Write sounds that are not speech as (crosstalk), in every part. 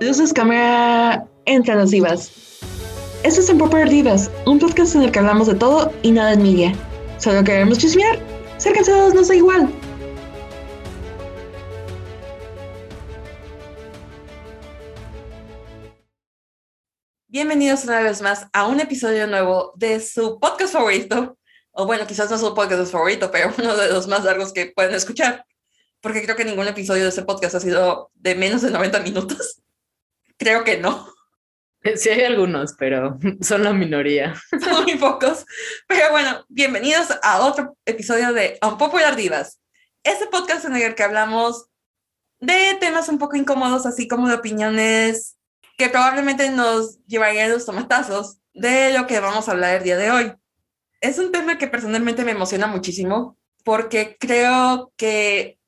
Luces, cámara, entre las divas. Esto es Empower Divas, un podcast en el que hablamos de todo y nada en media. Solo queremos chismear. Ser cansados no da igual. Bienvenidos una vez más a un episodio nuevo de su podcast favorito. O bueno, quizás no su podcast favorito, pero (laughs) uno de los más largos que pueden escuchar. Porque creo que ningún episodio de este podcast ha sido de menos de 90 minutos. Creo que no. (laughs) Sí hay algunos, pero (laughs) son la minoría. Son muy pocos. Pero bueno, bienvenidos a otro episodio de Unpopular Divas. Este podcast en el que hablamos de temas un poco incómodos, así como de opiniones que probablemente nos llevarían los tomatazos de lo que vamos a hablar el día de hoy. Es un tema que personalmente me emociona muchísimo porque creo que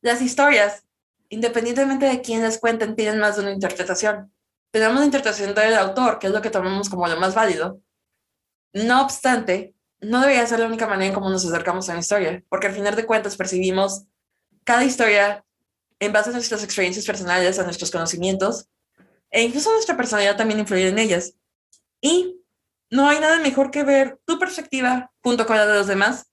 las historias independientemente de quién las cuenten, tienen más de una interpretación. Tenemos la interpretación del autor, que es lo que tomamos como lo más válido. No obstante, no debería ser la única manera en cómo nos acercamos a una historia, porque al final de cuentas percibimos cada historia en base a nuestras experiencias personales, a nuestros conocimientos, e incluso nuestra personalidad también influye en ellas. Y no hay nada mejor que ver tu perspectiva junto con la de los demás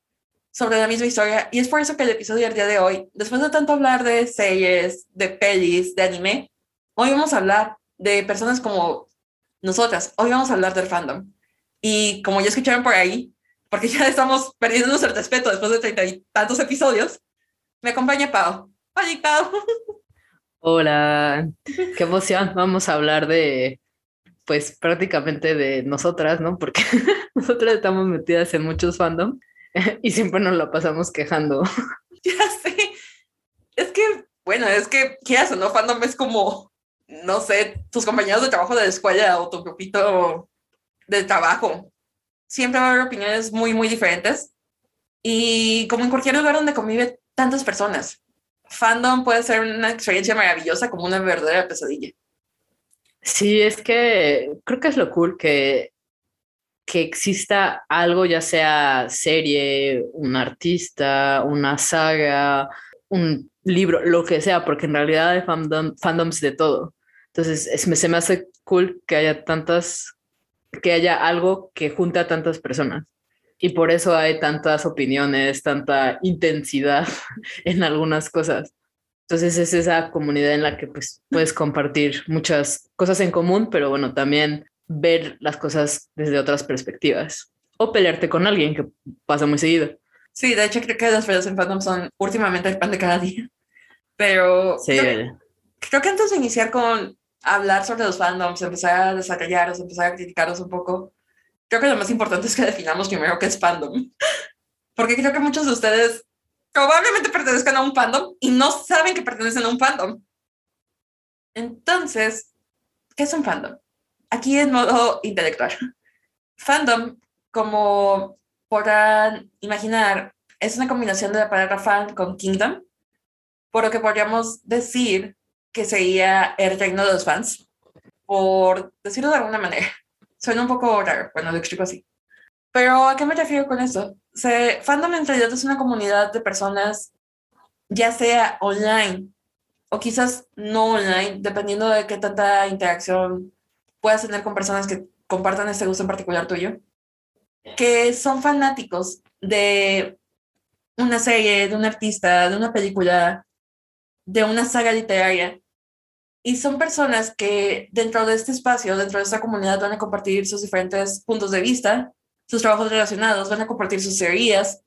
sobre la misma historia y es por eso que el episodio del día de hoy, después de tanto hablar de series, de pelis, de anime, hoy vamos a hablar de personas como nosotras, hoy vamos a hablar del fandom. Y como ya escucharon por ahí, porque (laughs) ya estamos perdiendo nuestro respeto después de treinta y tantos episodios, me acompaña Pau. Hola, Pau. Hola, qué emoción. Vamos a hablar de, pues prácticamente de nosotras, ¿no? Porque (laughs) nosotras estamos metidas en muchos fandom (laughs) y siempre nos lo pasamos quejando. (laughs) Ya sé. Es que, bueno, es que, ¿qué haces, no? Fandom es como, no sé, tus compañeros de trabajo de la escuela o tu grupito de trabajo. Siempre va a haber opiniones muy, muy diferentes. Y como en cualquier lugar donde convive tantas personas, fandom puede ser una experiencia maravillosa como una verdadera pesadilla. Sí, es que creo que es lo cool que que exista algo, ya sea serie, un artista, una saga, un libro, lo que sea, porque en realidad hay fandoms de todo. Entonces, es, se me hace cool que haya tantas, que haya algo que junte a tantas personas. Y por eso hay tantas opiniones, tanta intensidad (laughs) en algunas cosas. Entonces es esa comunidad en la que pues, puedes compartir muchas cosas en común, pero bueno, también ver las cosas desde otras perspectivas o pelearte con alguien que pasa muy seguido. Sí, de hecho creo que las peleas en fandom son últimamente el pan de cada día. Pero sí, creo, creo, que antes de iniciar con hablar sobre los fandoms, empezar a desarrollarlos, empezar a criticarlos un poco, creo que lo más importante es que definamos primero qué es fandom. (laughs) Porque creo que muchos de ustedes probablemente pertenezcan a un fandom y no saben que pertenecen a un fandom. Entonces, ¿qué es un fandom? Aquí en modo intelectual. Fandom, como podrán imaginar, es una combinación de la palabra fan con kingdom, por lo que podríamos decir que sería el reino de los fans, por decirlo de alguna manera. Suena un poco raro, bueno, lo explico así. Pero ¿a qué me refiero con esto? Fandom en realidad es una comunidad de personas, ya sea online o quizás no online, dependiendo de qué tanta interacción puedas tener con personas que compartan este gusto en particular tuyo, que son fanáticos de una serie, de un artista, de una película, de una saga literaria. Y son personas que dentro de este espacio, dentro de esta comunidad, van a compartir sus diferentes puntos de vista, sus trabajos relacionados, van a compartir sus teorías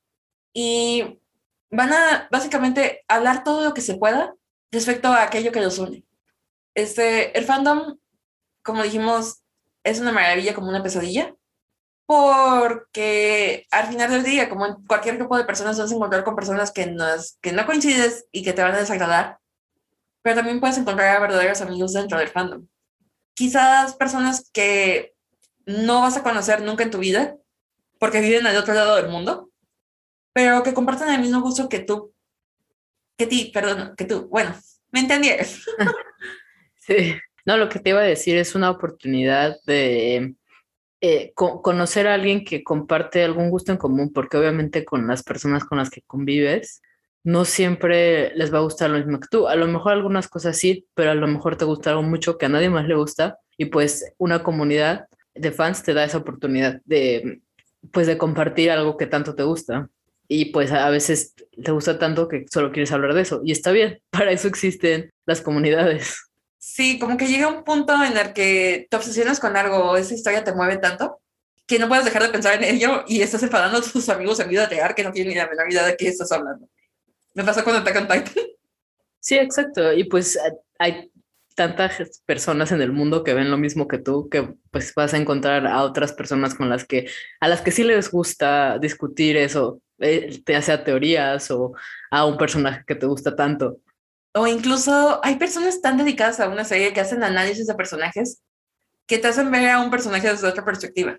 y van a básicamente hablar todo lo que se pueda respecto a aquello que los une. Este, el fandom como dijimos, es una maravilla como una pesadilla, porque al final del día, como en cualquier grupo de personas, vas a encontrar con personas que no, que no coincides y que te van a desagradar, pero también puedes encontrar a verdaderos amigos dentro del fandom. Quizás personas que no vas a conocer nunca en tu vida, porque viven al otro lado del mundo, pero que comparten el mismo gusto que tú, que ti, perdón, que tú. Bueno, ¿me entendieron? (laughs) Sí. No, lo que te iba a decir es una oportunidad de eh, conocer a alguien que comparte algún gusto en común, porque obviamente con las personas con las que convives, no siempre les va a gustar lo mismo que tú. A lo mejor algunas cosas sí, pero a lo mejor te gustaron mucho que a nadie más le gusta y pues una comunidad de fans te da esa oportunidad de pues de compartir algo que tanto te gusta y pues a veces te gusta tanto que solo quieres hablar de eso y está bien, (laughs) para eso existen las comunidades. Sí, como que llega un punto en el que te obsesionas con algo, esa historia te mueve tanto que no puedes dejar de pensar en ello y estás enfadando a tus amigos en vida real que no tienen ni la menor idea de qué estás hablando. Me pasa cuando te Titan. (laughs) Sí, exacto. Y pues hay tantas personas en el mundo que ven lo mismo que tú, que pues vas a encontrar a otras personas con las que, a las que sí les gusta discutir eso, eh, ya sea teorías o a un personaje que te gusta tanto. O incluso hay personas tan dedicadas a una serie que hacen análisis de personajes que te hacen ver a un personaje desde otra perspectiva.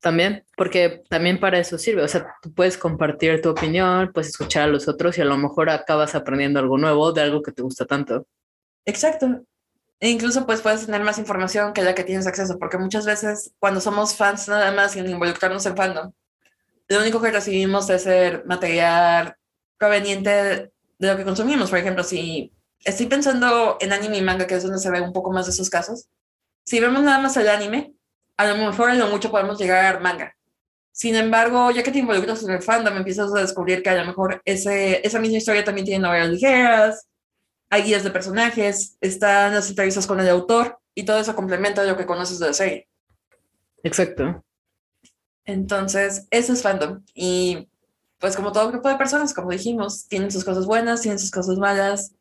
También, porque también para eso sirve. O sea, tú puedes compartir tu opinión, puedes escuchar a los otros y a lo mejor acabas aprendiendo algo nuevo de algo que te gusta tanto. Exacto. E incluso pues puedes tener más información que la que tienes acceso, porque muchas veces cuando somos fans nada más sin involucrarnos en fandom, lo único que recibimos es el material proveniente de lo que consumimos. Por ejemplo, si estoy pensando en anime y manga, que es donde se ve un poco más de esos casos, si vemos nada más el anime, a lo mejor en lo mucho podemos llegar al manga. Sin embargo, ya que te involucras en el fandom, empiezas a descubrir que a lo mejor ese, esa misma historia también tiene novelas ligeras, hay guías de personajes, están las entrevistas con el autor y todo eso complementa lo que conoces de la serie. Exacto. Entonces, eso es fandom. Y pues como todo grupo de personas, como dijimos, tienen sus cosas buenas, tienen sus cosas malas.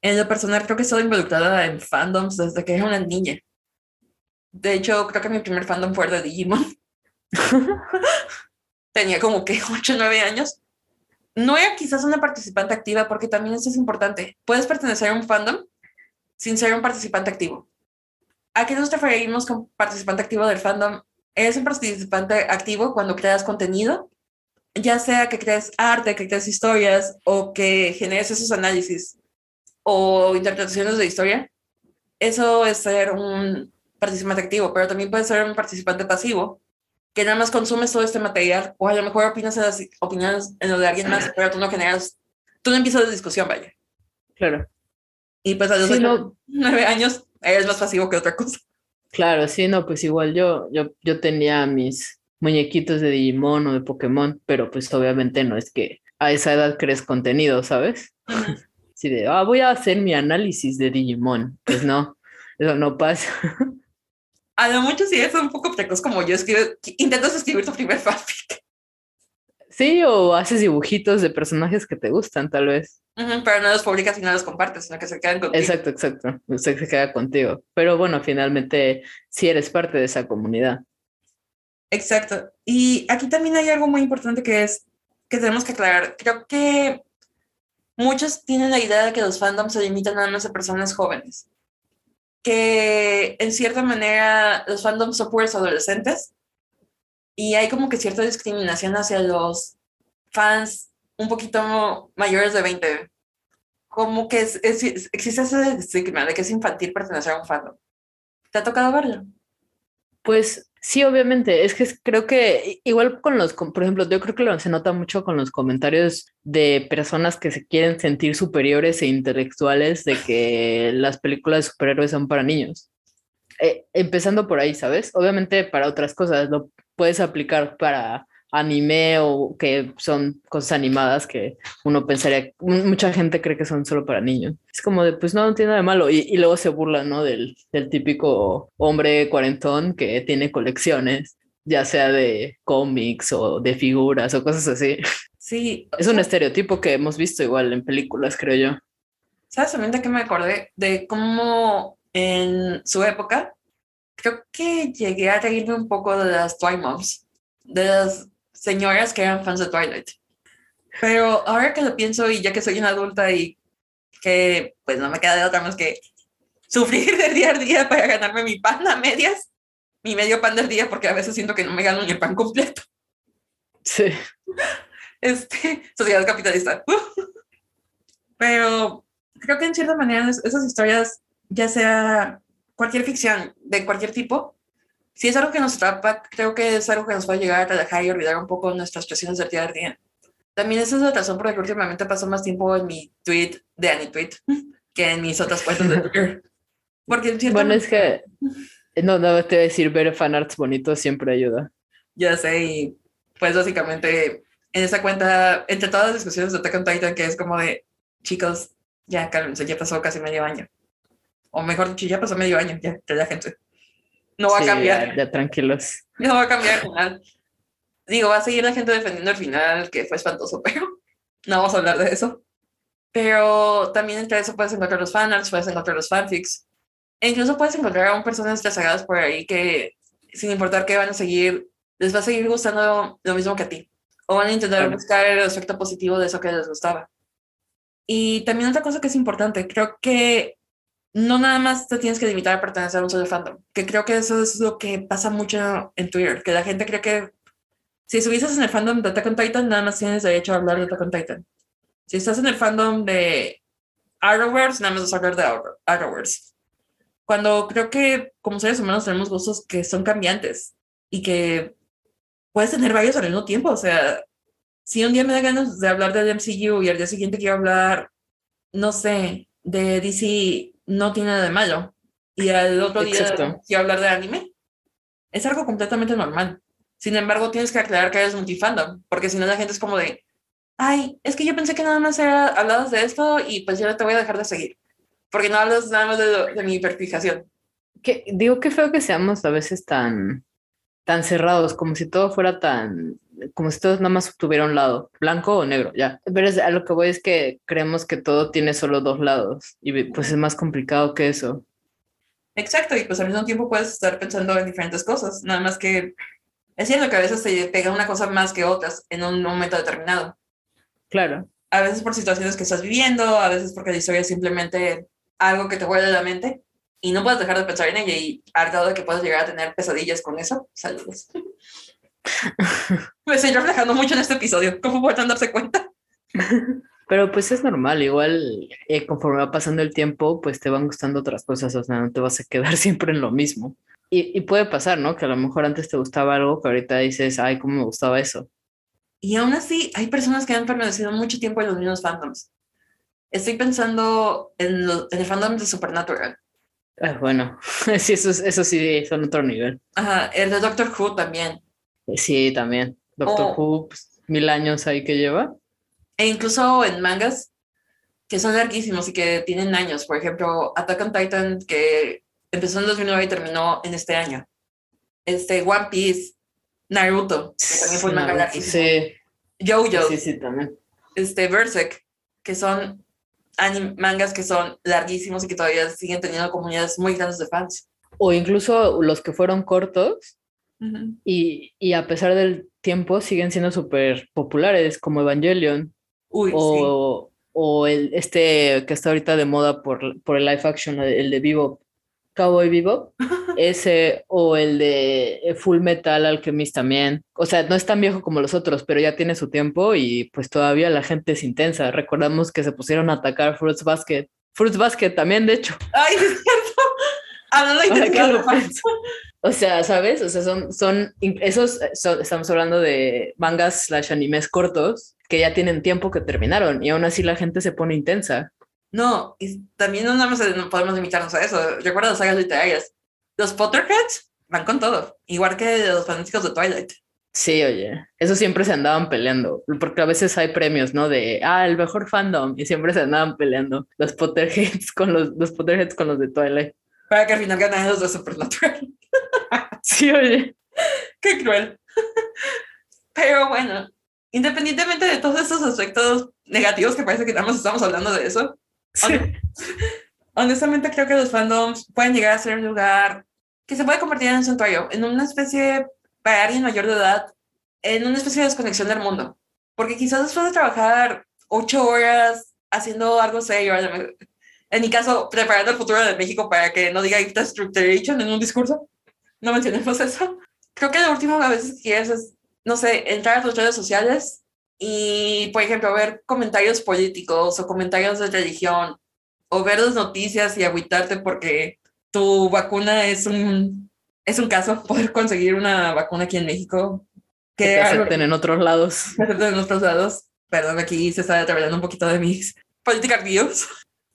En lo personal creo que he estado involucrada en fandoms desde que era una niña. De hecho, creo que mi primer fandom fue de Digimon. (laughs) Tenía como que 8 o 9 años. No era quizás una participante activa, porque también eso es importante. Puedes pertenecer a un fandom sin ser un participante activo. ¿A qué nos referimos con participante activo del fandom? Eres un participante activo cuando creas contenido, ya sea que crees arte, que crees historias o que generes esos análisis o interpretaciones de historia. Eso es ser un participante activo, pero también puede ser un participante pasivo, que nada más consumes todo este material, o a lo mejor opinas en las opiniones en lo de alguien más, pero tú no generas, tú no empiezas la discusión, vaya. Claro. Y pues a los nueve años eres más pasivo que otra cosa. Claro, sí, no, pues igual yo, yo, yo tenía mis muñequitos de Digimon o de Pokémon, pero pues obviamente no es que a esa edad crees contenido, ¿sabes? (laughs) Sí, de, ah, voy a hacer mi análisis de Digimon. Pues no, eso no pasa. (laughs) a lo mucho sí es un poco precoz como yo escribo, intentas escribir tu primer (laughs) fanfic. Sí, o haces dibujitos de personajes que te gustan, tal vez. pero no los publicas y no los compartes, sino que se quedan contigo. Exacto, exacto. Se, se queda contigo. Pero bueno, finalmente sí eres parte de esa comunidad. Exacto. Y aquí también hay algo muy importante que es que tenemos que aclarar. Creo que muchos tienen la idea de que los fandoms se limitan nada más a personas jóvenes que en cierta manera los fandoms son puros adolescentes y hay como que cierta discriminación hacia los fans un poquito mayores de 20. Como que existe ese estigma de que es infantil pertenecer a un fandom. ¿Te ha tocado verlo? Pues Sí, obviamente. Es que creo que igual con los, por ejemplo, yo creo que se nota mucho con los comentarios de personas que se quieren sentir superiores e intelectuales de que las películas de superhéroes son para niños. Eh, empezando por ahí, ¿sabes? Obviamente para otras cosas lo puedes aplicar para anime o que son cosas animadas que uno pensaría, mucha gente cree que son solo para niños. Es como de, pues no, no tiene nada de malo. Y, luego se burla, ¿no? Del, del típico hombre cuarentón que tiene colecciones, ya sea de cómics o de figuras o cosas así. Sí. Es un estereotipo que hemos visto igual en películas, creo yo. ¿Sabes también de qué me acordé? De cómo en su época, creo que llegué a reírme un poco de las Toy Moms, de las señoras que eran fans de Twilight. Pero ahora que lo pienso y ya que soy una adulta y que pues no me queda de otra más que sufrir de día a día para ganarme mi pan a medias, mi medio pan del día, porque a veces siento que no me gano ni el pan completo. Sí. Este, sociedad capitalista. Pero creo que en cierta manera esas historias, ya sea cualquier ficción de cualquier tipo, si es algo que nos atrapa, creo que es algo que nos va a llegar a dejar y olvidar un poco nuestras presiones del día a día. También esa es la razón por la que últimamente paso más tiempo en mi tweet de AniTweet que en mis otras cuentas de Twitter. Porque bueno, es que no, no te voy a decir, ver fanarts bonitos siempre ayuda. Ya sé, y pues básicamente en esa cuenta, entre todas las discusiones de Attack on Titan, que es como de, chicos, ya cálmense, ya pasó casi medio año. O mejor dicho, ya pasó medio año, ya, gente. (laughs) No va a cambiar. Ya, tranquilos. No va a cambiar el final. Digo, va a seguir la gente defendiendo el final, que fue espantoso, (laughs) pero no vamos a hablar de eso. Pero también entre eso puedes encontrar los fanarts, puedes encontrar los fanfics. E incluso puedes encontrar a un personas rezagadas por ahí que, sin importar qué van a seguir, les va a seguir gustando lo mismo que a ti. O van a intentar buscar el efecto positivo de eso que les gustaba. Y también otra cosa que es importante, creo que no nada más te tienes que limitar a pertenecer a un solo fandom, que creo que eso es lo que pasa mucho en Twitter, que la gente cree que si estuvieses en el fandom de Attack on Titan, nada más tienes derecho a hablar de Attack on Titan. Si estás en el fandom de Arrowverse, nada más vas a hablar de Arrowverse. Cuando creo que como seres humanos tenemos gustos que son cambiantes y que puedes tener varios al mismo tiempo. O sea, si un día me da ganas de hablar del MCU y al día siguiente quiero hablar, no sé, de DC no tiene nada de malo. Y al otro día quiero hablar de anime. Es algo completamente normal. Sin embargo, tienes que aclarar que eres multifandom, porque si no la gente es como de, ay, es que yo pensé que nada más era hablabas de esto y pues yo te voy a dejar de seguir, porque no hablas nada más de, de mi hiperfijación. Que, digo que feo que seamos a veces tan, tan cerrados, como si todo fuera tan, como si todos nada más tuviera un lado, blanco o negro, ya. Pero a lo que voy es que creemos que todo tiene solo dos lados y pues es más complicado que eso. Exacto, y pues al mismo tiempo puedes estar pensando en diferentes cosas, nada más que es cierto que a veces te pega una cosa más que otras en un momento determinado. Claro. A veces por situaciones que estás viviendo, a veces porque la historia es simplemente algo que te vuelve a la mente y no puedes dejar de pensar en ella y al grado de que puedes llegar a tener pesadillas con eso. Saludos. Me estoy reflejando mucho en este episodio, ¿cómo pueden darse cuenta? (laughs) Pero pues es normal, igual eh, conforme va pasando el tiempo, pues te van gustando otras cosas, o sea, no te vas a quedar (laughs) siempre en lo mismo. Y, y puede pasar, ¿no? Que a lo mejor antes te gustaba algo, que ahorita dices, ay, ¿cómo me gustaba eso? Y aún así, hay personas que han permanecido mucho tiempo en los mismos fandoms. Estoy pensando en, en el fandom de Supernatural. Ah, bueno, (laughs) sí, eso, eso sí son otro nivel. Ajá, el de Doctor Who también. Sí, también. Doctor oh. Who, pues, mil años ahí que lleva. E incluso en mangas que son larguísimos y que tienen años. Por ejemplo, Attack on Titan, que empezó en 2009 y terminó en este año. Este, One Piece, Naruto, que también fue un manga larguísimo. Sí. Jojo. Sí, sí, también. Este, Berserk, que son mangas que son larguísimos y que todavía siguen teniendo comunidades muy grandes de fans. O incluso los que fueron cortos y, y, a pesar del tiempo siguen siendo súper populares, como Evangelion. Uy, o, sí. o el, este que está ahorita de moda por, por el live action, el de Vivo, Cowboy Vivo, (laughs) ese o el de Full Metal Alchemist también. O sea, no es tan viejo como los otros, pero ya tiene su tiempo y pues todavía la gente es intensa. Recordamos que se pusieron a atacar Fruits Basket. Fruits Basket también, de hecho. Ay, es cierto. (laughs) Hablando (laughs) O sea, ¿sabes? O sea, son, son esos, estamos hablando de mangas slash animes cortos que ya tienen tiempo que terminaron y aún así la gente se pone intensa. No, y también no nada más no podemos limitarnos a eso. Recuerda las sagas literarias. Los Potterheads van con todo, igual que los fanáticos de Twilight. Sí, oye, eso siempre se andaban peleando, porque a veces hay premios, ¿no? De, ah, el mejor fandom, y siempre se andaban peleando los Potterheads (laughs) con los, los Potterheads con los de Twilight. Para que al final ganaran los de Supernatural. Sí, oye. Qué cruel. Pero bueno, independientemente de todos esos aspectos negativos que parece que nada más estamos hablando de eso, honestamente creo que los fandoms pueden llegar a ser un lugar que se puede convertir en un santuario, en una especie, para alguien mayor de edad, en una especie de desconexión del mundo. Porque quizás después de trabajar ocho horas haciendo algo serio, en mi caso, preparando el futuro de México para que no diga infrastructuration en un discurso, no mencionemos eso. Creo que lo último a veces que quieres es, no sé, entrar a tus redes sociales y, por ejemplo, ver comentarios políticos o comentarios de religión o ver las noticias y agüitarte porque tu vacuna es un, es un caso, (laughs) poder conseguir una vacuna aquí en México. Que, que acepten en otros lados. (laughs) en otros lados. Perdón, aquí se está revelando un poquito de mis (laughs) political views,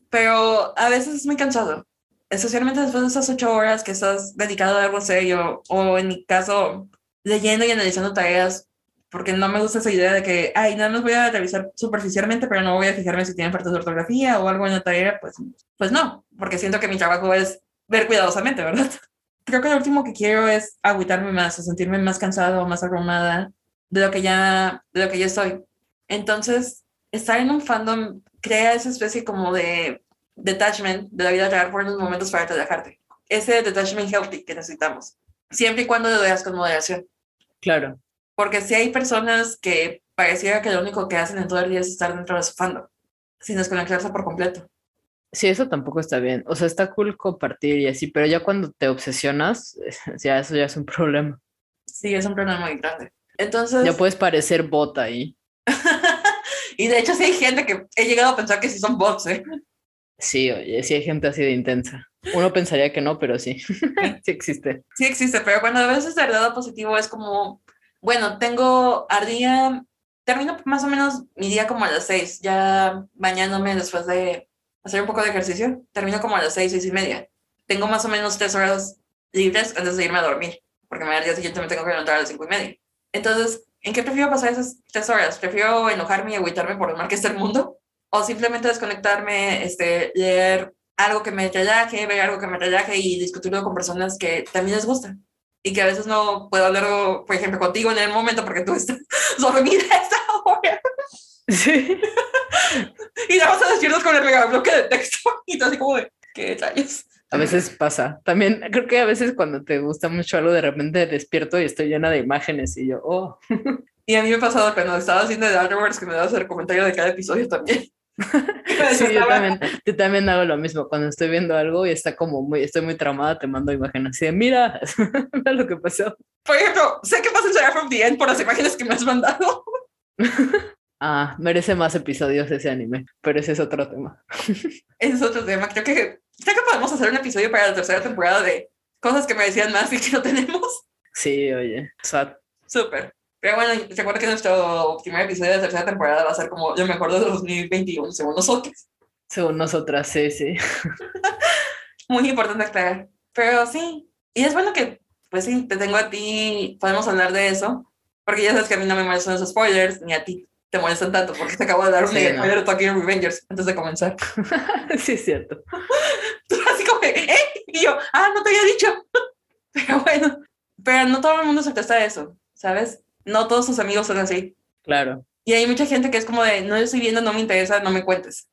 pero a veces es muy cansado, especialmente después de esas ocho horas que estás dedicado a algo serio, o en mi caso, leyendo y analizando tareas, porque no me gusta esa idea de que, ay, nada más voy a revisar superficialmente, pero no voy a fijarme si tienen faltas de ortografía o algo en la tarea, pues, pues no, porque siento que mi trabajo es ver cuidadosamente, ¿verdad? (laughs) Creo que lo último que quiero es agüitarme más o sentirme más cansado o más abrumada de lo que ya, de lo que ya estoy. Entonces, estar en un fandom crea esa especie como de detachment de la vida real por unos momentos para relajarte. Ese detachment healthy que necesitamos. Siempre y cuando lo veas con moderación. Claro. Porque si hay personas que pareciera que lo único que hacen en todo el día es estar dentro de su fandom, sin desconectarse por completo. Sí, eso tampoco está bien. O sea, está cool compartir y así, pero ya cuando te obsesionas, (laughs) ya eso ya es un problema. Sí, es un problema muy grande. Entonces... Ya puedes parecer bot ahí. (laughs) y de hecho sí hay gente que he llegado a pensar que sí son bots, ¿eh? Sí, oye, sí hay gente así de intensa. Uno pensaría que no, pero sí, sí (laughs) existe. Sí existe, pero cuando a veces el lado positivo es como, bueno, tengo al día, termino más o menos mi día como a las seis, ya bañándome después de hacer un poco de ejercicio, termino como a las seis, seis y media. Tengo más o menos tres horas libres antes de irme a dormir, porque al día siguiente me tengo que levantar a las cinco y media. Entonces, ¿en qué prefiero pasar esas tres horas? ¿Prefiero enojarme y agüitarme por el mal que está el mundo? ¿O simplemente desconectarme, este, leer algo que me relaje, ver algo que me relaje y discutirlo con personas que también les gusta? Y que a veces no puedo hablar, por ejemplo, contigo en el momento porque tú estás (laughs) dormida a esta hora. Sí. (laughs) y vamos a decirnos con el bloque de texto (laughs) y todo así como de, ¿qué detalles? A veces pasa. También creo que a veces cuando te gusta mucho algo, de repente despierto y estoy llena de imágenes y yo, oh. Y a mí me ha pasado cuando estaba haciendo de Wars que me dabas el comentario de cada episodio también. Sí, yo también, yo también hago lo mismo. Cuando estoy viendo algo y está como muy, estoy muy traumada, te mando imágenes así de, mira, (laughs) mira lo que pasó. Por ejemplo, sé que pasa en Sarah from the End por las imágenes que me has mandado. (laughs) ah, merece más episodios ese anime, pero ese es otro tema. (laughs) ese es otro tema. Creo que Creo que podemos hacer un episodio para la tercera temporada de cosas que me decían más y que no tenemos. Sí, oye, sad. Súper. Pero bueno, recuerda que nuestro primer episodio de la tercera temporada va a ser como lo mejor de 2021, según nosotros. Según nosotras, sí, sí. (laughs) Muy importante aclarar. Pero sí, y es bueno que, pues sí, te tengo a ti, podemos hablar de eso, porque ya sabes que a mí no me molestan los spoilers, ni a ti te molestan tanto, porque te acabo de dar un sí, no. en Revengers antes de comenzar. (laughs) sí, es cierto. (laughs) Así como, ¿eh? Y yo, ah, no te había dicho. Pero bueno, pero no todo el mundo se testa eso, ¿sabes? No todos sus amigos son así. Claro. Y hay mucha gente que es como de, no estoy viendo, no me interesa, no me cuentes.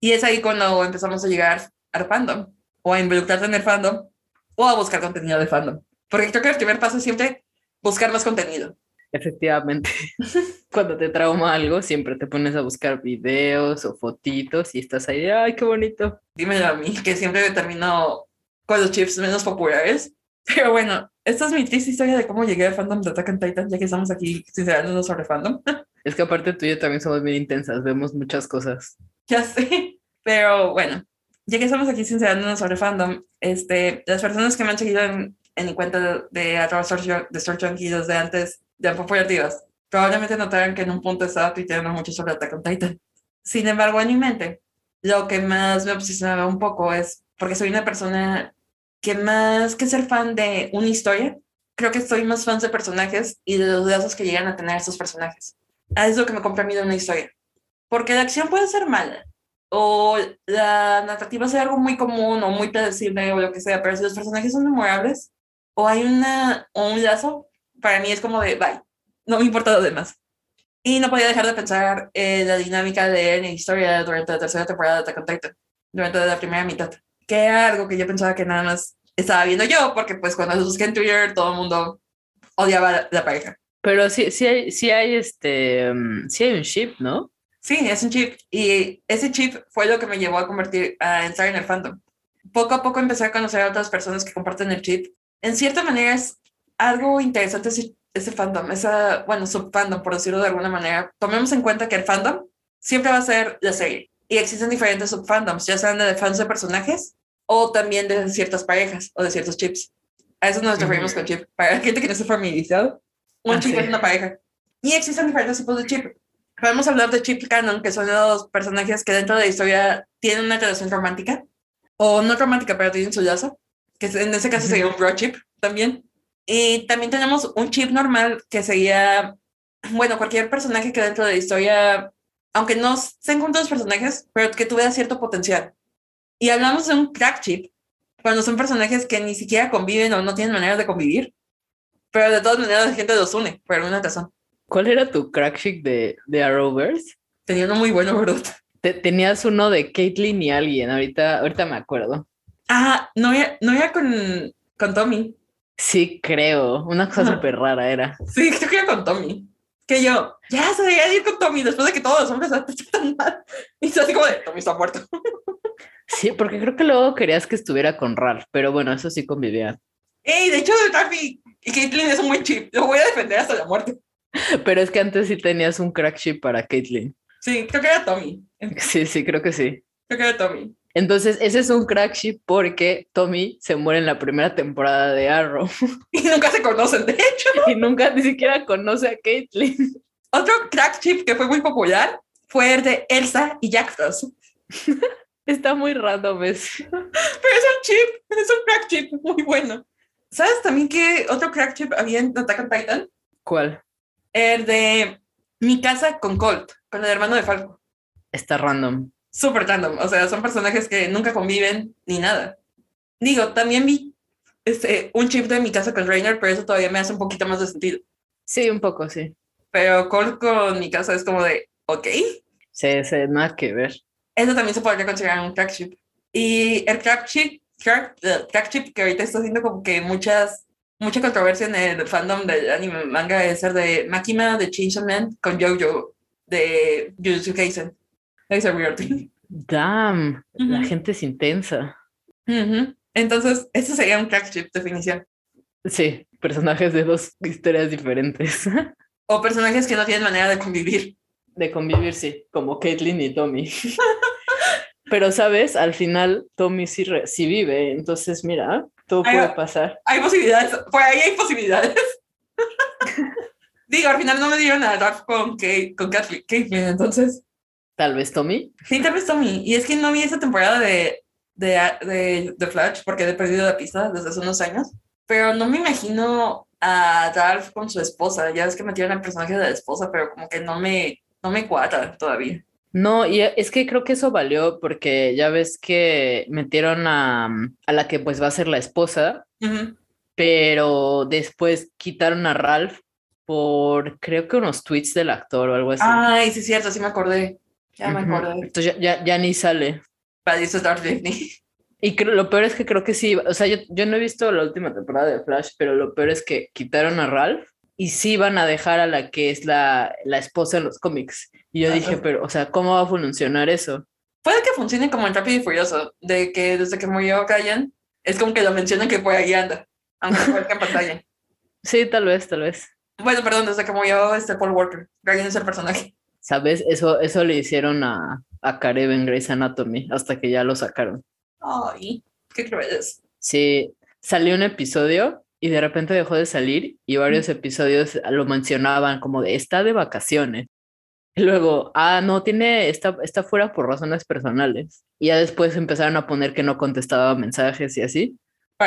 Y es ahí cuando empezamos a llegar al fandom, o a involucrarte en el fandom, o a buscar contenido de fandom. Porque creo que el primer paso es siempre buscar más contenido. Efectivamente. (laughs) Cuando te trauma algo, siempre te pones a buscar videos o fotitos y estás ahí, ay, qué bonito. Dímelo a mí, que siempre termino con los chips menos populares. Pero bueno, esta es mi triste historia de cómo llegué al fandom de Attack on Titan, ya que estamos aquí sincerándonos sobre fandom. (laughs) Es que aparte tú y yo también somos bien intensas, vemos muchas cosas. Ya sé, pero bueno, ya que estamos aquí sincerándonos sobre fandom, este, las personas que me han seguido en, en mi cuenta de, de, de Junkie desde antes de Divas, probablemente notaron que en un punto estaba tuiteando mucho sobre Attack on Titan. Sin embargo, en mi mente, lo que más me obsesionaba un poco es porque soy una persona que más que ser fan de una historia, creo que soy más fan de personajes y de los lazos que llegan a tener esos personajes. Es lo que me compra a mí de una historia. Porque la acción puede ser mala, o la narrativa sea algo muy común o muy predecible o lo que sea, pero si los personajes son memorables o hay una, o un lazo, para mí es como de, bye, no me importa lo demás. Y no podía dejar de pensar en la dinámica de la historia durante la tercera temporada de Attack on Titan, durante la primera mitad, que era algo que yo pensaba que nada más estaba viendo yo, porque pues cuando lo busqué en Twitter todo el mundo odiaba la, pareja. Pero sí, sí hay, sí hay este, mm, sí hay un chip, ¿no? Sí, es un chip. Y ese chip fue lo que me llevó a convertir, a entrar en el fandom. Poco a poco empecé a conocer a otras personas que comparten el chip. En cierta manera es algo interesante ese, ese fandom, esa, bueno, subfandom, por decirlo de alguna manera. Tomemos en cuenta que el fandom siempre va a ser la serie. Y existen diferentes subfandoms, ya sean de fans de personajes o también de ciertas parejas o de ciertos chips. A eso nos referimos con chip. Para la gente que no esté familiarizado, un ah, chip es una pareja. Y existen diferentes tipos de chip. podemos hablar de Chip Canon, que son los personajes que dentro de la historia tienen una relación romántica, o no romántica, pero tienen su lazo, que en ese caso sería un bro chip también. Y también tenemos un chip normal que sería, bueno, cualquier personaje que dentro de la historia, aunque no se encuentren los personajes, pero que tuviera cierto potencial. Y hablamos de un crack chip, cuando son personajes que ni siquiera conviven o no tienen manera de convivir, pero de todas maneras la gente los une por alguna razón. ¿Cuál era tu crack chick de, de Arrowverse? Tenía uno muy bueno, Brut. tenías uno de Caitlyn y alguien, ahorita, ahorita me acuerdo. Ah, no era, no era con, con Tommy. Sí, creo. Una cosa súper rara era. Sí, creo que era con Tommy. Que yo, ya se debería ir con Tommy después de que todos los hombres están mal. Y se así como de, Tommy está muerto. (laughs) Sí, porque creo que luego querías que estuviera con Ralph, pero bueno, eso sí convivía. Ey, de hecho, Ralph y Caitlyn es un buen chip. Lo voy a defender hasta la muerte. (laughs) Pero es que antes sí tenías un crack chip para Caitlyn. Sí, creo que era Tommy. Sí, sí, creo que sí. Creo que era Tommy. Entonces, ese es un crack ship porque Tommy se muere en la primera temporada de Arrow. (laughs) Y nunca se conocen, de hecho. (laughs) Y nunca ni siquiera conoce a Caitlyn. Otro crack chip que fue muy popular fue el de Elsa y Jack Frost. (laughs) Está muy random eso. Pero es un chip, es un crack chip muy bueno. ¿Sabes también qué otro crack chip había en Attack on Titan? ¿Cuál? El de Mi casa con Colt, con el hermano de Falco. Está random. Súper random. O sea, son personajes que nunca conviven ni nada. Digo, también vi este, un chip de Mi casa con Rainer, pero eso todavía me hace un poquito más de sentido. Sí, un poco, sí. Pero Colt con Mi casa es como de, ok. Sí, sí, nada que ver. Eso también se podría considerar un crack chip. Y el crack chip Crack, Chip, que ahorita está haciendo como que muchas, mucha controversia en el fandom del anime manga, es el de Makima de Chainsaw Man con Jojo de Jujutsu Kaisen. Es a weird thing. Damn, la gente es intensa. Entonces, eso sería un crack chip definición. Sí, personajes de dos historias diferentes. (laughs) o personajes que no tienen manera de convivir. De convivir, sí, como Caitlyn y Tommy. (laughs) (laughs) Pero, ¿sabes? Al final Tommy sí, sí vive, entonces mira, todo puede pasar. Hay posibilidades, por ahí hay posibilidades. Digo, al final no me dieron a Ralph con, Kate, con Caitlyn, entonces... Tal vez Tommy. Sí, tal vez Tommy. Y es que no vi esa temporada de, de, de, de Flash porque he perdido la pista desde hace unos años. Pero no me imagino a Ralph con su esposa. Ya es que metieron el personaje de la esposa, pero como que no me, no me cuadra todavía. No, y es que creo que eso valió porque ya ves que metieron a, a la que pues va a ser la esposa, pero después quitaron a Ralph por creo que unos tweets del actor o algo así. Ay, sí es cierto, sí me acordé. Ya me acordé. Entonces ya, ya, ni sale. Para eso Disney. (laughs) Y creo, lo peor es que creo que sí, o sea, yo, yo no he visto la última temporada de Flash, pero lo peor es que quitaron a Ralph y sí van a dejar a la que es la, la esposa en los cómics. Y yo dije, pero, o sea, ¿cómo va a funcionar eso? Puede que funcione como en Rápido y Furioso, de que desde que murió Ryan, es como que lo mencionan que por ahí anda, aunque no en pantalla. Sí, tal vez, tal vez. Bueno, perdón, desde que murió este Paul Walker, Ryan es el personaje. ¿Sabes? Eso, eso le hicieron a, a Karev en Grey's Anatomy, hasta que ya lo sacaron. Ay, qué crueles. Sí, salió un episodio y de repente dejó de salir y varios episodios lo mencionaban como de está de vacaciones. Y luego, ah, no, tiene, está, está fuera por razones personales. Y ya después empezaron a poner que no contestaba mensajes y así.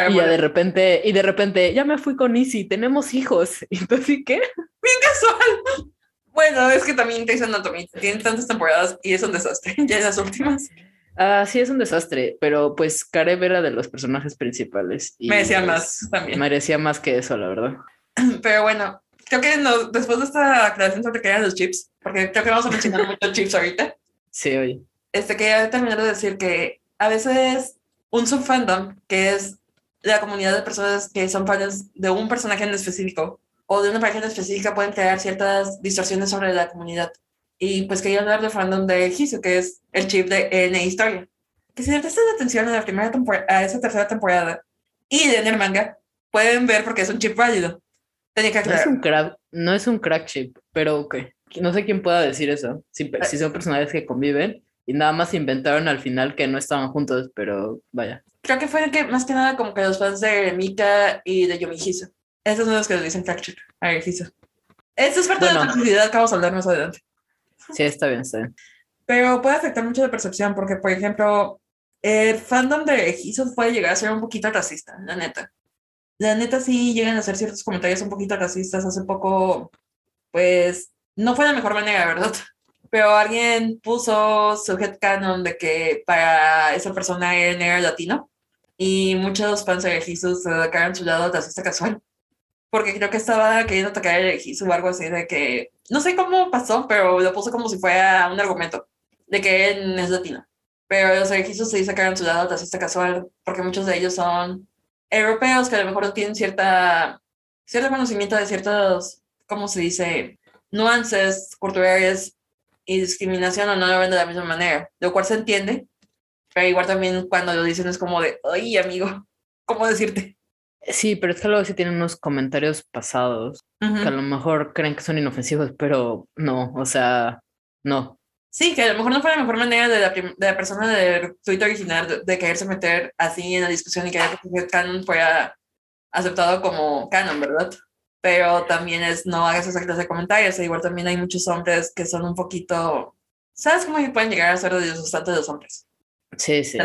y ya de repente, y de repente, ya me fui con Easy, tenemos hijos. (laughs) ¿Y entonces qué? Bien casual. Bueno, es que también Grey's Anatomy tiene tantas temporadas y es un desastre, (laughs) ya en las últimas. Ah, sí, es un desastre, pero pues Karev era de los personajes principales. Y merecía pues, más también. Merecía más que eso, la verdad. (clears throat) Pero bueno, creo que no, después de esta aclaración sobre qué eran los chips, porque creo que vamos a mencionar (laughs) muchos chips ahorita. Sí, oye. Este, quería terminar de decir que a veces un subfandom, que es la comunidad de personas que son fans de un personaje en específico o de una página específica, pueden crear ciertas distorsiones sobre la comunidad. Y pues quería hablar del fandom de Hisu, que es el chip de N Historia. Que si prestan atención a la primera a esa tercera temporada y de el manga, pueden ver porque es un chip válido. Tenía que no, es un crack, no es un crack chip, pero ok. No sé quién pueda decir eso. Si, si son personajes que conviven y nada más inventaron al final que no estaban juntos, pero vaya. Creo que fue que más que nada como que los fans de Mika y de Yomi Hiso. Esos son los que le dicen chip a Hiso. Esto es parte de la toxicidad que vamos a hablar más adelante. Sí, está bien, está bien. Pero puede afectar mucho la percepción, porque, por ejemplo, el fandom de Hizo puede llegar a ser un poquito racista, la neta. La neta sí llegan a hacer ciertos comentarios un poquito racistas. Hace poco, pues, no fue la mejor manera, ¿verdad? (laughs) Pero alguien puso su headcanon de que para esa persona era negro latino y muchos fans de Jesús se sacaron su lado racista casual. Porque creo que estaba queriendo a Jesús o algo así de que, no sé cómo pasó, pero lo puso como si fuera un argumento de que él es latino. Pero los Jesús sí sacaron su lado racista casual porque muchos de ellos son europeos que a lo mejor tienen cierta, cierto conocimiento de ciertos, ¿cómo se dice? Nuances culturales y discriminación o no lo ven de la misma manera, lo cual se entiende, pero igual también cuando lo dicen es como de, ay, amigo, ¿cómo decirte? Sí, pero es que luego sí tienen unos comentarios pasados que a lo mejor creen que son inofensivos, pero no, o sea, no. Sí, que a lo mejor no fue la mejor manera de la, de la persona del tweet original de, de, quererse meter así en la discusión y que el canon fuera aceptado como canon, ¿verdad? Pero también es no hagas esas clase de comentarios. E igual también hay muchos hombres que son un poquito. ¿Sabes cómo pueden llegar a ser de de los hombres? Sí, sí.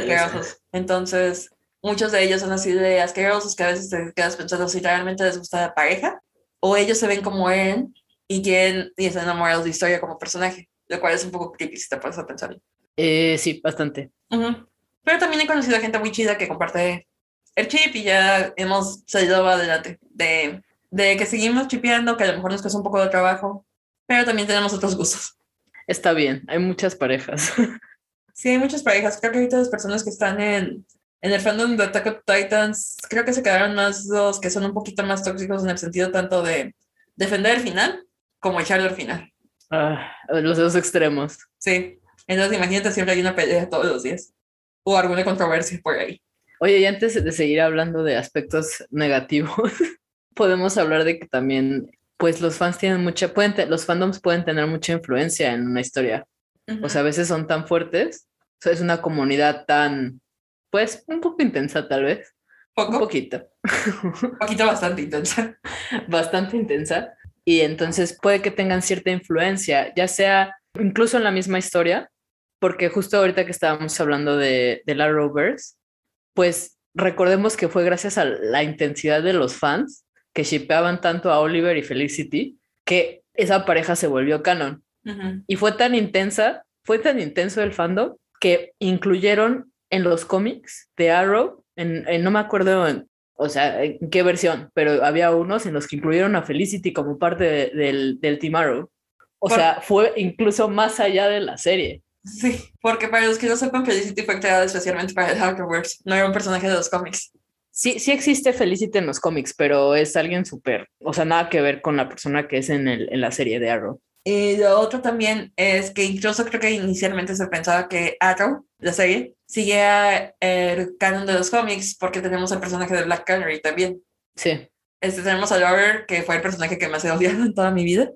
Entonces, muchos de ellos son así de asquerosos que a veces te quedas pensando si realmente les gusta la pareja o ellos se ven como él y quieren y están enamorados de historia como personaje lo cual es un poco creepy si te pones a pensar. Eh, sí, bastante. Pero también he conocido a gente muy chida que comparte el chip y ya hemos salido adelante de, de que seguimos chipeando, que a lo mejor nos cuesta un poco de trabajo, pero también tenemos otros gustos. Está bien, hay muchas parejas. (laughs) sí, hay muchas parejas. Creo que ahorita las personas que están en, en el fandom de Attack of Titans, creo que se quedaron más los que son un poquito más tóxicos en el sentido tanto de defender el final como echarlo al final. Ah, los dos extremos. Sí. Entonces imagínate siempre hay una pelea todos los días. O alguna controversia por ahí. Oye, y antes de seguir hablando de aspectos negativos, (laughs) podemos hablar de que también, pues los fans tienen mucha, pueden los fandoms pueden tener mucha influencia en una historia. O sea, a veces son tan fuertes. O sea, es una comunidad tan, pues, un poco intensa tal vez. ¿Poco? Un poquito. Un poquito bastante intensa. (laughs) bastante intensa y entonces puede que tengan cierta influencia, ya sea incluso en la misma historia, porque justo ahorita que estábamos hablando de, de la Rovers, pues recordemos que fue gracias a la intensidad de los fans que shipeaban tanto a Oliver y Felicity que esa pareja se volvió canon. Y fue tan intensa, fue tan intenso el fandom que incluyeron en los cómics de Arrow, en, en no me acuerdo en, o sea, en qué versión, pero había unos en los que incluyeron a Felicity como parte del, del Team Arrow. O sea, fue incluso más allá de la serie. Sí, porque para los que no sepan, Felicity fue creada especialmente para el Darkverse, no era un personaje de los cómics. Sí, sí existe Felicity en los cómics, pero es alguien súper, o sea, nada que ver con la persona que es en, el, en la serie de Arrow. Y lo otro también es que incluso creo que inicialmente se pensaba que Arrow, la serie, sigue el canon de los cómics porque tenemos el personaje de Black Canary también. Sí. Este, tenemos a Lover, que fue el personaje que más he odiado en toda mi vida.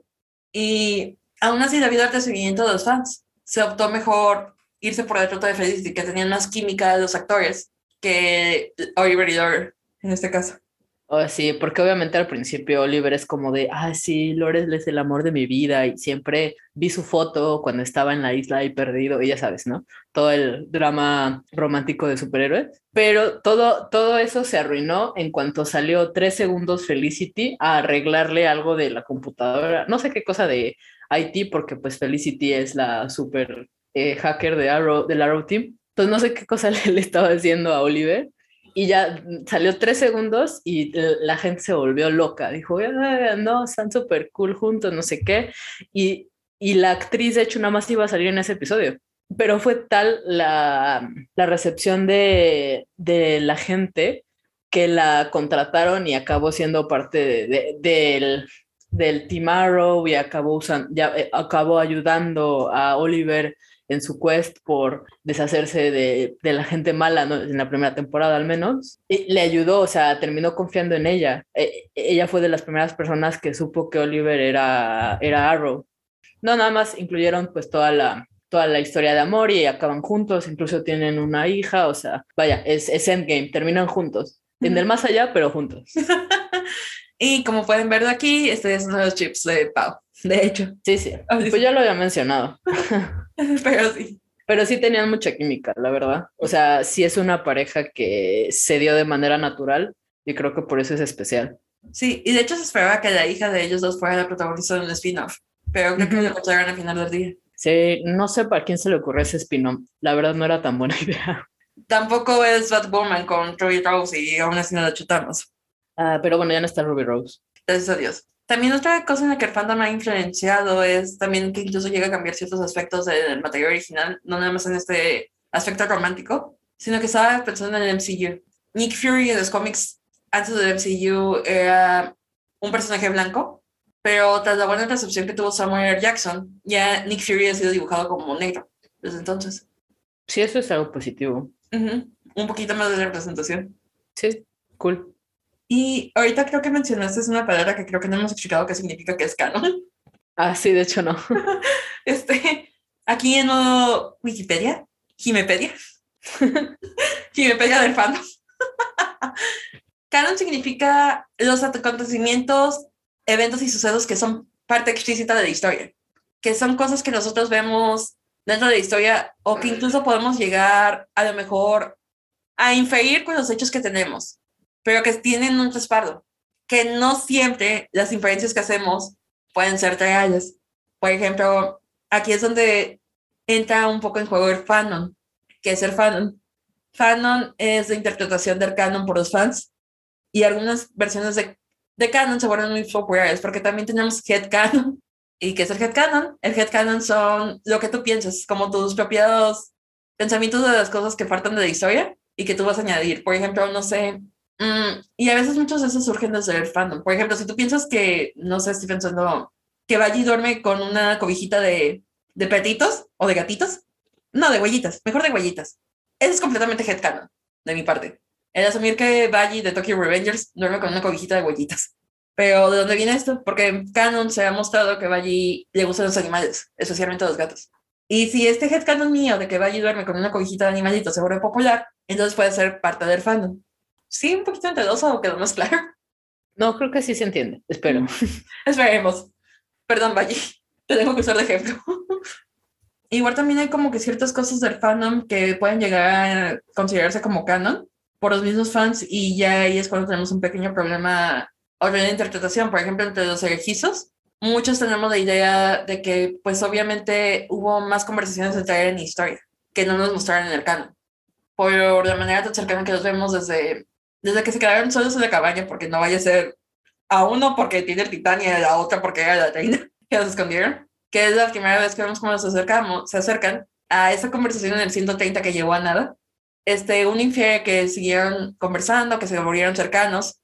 Y aún así, debido al recibimiento de los fans, se optó mejor irse por el trote de Felicity, que tenían más química de los actores que Oliver y Lover, en este caso. Oh, sí, porque obviamente al principio Oliver es como de, ah, sí, Lores es el amor de mi vida y siempre vi su foto cuando estaba en la isla y perdido, y ya sabes, ¿no? Todo el drama romántico de superhéroes. Pero todo, todo eso se arruinó en cuanto salió tres segundos Felicity a arreglarle algo de la computadora, no sé qué cosa de IT, porque pues Felicity es la super eh, hacker de Arrow, del Arrow Team. Entonces no sé qué cosa (laughs) le, le estaba haciendo a Oliver y ya salió tres segundos y la gente se volvió loca. Dijo, no, están súper cool juntos, no sé qué. Y, y, la actriz, de hecho, nada más iba a salir en ese episodio. Pero fue tal la, la recepción de, de, la gente que la contrataron y acabó siendo parte de, del, del Team y acabó, ya, eh, acabó ayudando a Oliver en su quest por deshacerse de, de la gente mala, ¿no? en la primera temporada al menos, y le ayudó, o sea, terminó confiando en ella. E, ella fue de las primeras personas que supo que Oliver era, era Arrow. No, nada más incluyeron pues toda la, toda la historia de amor y acaban juntos, incluso tienen una hija, o sea, vaya, es, es Endgame, terminan juntos. En el más allá, pero juntos. (laughs) Y como pueden ver de aquí, este es uno de los chips de Pau, de hecho. Sí, sí. (laughs) Pues ya lo había mencionado. (laughs) Pero sí. Pero sí tenían mucha química, la verdad. O sea, sí es una pareja que se dio de manera natural y creo que por eso es especial. Sí, y de hecho se esperaba que la hija de ellos dos fuera la protagonista de un spin-off, pero creo que lo encontraron al final del día. Sí, no sé para quién se le ocurrió ese spin-off. La verdad no era tan buena (laughs) idea. Tampoco es Batwoman con Ruby Rose y aún así no la chutamos. Ah, pero bueno, ya no está Ruby Rose. Gracias a Dios. También otra cosa en la que el fandom ha influenciado es también que incluso llega a cambiar ciertos aspectos del material original, no nada más en este aspecto romántico, sino que estaba pensando en el MCU. Nick Fury en los cómics antes del MCU era un personaje blanco, pero tras la buena recepción que tuvo Samuel Jackson, ya Nick Fury ha sido dibujado como negro desde entonces. Sí, eso es algo positivo. Un poquito más de representación. Sí, cool. Y ahorita creo que mencionaste es una palabra que creo que no hemos explicado qué significa que es canon. Ah, sí, de hecho no. (laughs) este, aquí en Wikipedia, Jimepedia, (laughs) Jimepedia del fandom. (laughs) canon significa los acontecimientos, eventos y sucesos que son parte explícita de la historia, que son cosas que nosotros vemos dentro de la historia o que incluso podemos llegar a lo mejor a inferir con los hechos que tenemos pero que tienen un respaldo, que no siempre las inferencias que hacemos pueden ser reales. Por ejemplo, aquí es donde entra un poco en juego el fanon. ¿Qué es el fanon? Fanon es la interpretación del canon por los fans y algunas versiones de, de canon se vuelven muy populares porque también tenemos headcanon. (laughs) ¿Y qué es el headcanon? El headcanon son lo que tú piensas, como tus propios pensamientos de las cosas que faltan de la historia y que tú vas a añadir. Por ejemplo, no sé, Mm, y a veces muchos de esos surgen desde el fandom. Por ejemplo, si tú piensas que, no sé, estoy pensando que Valle duerme con una cobijita de, de petitos o de gatitos. No, de huellitas, mejor de huellitas. Eso es completamente headcanon de mi parte. El asumir que Valle de Tokyo Revengers duerme con una cobijita de huellitas. Pero ¿de dónde viene esto? Porque en canon se ha mostrado que Valle le gustan los animales, especialmente los gatos. Y si este headcanon mío de que Valle duerme con una cobijita de animalitos se vuelve popular, entonces puede ser parte del fandom sí, un poquito enredoso o quedó más claro. No, creo que sí se entiende. Espero. Esperemos. Perdón, Valle. Te tengo que usar de ejemplo. Igual también hay como que ciertas cosas del fandom que pueden llegar a considerarse como canon por los mismos fans y ya ahí es cuando tenemos un pequeño problema o de interpretación. Por ejemplo, entre los elegizos, muchos tenemos la idea de que pues obviamente hubo más conversaciones traer en historia que no nos mostraron en el canon. Por la manera tan cercana que los vemos desde desde que se quedaron solos en la cabaña, porque no vaya a ser a uno porque tiene el titán y a la otra porque era la reina, (laughs) que los escondieron, que es la primera vez que vemos cómo se, acercamos, se acercan a esa conversación en el 130 que llevó a nada. Este, un infiere que siguieron conversando, que se volvieron cercanos,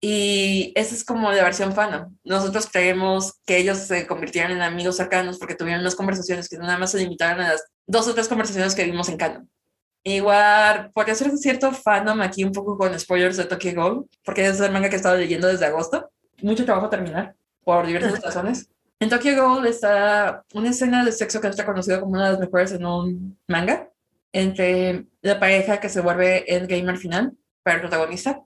y esa es como la versión fan. Nosotros creemos que ellos se convirtieron en amigos cercanos porque tuvieron unas conversaciones que nada más se limitaron a las dos o tres conversaciones que vimos en canon. Igual, podría ser cierto fandom aquí un poco con spoilers de Tokyo Ghoul, porque es el manga que he estado leyendo desde agosto. Mucho trabajo terminar, por diversas razones. En Tokyo Ghoul está una escena de sexo que está conocida como una de las mejores en un manga, entre la pareja que se vuelve el gamer final para el protagonista.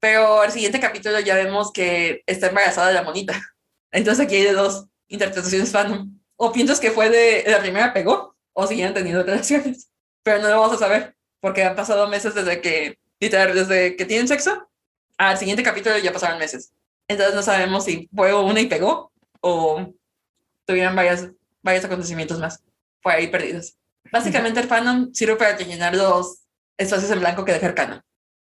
Pero al siguiente capítulo ya vemos que está embarazada de la monita. (laughs) Entonces aquí hay de dos interpretaciones fandom. O piensas que fue de la primera pegó, o siguen teniendo relaciones pero no lo vamos a saber porque han pasado meses desde que, literal, desde que tienen sexo al siguiente capítulo ya pasaron meses. Entonces no sabemos si fue una y pegó o tuvieron varias, varios acontecimientos más por ahí perdidos. Básicamente el fandom sirve para llenar los espacios en blanco que dejar canon.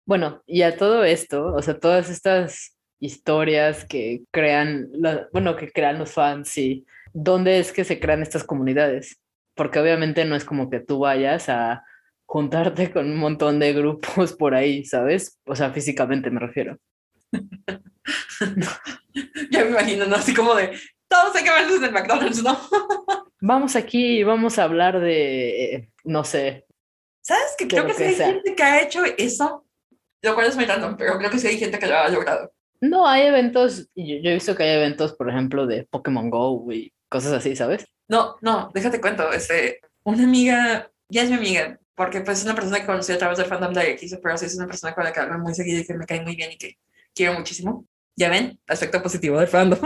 Bueno, y a todo esto, o sea, todas estas historias que crean, bueno, que crean los fans y dónde es que se crean estas comunidades porque obviamente no es como que tú vayas a juntarte con un montón de grupos por ahí, ¿sabes? O sea, físicamente me refiero. (laughs) ya me imagino, ¿no? Así como de, todos hay que verlos en el McDonald's, ¿no? (laughs) vamos aquí vamos a hablar de, no sé. ¿Sabes que creo que, sí hay gente que ha hecho eso? Lo cual es muy random, pero creo que sí hay gente que lo ha logrado. No, hay eventos, yo, yo he visto que hay eventos, por ejemplo, de Pokémon Go y cosas así, ¿sabes? No, no, déjate cuento. Este, una amiga, ya es mi amiga, porque pues es una persona que conocí a través del fandom de X, pero sí es una persona con la que hablo muy seguido y que me cae muy bien y que quiero muchísimo. Ya ven, aspecto positivo del fandom.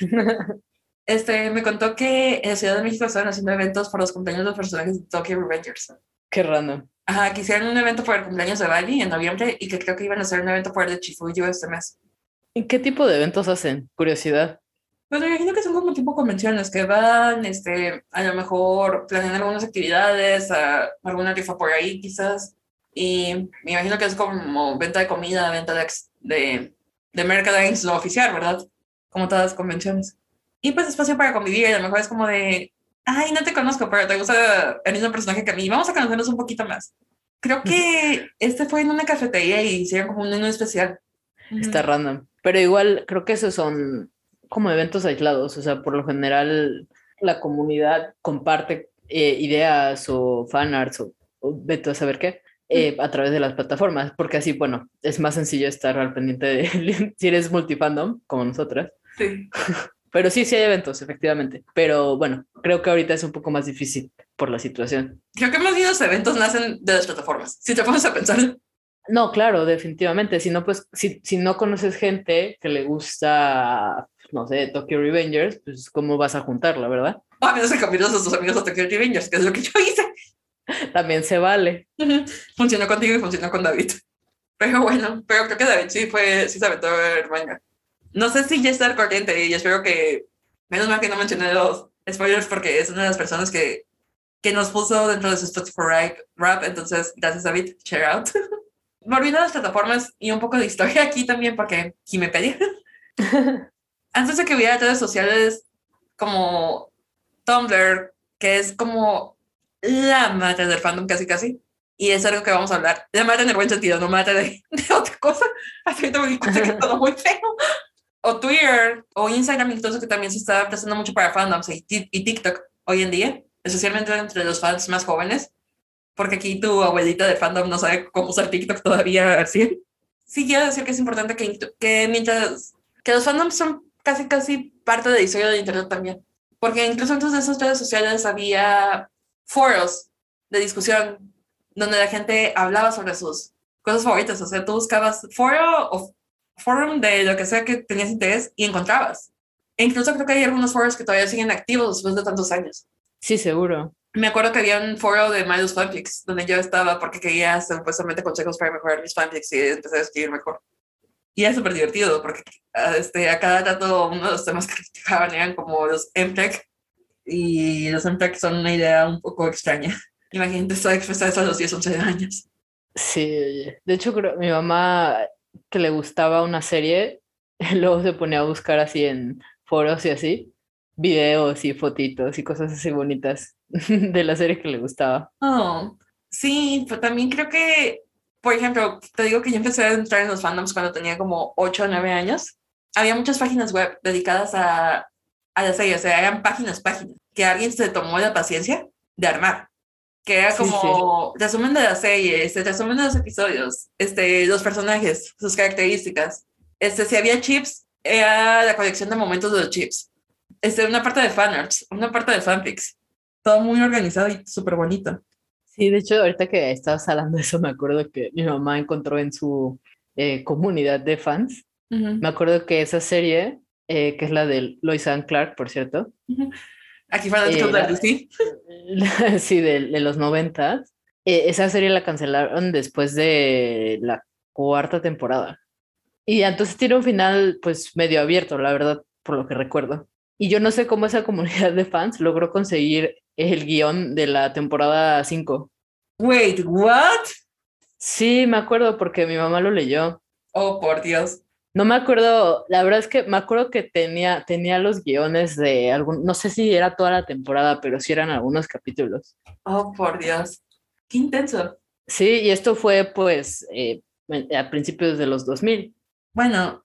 (laughs) este, me contó que en Ciudad de México estaban haciendo eventos por los cumpleaños de los personajes de Tokyo Revengers. Qué random. Ajá, que hicieron un evento por el cumpleaños de Bali en noviembre y que creo que iban a hacer un evento por el de Chifuyu este mes. ¿En qué tipo de eventos hacen? Curiosidad. Pues me imagino que son como tipo convenciones que van, este, a lo mejor planean algunas actividades, a, alguna rifa por ahí quizás. Y me imagino que es como venta de comida, venta de, de, de no oficial, ¿verdad? Como todas las convenciones. Y pues espacio para convivir, a lo mejor es como de, ay, no te conozco, pero te gusta el mismo personaje que a mí, vamos a conocernos un poquito más. Creo que (laughs) este fue en una cafetería y hicieron como un menú especial. Está random. Pero igual creo que esos son como eventos aislados, o sea, por lo general la comunidad comparte eh, ideas o fanarts o, o vete a saber qué eh, a través de las plataformas, porque así, bueno, es más sencillo estar al pendiente de (laughs) si eres multifandom como nosotras. Sí. (laughs) Pero sí, sí hay eventos, efectivamente. Pero bueno, creo que ahorita es un poco más difícil por la situación. Creo que más bien los eventos nacen de las plataformas, si te pones a pensar. No, claro, definitivamente. Si no, pues, si, si no conoces gente que le gusta, no sé, Tokyo Revengers, pues, ¿cómo vas a juntarla, verdad? A menos que cambias a tus amigos a Tokyo Revengers, que es lo que yo hice. (laughs) También se vale. Funcionó contigo y funcionó con David. (laughs) Pero bueno, pero creo que David sí fue, sí se aventó el manga. No sé si ya está al corriente y espero que, menos mal que no mencioné los spoilers porque es una de las personas que, que nos puso dentro de su Spotify rap, entonces gracias David, share out. (laughs) Volviendo a las plataformas y un poco de historia aquí también porque pedí. Antes de que hubiera redes sociales como Tumblr, que es como la madre del fandom casi casi, y es algo que vamos a hablar. La madre en el buen sentido, no madre de, (laughs) de otra cosa. Así que me di cuenta que es todo muy feo o Twitter o Instagram, incluso que también se está prestando mucho para fandoms y, y TikTok hoy en día, especialmente entre los fans más jóvenes, porque aquí tu abuelita de fandom no sabe cómo usar TikTok todavía así. Sí, quiero decir que es importante que, que mientras que los fandoms son casi, casi parte de la historia de Internet también, porque incluso antes de esas redes sociales había foros de discusión donde la gente hablaba sobre sus cosas favoritas, o sea, tú buscabas foro o forum de lo que sea que tenías interés y encontrabas. E incluso creo que hay algunos foros que todavía siguen activos después de tantos años. Sí, seguro. Me acuerdo que había un foro de Miles Fanfics donde yo estaba porque quería supuestamente consejos para mejorar mis fanfics y empecé a escribir mejor. Y es súper divertido porque este, a cada rato uno de los temas que criticaban eran como los MTech y los MTech son una idea un poco extraña. (laughs) Imagínate estar expresar eso a los 10, 11 años. Sí, de hecho creo mi mamá que le gustaba una serie, (laughs) luego se ponía a buscar así en foros y así, videos y fotitos y cosas así bonitas (laughs) de la serie que le gustaba. Oh, sí, pero también creo que, por ejemplo, te digo que yo empecé a entrar en los fandoms cuando tenía como 8 o 9 años. Había muchas páginas web dedicadas a, a la serie, o sea, eran páginas, páginas, que alguien se tomó la paciencia de armar que era como resumen de la serie, este, resumen de los episodios, este, los personajes, sus características. Este, si había chips, era la colección de momentos de los chips. Este, una parte de fanarts, una parte de fanfics. Todo muy organizado y súper bonito. Sí, de hecho, ahorita que estabas hablando de eso, me acuerdo que mi mamá encontró en su eh, comunidad de fans. Me acuerdo que esa serie, eh, que es la de Lois Ann Clark, por cierto, Aquí fue eh, la, sí. (laughs) sí, de, de los noventas. Eh, esa serie la cancelaron después de la cuarta temporada. Y entonces tiene un final pues medio abierto, la verdad, por lo que recuerdo. Y yo no sé cómo esa comunidad de fans logró conseguir el guion de la temporada 5. Wait, what? Sí, me acuerdo porque mi mamá lo leyó. Oh, por Dios. No me acuerdo, la verdad es que me acuerdo que tenía, tenía los guiones de algún, no sé si era toda la temporada, pero sí eran algunos capítulos. Oh, por Dios, qué intenso. Sí, y esto fue pues eh, a principios de los 2000. Bueno,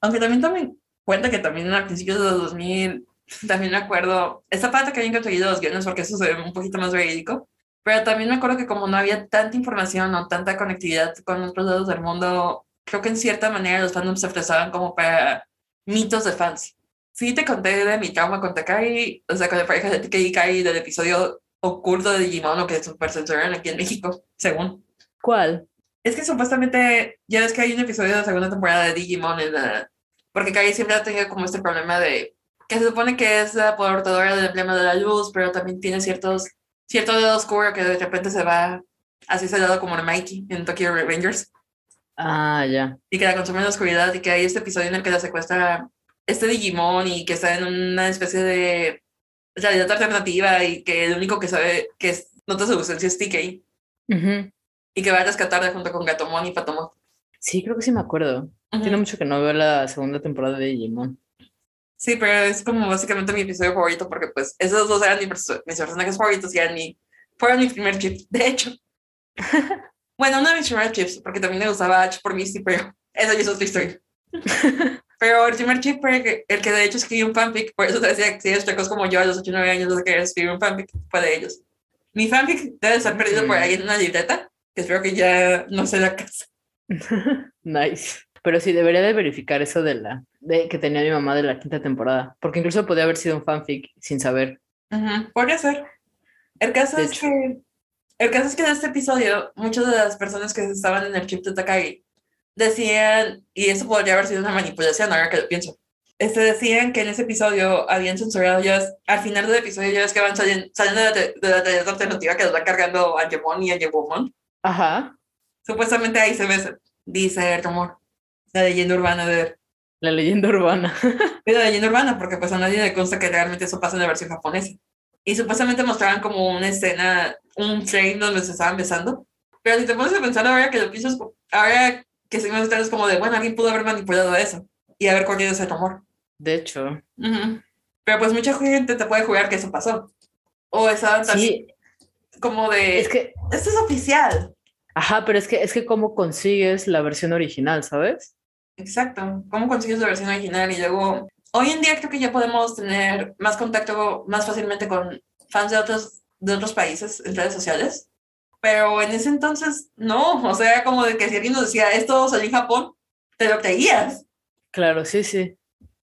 aunque también tomen cuenta que también a principios de los 2000, también me acuerdo, esta parte que habían conseguido los guiones, porque eso se ve un poquito más verídico, pero también me acuerdo que como no había tanta información o tanta conectividad con otros lados del mundo, creo que en cierta manera los fandoms se expresaban como para mitos de fans. Sí te conté de mi trauma con Takai, o sea, con la pareja de Takai y Kai del episodio oculto de Digimon, o que es super censuraron aquí en México, según. ¿Cuál? Es que supuestamente, ya ves que hay un episodio de la segunda temporada de Digimon en la... Porque Kai siempre ha tenido como este problema de que se supone que es la portadora del emblema de la luz, pero también tiene ciertos, cierto dedo oscuro que de repente se va así lado como de Mikey en Tokyo Revengers. Ah, ya. Y que la consume en la oscuridad y que hay este episodio en el que la secuestra este Digimon y que está en una especie de realidad alternativa y que el único que sabe que nota su ausencia es TK. Y que va a rescatarla junto con Gatomon y Patomon. Sí, creo que sí me acuerdo. Tiene mucho que no veo la segunda temporada de Digimon. Sí, pero es como básicamente mi episodio favorito porque pues esos dos eran mis, personajes favoritos y eran mi, fueron mi primer chip, (laughs) de hecho. (laughs) bueno, uno de mis primeros chips, porque también me gustaba H por Misty, pero esa es otra historia. (laughs) pero el primer chip, el que, el que de hecho escribió un fanfic, por eso te decía que si eres chicos como yo a los 8 o 9 años de querer escribir un fanfic, fue de ellos. Mi fanfic debe estar perdido por ahí en una libreta, que espero que ya no sea la casa. nice. Pero sí, debería de verificar eso de la de que tenía mi mamá de la quinta temporada, porque incluso podía haber sido un fanfic sin saber. Podría ser. El caso es que el caso es que en este episodio muchas de las personas que estaban en el chip de Takagi decían, y eso podría haber sido una manipulación ahora que lo pienso, este, decían que en ese episodio habían censurado ya, al final del episodio ya ves que van saliendo, saliendo de, la, de, la alternativa que los va cargando a Yemon y a Yebomon. Ajá. Supuestamente ahí se ve, dice el rumor. La leyenda urbana de... La leyenda urbana. (laughs) la leyenda urbana, porque pues a nadie le consta que realmente eso pasa en la versión japonesa. Y supuestamente mostraban como una escena, un frame donde se estaban besando. Pero si te pones a pensar ahora que lo piensas, ahora que se me es como de, bueno, alguien pudo haber manipulado eso y haber corrido ese rumor. De hecho. Pero pues mucha gente te puede jugar que eso pasó. O esa sí. como de... Es que... Esto es oficial. Ajá, pero es que, es que cómo consigues la versión original, ¿sabes? Exacto, cómo consigues la versión original y luego, hoy en día creo que ya podemos tener más contacto más fácilmente con fans de otros, de otros países en redes sociales, pero en ese entonces no, o sea, como de que si alguien nos decía esto salió en Japón, te lo creías. Claro, sí, sí.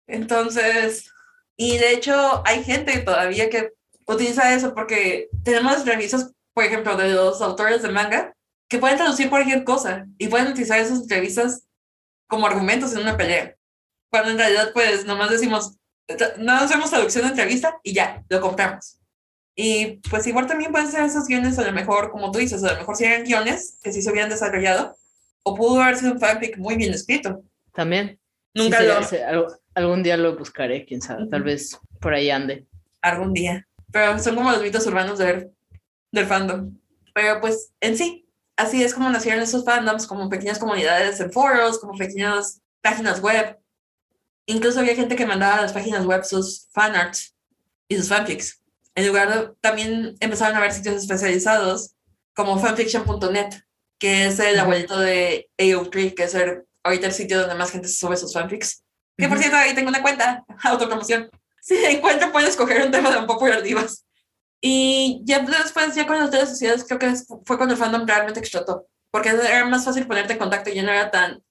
Entonces, y de hecho hay gente todavía que utiliza eso porque tenemos revistas, por ejemplo, de los autores de manga que pueden traducir cualquier cosa y pueden utilizar esas entrevistas como argumentos en una pelea. Cuando en realidad, pues, nomás decimos, no hacemos traducción de entrevista y ya, lo compramos. Y pues igual también pueden ser esos guiones, a lo mejor, como tú dices, a lo mejor si eran guiones que sí se habían desarrollado, o pudo haber sido un fanfic muy bien escrito. También. Nunca lo... algún día lo buscaré, quién sabe, tal vez por ahí ande. Algún día. Pero son como los mitos urbanos del, del fandom. Pero pues en sí, así es como nacieron esos fandoms, como pequeñas comunidades en foros, como pequeñas páginas web. Incluso había gente que mandaba a las páginas web sus fanarts y sus fanfics. En lugar de, también empezaron a haber sitios especializados como fanfiction.net, que es el abuelito de AO3, que es el, ahorita el sitio donde más gente sube sus fanfics. Que por cierto, ahí tengo una cuenta, (laughs) autopromoción. Si encuentro, pueden escoger un tema de un de divas. Y ya después, ya con las redes sociales, creo que fue cuando el fandom realmente explotó, porque era más fácil ponerte en contacto y ya no era tan,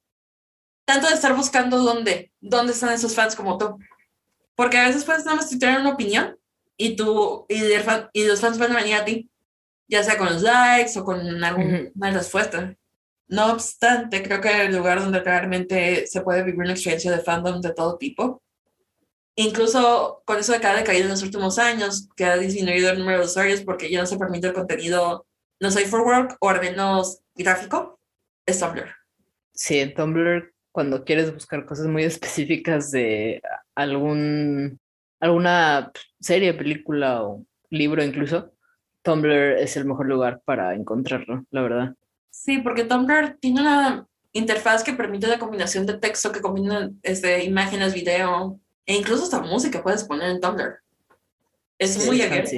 tanto de estar buscando dónde, dónde están esos fans como tú. Porque a veces puedes nada más tener una opinión y tú, y, y los fans van a venir a ti, ya sea con los likes o con alguna respuesta. No obstante, creo que el lugar donde realmente se puede vivir una experiencia de fandom de todo tipo Incluso con eso de que ha decaído en los últimos años, que ha disminuido el número de usuarios porque ya no se permite el contenido no safe for work o al menos gráfico, es Tumblr. Sí, en Tumblr, cuando quieres buscar cosas muy (laughs) específicas de algún, alguna serie, película o libro incluso, Tumblr es el mejor lugar para encontrarlo, la verdad. Sí, porque Tumblr tiene una interfaz que permite la combinación de texto, que combina este, imágenes, video, e incluso hasta música puedes poner en Tumblr. Es muy abierto.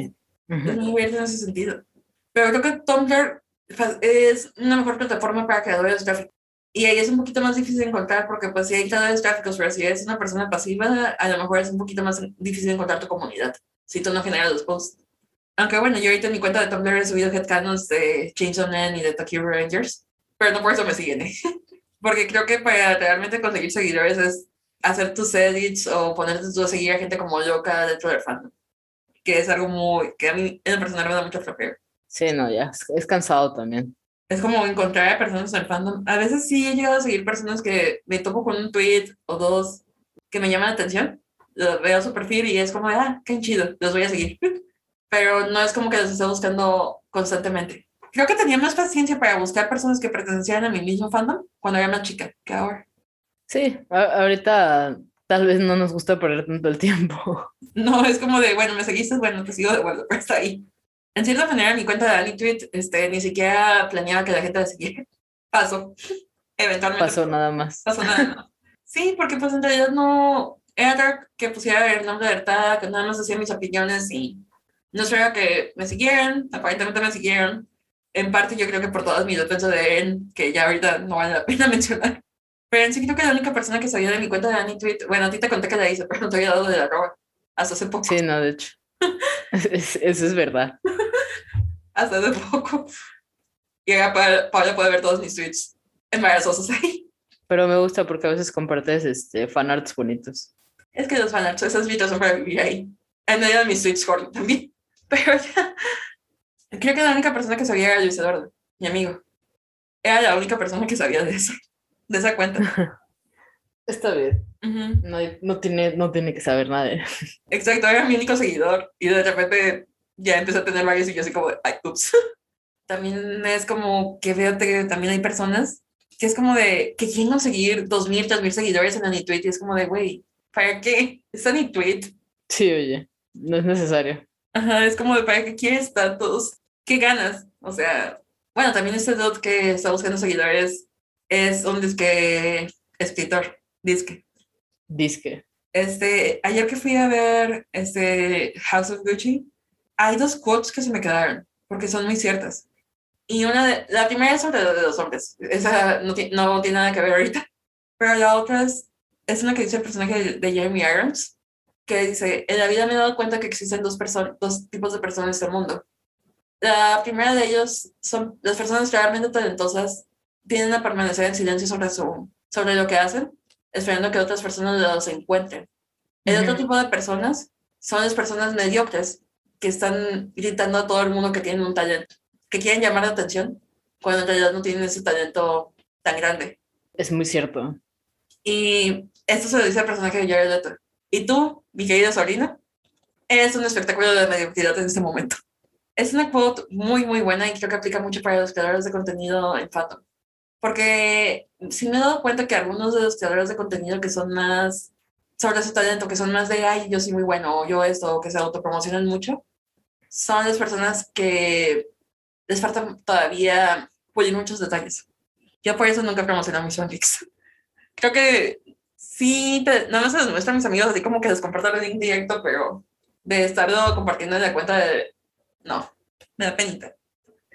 Es muy abierto en ese sentido. Pero creo que Tumblr es una mejor plataforma para creadores gráficos. Y ahí es un poquito más difícil de encontrar porque pues si hay creadores gráficos, pero si eres una persona pasiva, a lo mejor es un poquito más difícil encontrar tu comunidad, si tú no generas los posts. Aunque bueno, yo ahorita en mi cuenta de Tumblr he subido headcanons de Chainsaw Man y de Tokyo Rangers, pero no por eso me siguen, ¿eh? (laughs) porque creo que para realmente conseguir seguidores es hacer tus edits o ponerte tú a seguir a gente como loca dentro del fandom. Que es algo muy, que a mí en el personal me da mucho flojera. Sí, no, ya, es, cansado también. es como encontrar a personas en el fandom. A veces sí he llegado a seguir personas que me topo con un tweet o dos que me llaman la atención. Lo veo su perfil y es como, ah, qué chido, los voy a seguir. (laughs) Pero no es como que los esté buscando constantemente. Creo que tenía más paciencia para buscar personas que pertenecieran a mi mismo fandom cuando era más chica que ahora. Sí, ahorita tal vez no nos gusta perder tanto el tiempo. (laughs) No, es como de, bueno, me seguiste, bueno, te sigo de vuelta, pero está ahí. En cierta manera, mi cuenta de AniTweet, este, ni siquiera planeaba que la gente la siguiera. (laughs) Pasó. Eventualmente. Pasó nada más. Pasó nada más. (laughs) Sí, porque pues en realidad no era que pusiera el nombre de verdad, que nada más hacía mis opiniones y no esperaba que me siguieran, aparentemente me siguieron. En parte yo creo que por todas mis defensas de él, que ya ahorita no vale la pena mencionar. Pero en sí creo que la única persona que sabía de mi cuenta de AniTweet, bueno, a ti te conté que la hice, pero no te había dado de la roba hasta hace poco. Sí, no, de hecho. (laughs) eso es verdad. (laughs) hasta hace poco. Y ahora Paula puede ver todos mis tweets embarazosos ahí. Pero me gusta porque a veces compartes este, fanarts bonitos. Es que los fanarts, esas vidas son para vivir ahí. En medio de mis tweets también. (laughs) Pero ya. Creo que la única persona que sabía era Luis Eduardo, mi amigo. Era la única persona que sabía de eso, de esa cuenta. (laughs) Está bien. no, no, tiene, no tiene que saber nada. (laughs) Exacto, era mi único seguidor. Y de repente ya empecé a tener varios y yo así como, ay, ups. (laughs) También es como que veo que también hay personas que es como de que quieren conseguir dos mil, tres mil seguidores en AniTweet y es como de, güey, ¿para qué? Es AniTweet. Sí, oye, no es necesario. Ajá, es como de, ¿para qué quieres tantos? ¿Qué ganas? O sea, bueno, también este dot que está buscando seguidores es un disque escritor, disque. Disque. Este, ayer que fui a ver este House of Gucci, hay dos quotes que se me quedaron, porque son muy ciertas. Y una de, la primera es sobre de los hombres. Esa no, no tiene nada que ver ahorita. Pero la otra es, es una que dice el personaje de, Jeremy Irons, que dice, en la vida me he dado cuenta que existen dos, dos tipos de personas en el mundo. La primera de ellos son las personas realmente talentosas, tienden a permanecer en silencio sobre, su, sobre lo que hacen, esperando que otras personas los encuentren. El otro tipo de personas son las personas mediocres, que están gritando a todo el mundo que tienen un talento que quieren llamar la atención cuando en realidad no tienen ese talento tan grande. Es muy cierto. Y esto se lo dice al personaje de Jared Leto. Y tú, mi querida sobrina, eres un espectáculo de mediocridad en este momento. Es una quote muy, muy buena y creo que aplica mucho para los creadores de contenido en Phantom. Porque si me he dado cuenta que algunos de los creadores de contenido que son más sobre su talento, que son más de, ay, yo soy muy bueno, o yo esto, o que se autopromocionan mucho, son las personas que les falta todavía pulir muchos detalles. Yo por eso nunca promociono mis fanfics. (laughs) Creo que sí, te, nada más se los muestro a mis amigos, así como que les comparto el link directo, pero de estarlo compartiendo en la cuenta de... No, me da penita.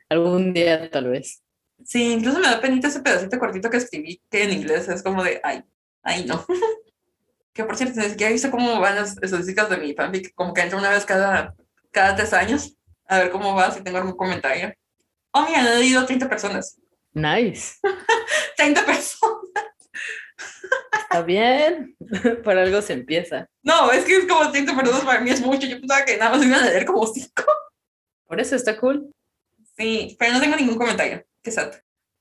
Algún día, tal vez. Sí, incluso me da penita ese pedacito cortito que escribí, que en inglés es como de, ay, ay, no. (laughs) que por cierto, ni siquiera he visto cómo van las estadísticas de mi fanfic, como que entro una vez cada, cada tres años, a ver cómo va, si tengo algún comentario. Oh, mira, he leído 30 personas. Nice. (laughs) 30 personas. Está bien. (laughs) Por algo se empieza. No, es que es como 30 personas para mí es mucho. Yo pensaba que nada más iban a leer como 5. Por eso está cool. Sí, pero no tengo ningún comentario. Sad.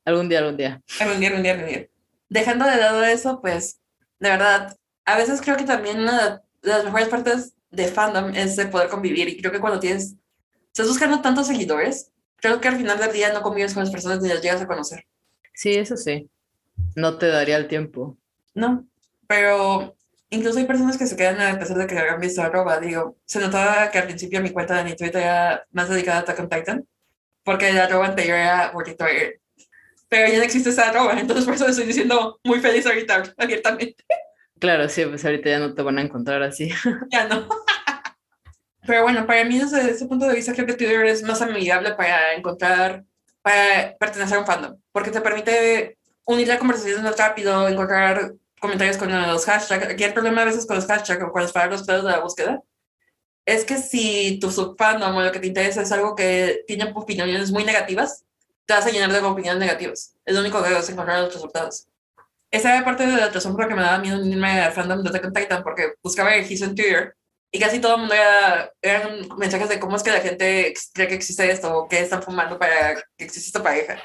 Algún día, algún día. Algún día, algún día, algún día. Dejando de lado eso, pues, de verdad, a veces creo que también una de las mejores partes de fandom es de poder convivir. Y creo que cuando tienes, estás buscando tantos seguidores, creo que al final del día no convives con las personas ni las llegas a conocer. Sí, eso sí. No te daría el tiempo. No, pero incluso hay personas que se quedan a pesar de que hayan visto arroba. Digo, se notaba que al principio mi cuenta de mi Twitter era más dedicada a Attack on Titan, porque la arroba anterior era Working Pero ya no existe esa arroba, entonces por eso estoy diciendo muy feliz ahorita, abiertamente. Claro, sí, pues ahorita ya no te van a encontrar así. (laughs) Ya no. Pero bueno, para mí desde ese punto de vista creo que Twitter es más amigable para encontrar, para pertenecer a un fandom, porque te permite unir la conversación más rápido, encontrar comentarios con los hashtags. Aquí el problema a veces con los hashtags o con los palabras de la búsqueda es que si tu subfandom o lo que te interesa es algo que tiene opiniones muy negativas, te vas a llenar de opiniones negativas. Es lo único que vas a encontrar en los resultados. Esa era parte de la razón por la que me daba miedo unirme al fandom de Attack on Titan, porque buscaba ejercicio en Twitter y casi todo el mundo era, eran mensajes de cómo es que la gente cree que existe esto o qué están fumando para que exista esta pareja.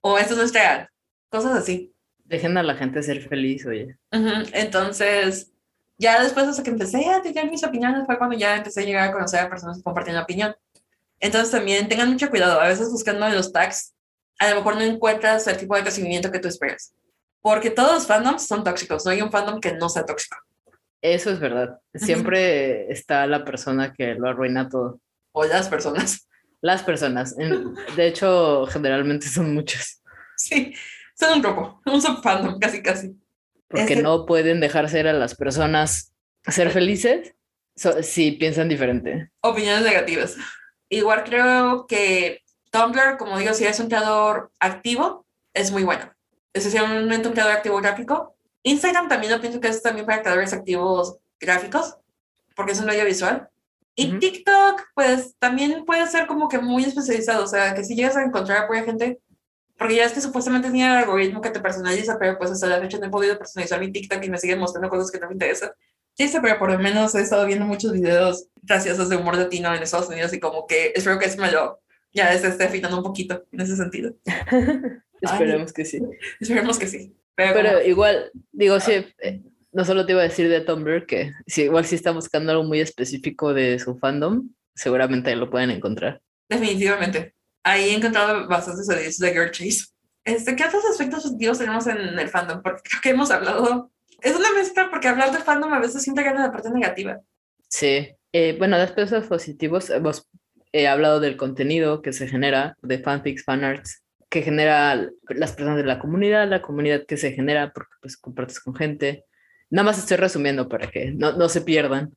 o esto no es real, cosas así. Dejen a la gente ser feliz, oye. Entonces, ya después de que empecé a tener mis opiniones fue cuando ya empecé a llegar a conocer a personas que compartían la opinión. Entonces también tengan mucho cuidado, a veces buscando los tags, a lo mejor no encuentras el tipo de recibimiento que tú esperas. Porque todos los fandoms son tóxicos, no hay un fandom que no sea tóxico. Eso es verdad. Siempre está la persona que lo arruina todo. O las personas. Las personas. De hecho, generalmente son muchas. Sí, son un grupo, un subfandom, casi, casi. Porque no pueden dejar ser a las personas ser felices si piensan diferente. Opiniones negativas. Igual creo que Tumblr, como digo, si es un creador activo, es muy bueno. Especialmente un creador activo gráfico. Instagram también lo pienso que es también para creadores activos gráficos, porque es un medio visual. Y TikTok, pues también puede ser como que muy especializado, o sea, que si llegas a encontrar a gente, porque ya es que supuestamente tiene el algoritmo que te personaliza, pero pues hasta la fecha no he podido personalizar mi TikTok y me siguen mostrando cosas que no me interesan. Sí, pero por lo menos he estado viendo muchos videos graciosos de humor latino en Estados Unidos y como que espero que eso me lo ya se esté afinando un poquito en ese sentido. (laughs) Esperemos que sí. Esperemos que sí. Pero, igual, digo, sí, eh, no solo te iba a decir de Tumblr que si igual si está buscando algo muy específico de su fandom, seguramente lo pueden encontrar. Definitivamente. Ahí he encontrado bastantes ediciones de Girl Chase. Este, ¿Qué otros aspectos positivos tenemos en el fandom? Porque creo que hemos hablado es una mezcla porque hablar de fandom a veces siempre gana la parte negativa. Sí. Eh, bueno, de aspectos positivos hemos hablado del contenido que se genera, de fanfics, fanarts, que genera las personas de la comunidad, la comunidad que se genera porque pues compartes con gente. Nada más estoy resumiendo para que no, no se pierdan.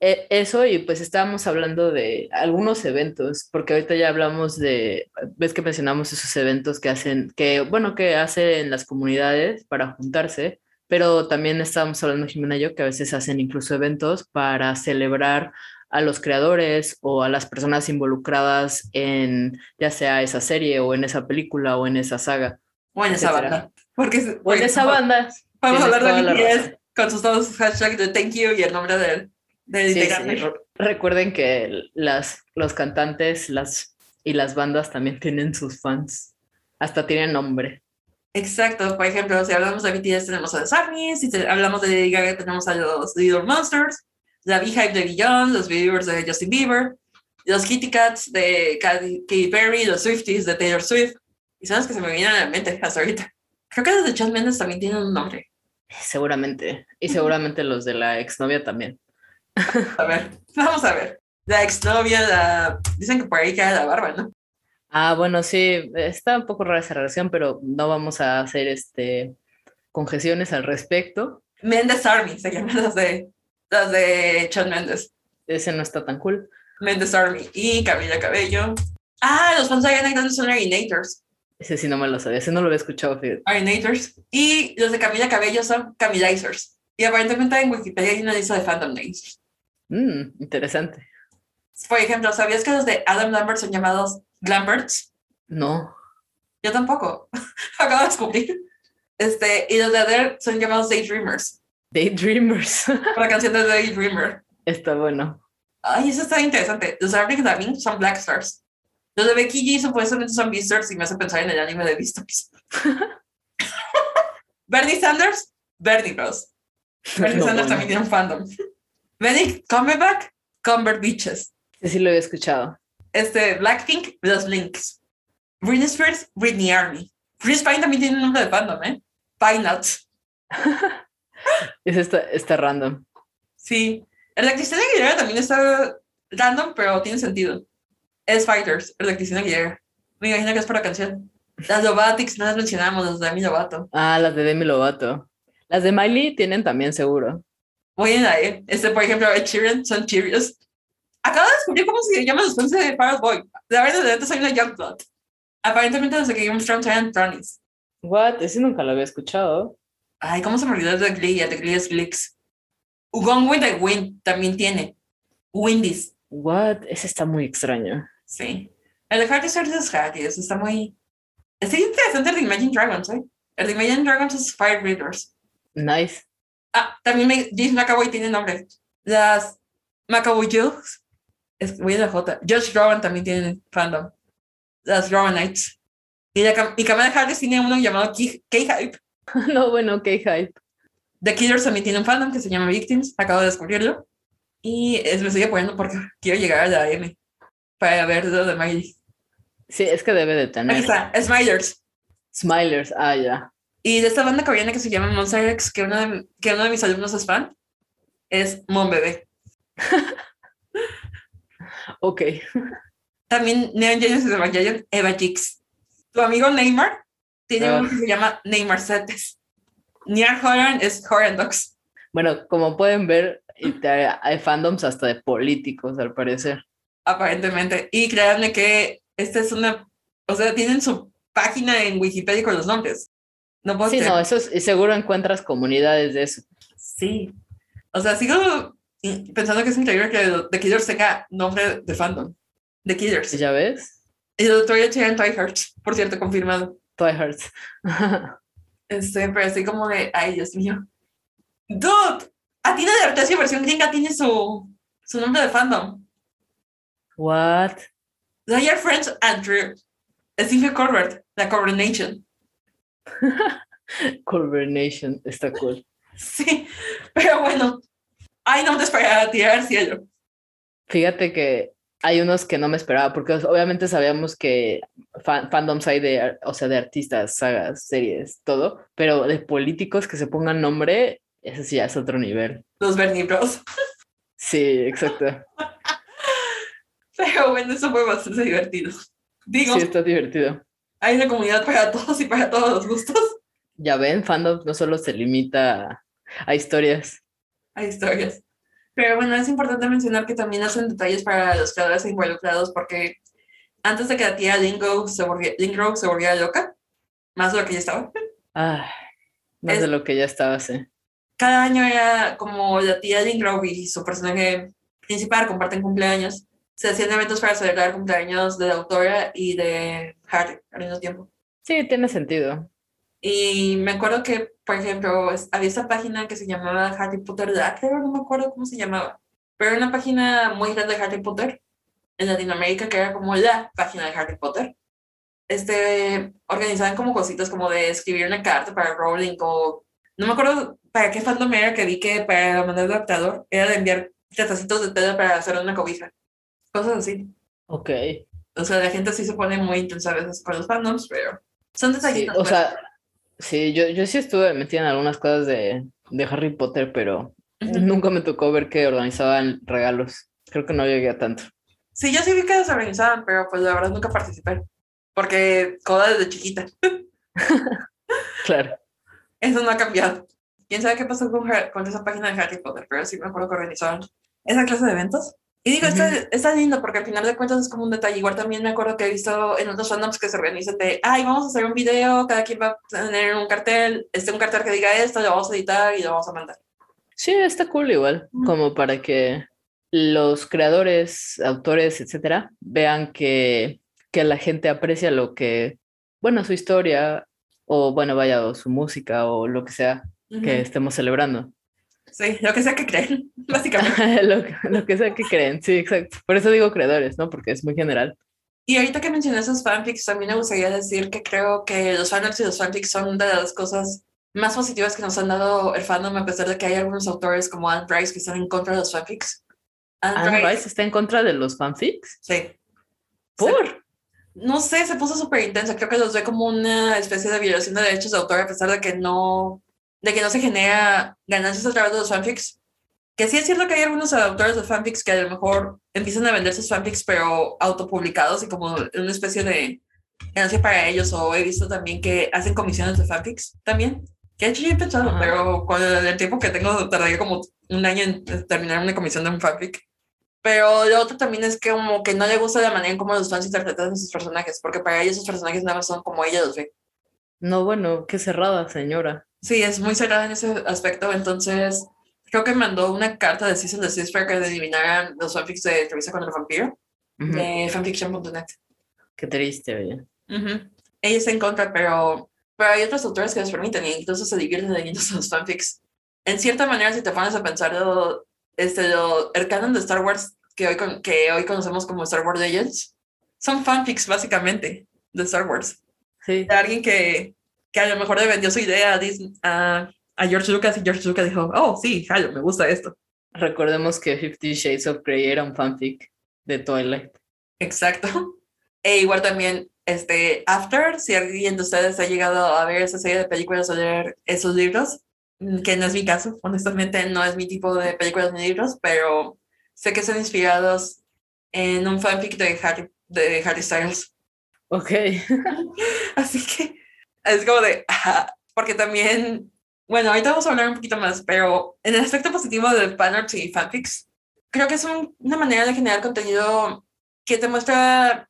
Eh, eso y pues estábamos hablando de algunos eventos, porque ahorita ya hablamos de, ves que mencionamos esos eventos que hacen, que bueno, que hacen las comunidades para juntarse pero también estábamos hablando, Jimena y yo, que a veces hacen incluso eventos para celebrar a los creadores o a las personas involucradas en ya sea esa serie o en esa película o en esa saga. O en esa banda. Porque, o en esa banda. Vamos a hablar de BTS con sus dos hashtags de thank you y el nombre del, de Recuerden que las, los cantantes las, y las bandas también tienen sus fans. Hasta tienen nombre. Exacto, por ejemplo, si hablamos de BTS tenemos a los ARMY, si hablamos de Lady Gaga tenemos a los Little Monsters, la Beehive de Beyond, los Believers de Justin Bieber, los Kitty Cats de Katy Perry, los Swifties de Taylor Swift, y son los que se me vienen a la mente hasta ahorita. Creo que los de Chad Mendes también tienen un nombre. Seguramente, y seguramente los de la exnovia también. A ver, vamos a ver. La exnovia, la... dicen que por ahí queda la barba, ¿no? Ah, bueno, sí, está un poco rara esa relación, pero no vamos a hacer este conjeciones al respecto. Mendes Army se llaman las (laughs) de las de Chad Mendes. Ese no está tan cool. Mendes Army y Camila Cabello. Ah, los fans de Ariana son Arinators. Ese sí no me lo sabía, ese no lo había escuchado. Arinators. Y los de Camila Cabello son Camilizers. Y aparentemente en Wikipedia hay una lista de fandom names. Mmm, interesante. Por ejemplo, ¿sabías que los de Adam Lambert son llamados Lamberts? No. Yo tampoco. (laughs) Acabo de descubrir. Este, y los de Adele son llamados Daydreamers. Daydreamers. (laughs) la canción de Daydreamer. Está bueno. Ay, eso está interesante. Los de Arctic son Black Stars. Los de Becky G supuestamente son Beastars y me hace pensar en el anime de Beastars. (laughs) Bernie Sanders, Bernie Bros. Bernie Sanders también tiene un fandom. Benny Comeback, Cumber Beaches. Sí, sí lo había escuchado. Este, Blackpink, los Links. Britney Spears, Britney Army. Chris Pine también tiene un nombre de fandom, ¿eh? Pine Nuts. es esta, esta random. Sí. El de Cristina Aguilera también está random, pero tiene sentido. Es Fighters, el de Cristina Aguilera. Me imagino que es por la canción. Las Lovatics, no las mencionamos, las de Demi Lovato. Ah, las de Demi Lovato. Las de Miley tienen también seguro. Muy bien ahí. Este, por ejemplo, Ed Sheeran son Cheerios. Acabo de descubrir cómo se llaman los fans de Fall Boy. De verdad, de antes hay una Youngblood. Aparentemente desde que Game of Thrones eran Tronies. What? Ese nunca lo había escuchado. Ay, ¿cómo se me olvidó de Glee? De Glee es Glicks. Ugong de Wind también tiene. Windies. What? Ese está muy extraño. Sí. El de Hardy Search es Hardy. está muy... Está interesante el de Imagine Dragons, ¿eh? El de Imagine Dragons es Fire Readers. Nice. Ah, también me, James McAvoy tiene nombre. Las McAvoy Jules. Es, voy a la J. Josh Rowan también tiene fandom. Las Rowanites. Y, la, y Kamala Harris tiene uno llamado K-Hype. (laughs) no, bueno, K-Hype. The Killers también tiene un fandom que se llama Victims. Acabo de descubrirlo. Y es, me estoy apoyando porque quiero llegar a la M para ver lo de Miley. Sí, es que debe de tener. Ahí está, Smilers. Smilers, ah, ya. Y de esta banda coreana que se llama Monster X, que uno de, que uno de mis alumnos es fan, es Mon Bebé. (laughs) ok. También Neon Genesis Evangelion, Eva Jix. Tu amigo Neymar tiene Ah. uno que se llama Neymar Setes. Niar Horan es Horan Dogs. Bueno, como pueden ver, hay fandoms hasta de políticos, al parecer. aparentemente. Y créanme que esta es una, o sea, tienen su página en Wikipedia con los nombres. No puedo Sí, creer. no, eso es, y seguro encuentras comunidades de eso. Sí. O sea, sigo pensando que es increíble que The Killers tenga nombre de fandom. The Killers. ¿Ya ves? Y el doctor ya tiene Hearts, por cierto, confirmado. Twilight. Este, pero así como de, ay, Dios mío. Dude, Atina de Artesia versión gringa tiene su, su nombre de fandom. What? They are friends Andrew. Stephen Colbert, la Coronation. (laughs) Coronation, está cool. Sí, pero bueno, hay nombres para tirar al cielo. Fíjate que hay unos que no me esperaba, porque obviamente sabíamos que fan- fandoms hay de, o sea, de artistas, sagas, series, todo, pero de políticos que se pongan nombre, ese sí ya es otro nivel. Los Bernie Bros. Sí, exacto. (laughs) Pero bueno, eso fue bastante divertido. Digo, Sí, está divertido. Hay una comunidad para todos y para todos los gustos. Ya ven, fandom no solo se limita a, a historias. Hay historias. Pero bueno, es importante mencionar que también hacen detalles para los creadores involucrados porque antes de que la tía Lingo se volviera, Lingo se volviera loca, más de lo que ya estaba, Ah, más Es- de lo que ya estaba, sí. cada año era como la tía Lingo y su personaje principal comparten cumpleaños. Se hacían eventos para celebrar cumpleaños de la autora y de Harry al mismo tiempo. Sí, tiene sentido. Y me acuerdo que, por ejemplo, había esta página que se llamaba Harry Potter Lacre, no me acuerdo cómo se llamaba, pero era una página muy grande de Harry Potter en Latinoamérica que era como la página de Harry Potter. Este, organizaban como cositas como de escribir una carta para Rowling o no me acuerdo para qué fandom era que vi que para manera de adaptador era de enviar retacitos de tela para hacer una cobija. Cosas así. Ok. O sea, la gente sí se pone muy intensa a veces con los fandoms, pero son Sí, detallitos. o pues. sea, sí, yo, yo sí estuve metida en algunas cosas de, de Harry Potter, pero Ujú. nunca me tocó ver que organizaban regalos. Creo que no llegué a tanto. Sí, yo sí vi que los organizaban, pero pues la verdad nunca participé. Porque coda desde chiquita. (laughs) Claro. Eso no ha cambiado. Quién sabe qué pasó con, con esa página de Harry Potter, pero sí me acuerdo que organizaban esa clase de eventos. Y digo, está, Ujú. está lindo porque al final de cuentas es como un detalle. Igual también me acuerdo que he visto en otros fandoms que se organizan de, ay, vamos a hacer un video, cada quien va a tener un cartel, este un cartel que diga esto, lo vamos a editar y lo vamos a mandar. Sí, está cool igual, Ujú. como para que los creadores, autores, etcétera, vean que, que la gente aprecia lo que, bueno, su historia, o bueno, vaya, o su música, o lo que sea que Ujú. estemos celebrando. Sí, lo que sea que creen, (laughs) básicamente. lo, lo que sea que creen, sí, exacto. Por eso digo creadores, ¿no? Porque es muy general. Y ahorita que mencioné esos fanfics, también me gustaría decir que creo que los fanarts y los fanfics son de las cosas más positivas que nos han dado el fandom, a pesar de que hay algunos autores como Anne Rice que están en contra de los fanfics. Anne, Anne Rice, Rice está en contra de los fanfics. sí. ¿Por? No sé, se puso súper intensa. Creo que los ve como una especie de violación de derechos de autor, a pesar de que no, de que no se genera ganancias a través de los fanfics. Que sí es cierto que hay algunos autores de fanfics que a lo mejor empiezan a vender sus fanfics, pero autopublicados y como una especie de ganancia para ellos. O he visto también que hacen comisiones de fanfics también. Que yo he pensado, Ajá. pero con el tiempo que tengo, tardaría como un año en terminar una comisión de un fanfic. Pero lo otro también es que como que no le gusta la manera en cómo los fans interpretan a sus personajes, porque para ellos sus personajes nada más son como ella los ve. No, bueno, qué cerrada, señora. Sí, es muy cerrada en ese aspecto, entonces creo que mandó una carta de Season de Cis para que eliminaran los fanfics de Entrevista con el vampiro Ujú. de fanfiction.net. Qué triste, oye. Ujú. Ella está en contra, pero, pero hay otros autores que les permiten y incluso se divierten leyendo (laughs) sus fanfics. En cierta manera, si te pones a pensar, lo- este, lo- el canon de Star Wars que hoy, con- que hoy conocemos como Star Wars Legends son fanfics básicamente de Star Wars. Sí. de alguien que, que a lo mejor le vendió su idea a, Disney- a, a George Lucas y George Lucas dijo, oh, sí, jalo, me gusta esto. Recordemos que Fifty Shades of Grey era un fanfic de Twilight. Exacto. E igual también, este, After, si alguien de ustedes ha llegado a ver esa serie de películas o leer esos libros, mm, que no es mi caso, honestamente no es mi tipo de películas ni libros, pero sé que son inspirados en un fanfic de Harry, de Harry Styles. Ok. (laughs) Así que es como de, porque también, bueno, ahorita vamos a hablar un poquito más, pero en el aspecto positivo de fanarts y fanfics, creo que es un- una manera de generar contenido que te muestra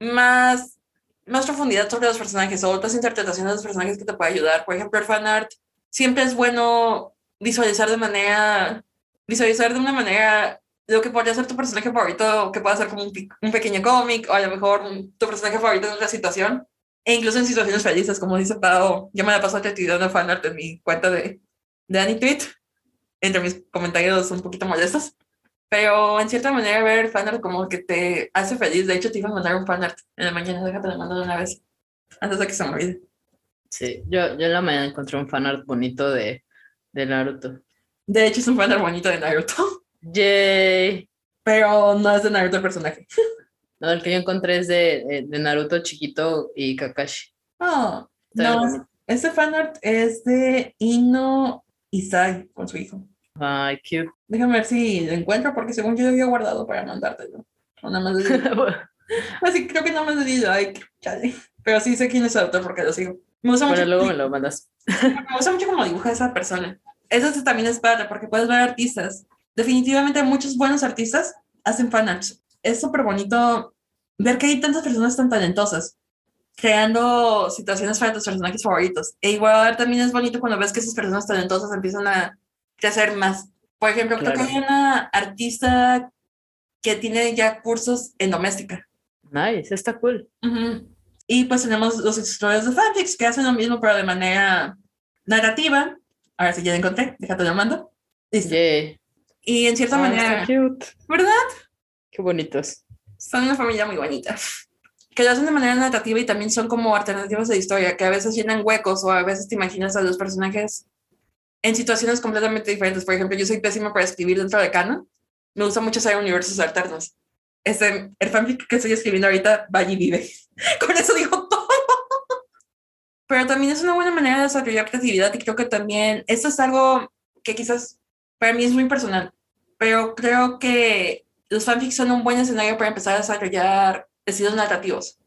más, más profundidad sobre los personajes o otras interpretaciones de los personajes que te puede ayudar. Por ejemplo, el fanart siempre es bueno visualizar de manera, visualizar de una manera lo que podría ser tu personaje favorito, que pueda ser como un, un pequeño cómic, o a lo mejor un- tu personaje favorito en otra situación, e incluso en situaciones felices, como dice Pau, yo me la paso activando fanart en mi cuenta de, de AnyTweet, entre mis comentarios un poquito molestos, pero en cierta manera ver fanart como que te hace feliz, de hecho te iba a mandar un fanart en la mañana, déjate lo mando de una vez, antes de que se me olvide. Sí, yo, yo en la mañana encontré un fanart bonito de, de Naruto. De hecho es un fanart bonito de Naruto, Yay. pero no es de Naruto el personaje. (laughs) No, el que yo encontré es de, de, de Naruto chiquito y Kakashi. Oh, no, este fanart es de Ino Isai con su hijo. Ay, cute. Déjame ver si lo encuentro, porque según yo lo había guardado para mandártelo. Nada más Así (laughs) creo que nada más di like, chale. Pero sí sé quién es el autor porque lo sigo. Me gusta, bueno, mucho, luego me lo mandas. (laughs) me gusta mucho cómo dibuja esa persona. Eso también es padre, porque puedes ver artistas. Definitivamente muchos buenos artistas hacen fanarts. Es súper bonito ver que hay tantas personas tan talentosas creando situaciones para tus personajes favoritos. E igual también es bonito cuando ves que esas personas talentosas empiezan a crecer más. Por ejemplo, creo que hay una artista que tiene ya cursos en doméstica. Nice, está cool. Ujú. Y pues tenemos los escritores de fanfics que hacen lo mismo, pero de manera narrativa. Ahora sí, ya la encontré, déjate lo mando. Listo. Yay. Y en cierta Ah, manera, cute. ¿verdad? Qué bonitos. Son una familia muy bonita. Que lo hacen de manera narrativa y también son como alternativas de historia, que a veces llenan huecos o a veces te imaginas a los personajes en situaciones completamente diferentes. Por ejemplo, yo soy pésima para escribir dentro de canon. Me gusta mucho hacer universos alternos. Este, el fanfic que estoy escribiendo ahorita, va y vive. (laughs) Con eso digo todo. Pero también es una buena manera de desarrollar creatividad y creo que también esto es algo que quizás para mí es muy personal, pero creo que los fanfics son un buen escenario para empezar a desarrollar estilos narrativos.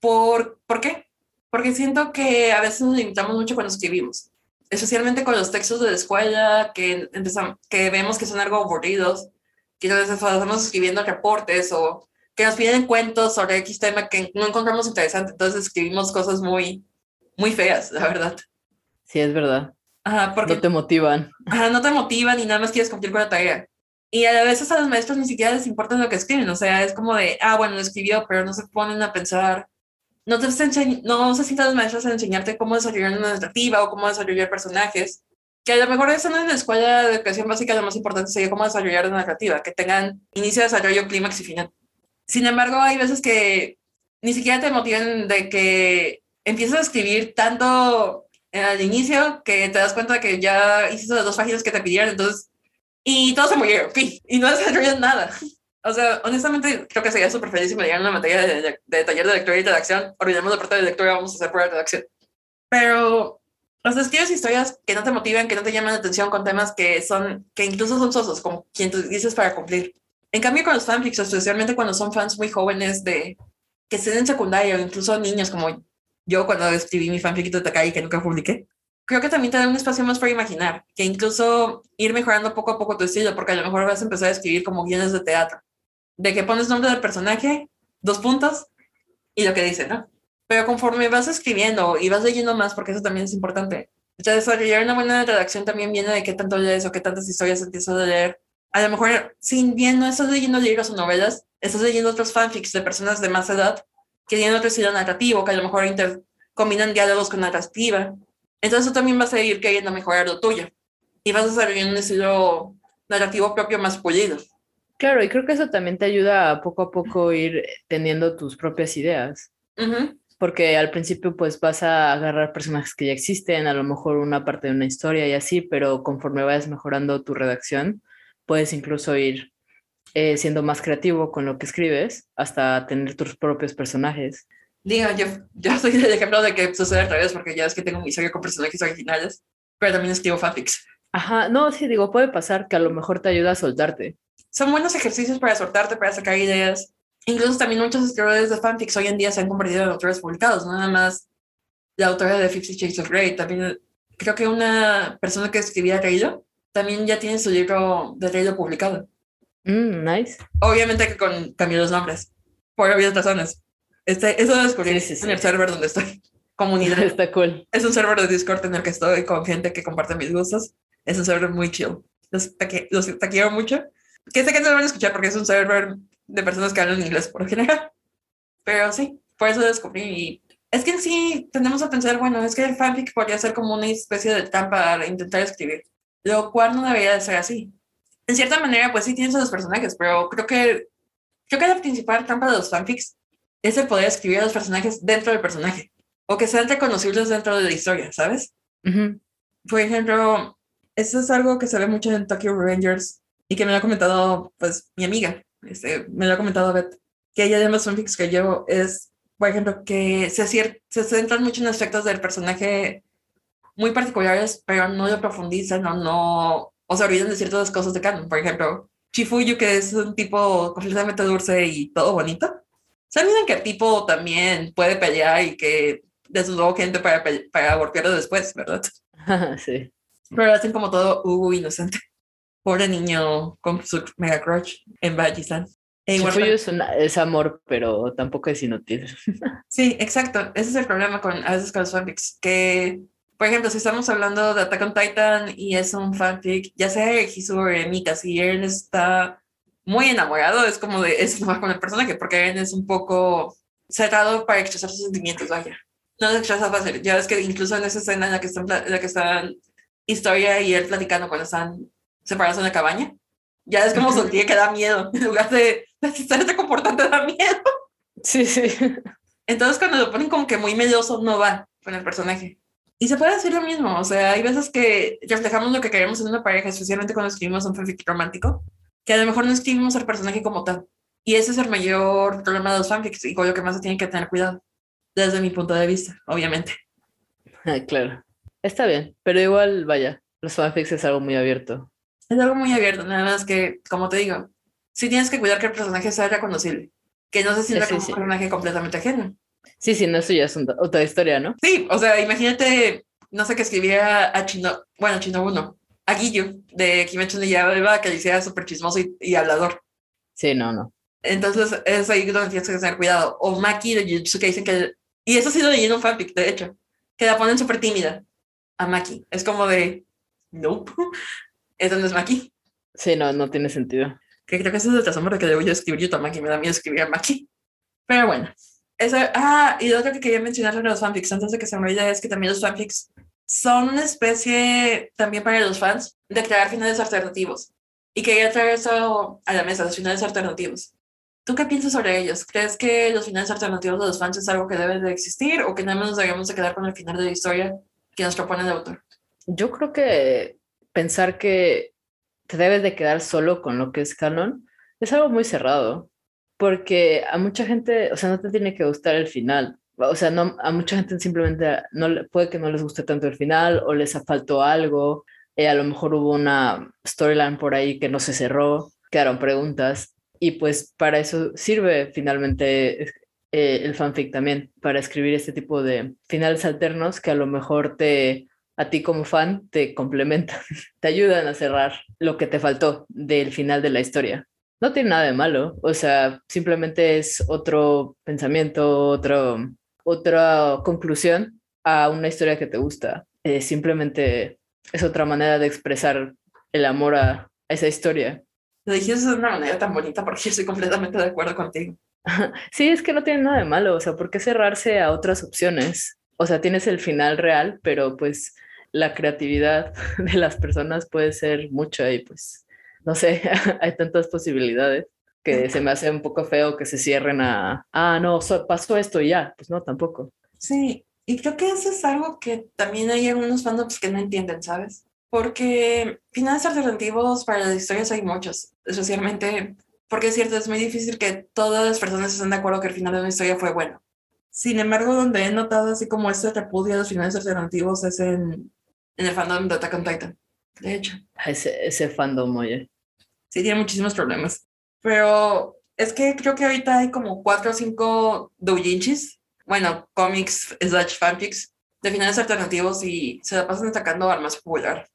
¿Por, ¿Por qué? Porque siento que a veces nos limitamos mucho cuando escribimos, especialmente con los textos de la escuela que, empezamos, que vemos que son algo aburridos, que nos estamos escribiendo reportes o que nos piden cuentos sobre X tema que no encontramos interesante, entonces escribimos cosas muy, muy feas, la verdad. Sí, es verdad. Ajá, porque No te motivan. Ajá, no te motivan y nada más quieres cumplir con la tarea. Y a veces a los maestros ni siquiera les importa lo que escriben, o sea, es como de, ah, bueno, lo escribió, pero no se ponen a pensar, no, te enseñ- no se sientan los maestros a enseñarte cómo desarrollar una narrativa o cómo desarrollar personajes, que a lo mejor eso no en la escuela de educación básica lo más importante sería cómo desarrollar una narrativa, que tengan inicio, desarrollo, clímax y final. Sin embargo, hay veces que ni siquiera te motivan de que empiezas a escribir tanto al inicio que te das cuenta de que ya hiciste las dos páginas que te pidieron, entonces, y todos se murieron, fin, y no desarrollan nada. O sea, honestamente, creo que sería súper feliz si me dieran una materia de, de, taller de lectura y redacción. Olvidemos la parte de lectura, vamos a hacer de redacción. Pero, o sea, escribes historias que no te motivan, que no te llaman la atención con temas que son, que incluso son sosos, como quien tú dices para cumplir. En cambio, con los fanfics, especialmente cuando son fans muy jóvenes de que estén en secundaria o incluso niños como yo cuando escribí mi fanfic de Takai que nunca publiqué, creo que también te da un espacio más para imaginar, que incluso ir mejorando poco a poco tu estilo, porque a lo mejor vas a empezar a escribir como guiones de teatro, de que pones nombre del personaje, dos puntos y lo que dice, ¿no? Pero conforme vas escribiendo y vas leyendo más, porque eso también es importante, ya desarrollar una buena redacción también viene de qué tanto lees o qué tantas historias empiezas a leer. A lo mejor, sin bien no estás leyendo libros o novelas, estás leyendo otros fanfics de personas de más edad que tienen otro estilo narrativo, que a lo mejor inter combinan diálogos con narrativa. Entonces tú también vas a ir queriendo mejorar lo tuyo y vas a desarrollar un estilo narrativo propio más pulido. Claro, y creo que eso también te ayuda a poco a poco ir teniendo tus propias ideas. Uh -huh. porque al principio pues vas a agarrar personajes que ya existen, a lo mejor una parte de una historia y así, pero conforme vayas mejorando tu redacción, puedes incluso ir eh, siendo más creativo con lo que escribes hasta tener tus propios personajes. Diga, yo, yo soy el ejemplo de que sucede al revés, porque ya es que tengo mi historia con personajes originales, pero también escribo fanfics. Ajá, no, sí, digo, puede pasar que a lo mejor te ayuda a soltarte. Son buenos ejercicios para soltarte, para sacar ideas. Incluso también muchos escritores de fanfics hoy en día se han convertido en autores publicados, no nada más la autora de Fifty Shades of Grey. También creo que una persona que escribía Reilo también ya tiene su libro de Reilo publicado. Mm, nice. Obviamente que con cambió los nombres, por obvias razones. Este, eso lo descubrí sí, sí, sí. en el server donde estoy. (laughs) Comunidad. Está cool. Es un server de Discord en el que estoy con gente que comparte mis gustos. Es un server muy chill. Los te, los te quiero mucho. Que sé que no van a escuchar porque es un server de personas que hablan inglés por lo general. (laughs) Pero sí, por eso descubrí. Y es que en sí tendemos a pensar, bueno, es que el fanfic podría ser como una especie de trampa para intentar escribir, lo cual no debería de ser así. En cierta manera, pues sí tienes a los personajes, pero creo que, creo que la principal trampa de los fanfics es el poder escribir a los personajes dentro del personaje, o que sean reconocibles dentro de la historia, ¿sabes? Uh -huh. Por ejemplo, eso es algo que se ve mucho en Tokyo Revengers y que me lo ha comentado, pues, mi amiga, este, me lo ha comentado Beth, que ella de los fanfics que yo es, por ejemplo, que se, se centran mucho en aspectos del personaje muy particulares, pero no lo profundizan o no, o se olvidan de ciertas cosas de canon. Por ejemplo, Chifuyu, que es un tipo completamente dulce y todo bonito. Se olvidan que el tipo también puede pelear y que desnudó gente para, para golpearlo después, ¿verdad? (laughs) sí. Pero hacen como todo uh, inocente. Pobre niño con su mega crush en Bajisan. E Chifuyu es, una, es amor, pero tampoco es inútil. (laughs) sí, exacto. Ese es el problema con a veces con los fanfics, que por ejemplo, si estamos hablando de Attack on Titan y es un fanfic, ya sea de de Mika, si Eren está muy enamorado, es como de, es más con el personaje, porque Eren es un poco cerrado para expresar sus sentimientos, vaya. No se expresa fácil. Ya ves que incluso en esa escena en la que están, en la que están Historia y él platicando cuando están separados en la cabaña, ya es como sentía que da miedo, en lugar de, de estarse comportando da miedo. Sí, sí. Entonces cuando lo ponen como que muy medioso, no va con el personaje. Y se puede decir lo mismo, o sea, hay veces que reflejamos lo que queremos en una pareja, especialmente cuando escribimos un fanfic romántico, que a lo mejor no escribimos al personaje como tal. Y ese es el mayor problema de los fanfics y con lo que más se tiene que tener cuidado, desde mi punto de vista, obviamente. (laughs) Claro, está bien, pero igual, vaya, los fanfics es algo muy abierto. Es algo muy abierto, nada más que, como te digo, sí tienes que cuidar que el personaje sea reconocible, que no se sienta sí, como sí. un personaje completamente ajeno. Sí, sí, no, eso ya es un, otra historia, ¿no? Sí, o sea, imagínate, no sé, que escribiera a Chino, bueno, Chino uno, a Guillo de Kimetsu no Yaiba, que le hiciera súper chismoso y, y, hablador. Sí, no, no. Entonces, es ahí donde tienes que tener cuidado. O Maki de Jujutsu que dicen que, y eso ha sido leyendo un fanfic, de hecho, que la ponen súper tímida a Maki. Es como de, nope, (laughs) eso no es Maki. Sí, no, no tiene sentido. Que creo que ese es el de que debo yo escribir yo a Maki, me da miedo escribir a Maki. Pero bueno, eso, ah, y lo otro que quería mencionar sobre los fanfics, antes de que se me olvide, es que también los fanfics son una especie, también para los fans, de crear finales alternativos. Y quería traer eso a la mesa, los finales alternativos. ¿Tú qué piensas sobre ellos? ¿Crees que los finales alternativos de los fans es algo que debe de existir o que nada más nos debemos de quedar con el final de la historia que nos propone el autor? Yo creo que pensar que te debes de quedar solo con lo que es canon es algo muy cerrado porque a mucha gente, o sea, no te tiene que gustar el final. O sea, a mucha gente simplemente no, puede que no les guste tanto el final o les faltó algo. Eh, a lo mejor hubo una storyline por ahí que no se cerró, quedaron preguntas. Y pues para eso sirve finalmente eh, el fanfic también, para escribir este tipo de finales alternos que a lo mejor te, a ti como fan te complementan, (laughs) te ayudan a cerrar lo que te faltó del final de la historia no tiene nada de malo, o sea, simplemente es otro pensamiento, otro, otra conclusión a una historia que te gusta. Eh, simplemente es otra manera de expresar el amor a, a esa historia. Lo dijiste de una manera tan bonita porque yo estoy completamente de acuerdo contigo. (laughs) Sí, es que no tiene nada de malo, o sea, ¿por qué cerrarse a otras opciones? O sea, tienes el final real, pero pues la creatividad (laughs) de las personas puede ser mucha y pues no sé, (laughs) hay tantas posibilidades. que se me hace un poco feo que se cierren a, ah, no, pasó esto y ya, pues no, tampoco. Sí, y creo que eso es algo que también hay algunos fandoms que no entienden, ¿sabes? Porque finales alternativos para las historias hay muchos, especialmente porque es cierto, es muy difícil que todas las personas estén de acuerdo que el final de una historia fue bueno. Sin embargo, donde he notado así como este repudio a los finales alternativos es en, en el fandom de Attack on Titan, de hecho. Ese, ese fandom, oye. Sí, tiene muchísimos problemas. Pero es que creo que ahorita hay como cuatro o cinco doujinshis, bueno, cómics slash fanfics de finales alternativos y se la pasan atacando al más popular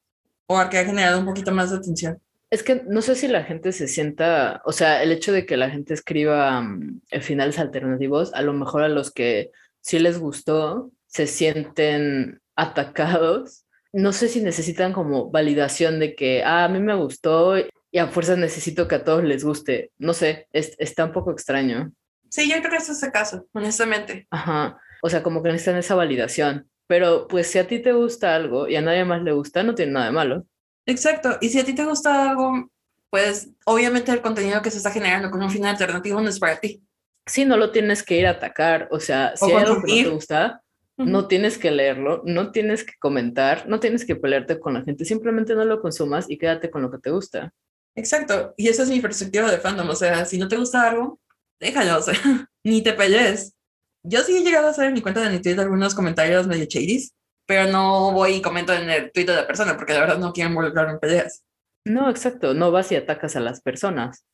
o al que ha generado un poquito más de atención. Es que no sé si la gente se sienta, o sea, el hecho de que la gente escriba um, finales alternativos, a lo mejor a los que sí les gustó, se sienten atacados. No sé si necesitan como validación de que, ah, a mí me gustó y a fuerza necesito que a todos les guste. No sé, está un poco extraño. Sí, yo creo que ese es el caso, honestamente. Ajá, o sea, como que necesitan esa validación. Pero pues si a ti te gusta algo y a nadie más le gusta, no tiene nada de malo. Exacto. Y si a ti te gusta algo, pues obviamente el contenido que se está generando con un final alternativo no es para ti. Sí, no lo tienes que ir a atacar. O sea, si hay algo que no te gusta, no tienes que leerlo, no tienes que comentar, no tienes que pelearte con la gente. Simplemente no lo consumas y quédate con lo que te gusta. Exacto. Y esa es mi perspectiva de fandom. O sea, si no te gusta algo, déjalo. O sea, (laughs) ni te pelees. Yo sí he llegado a hacer en mi cuenta de Twitter algunos comentarios medio chadis pero no voy y comento en el tweet de la persona porque la verdad no quiero involucrarme en peleas. No, exacto, no vas y atacas a las personas.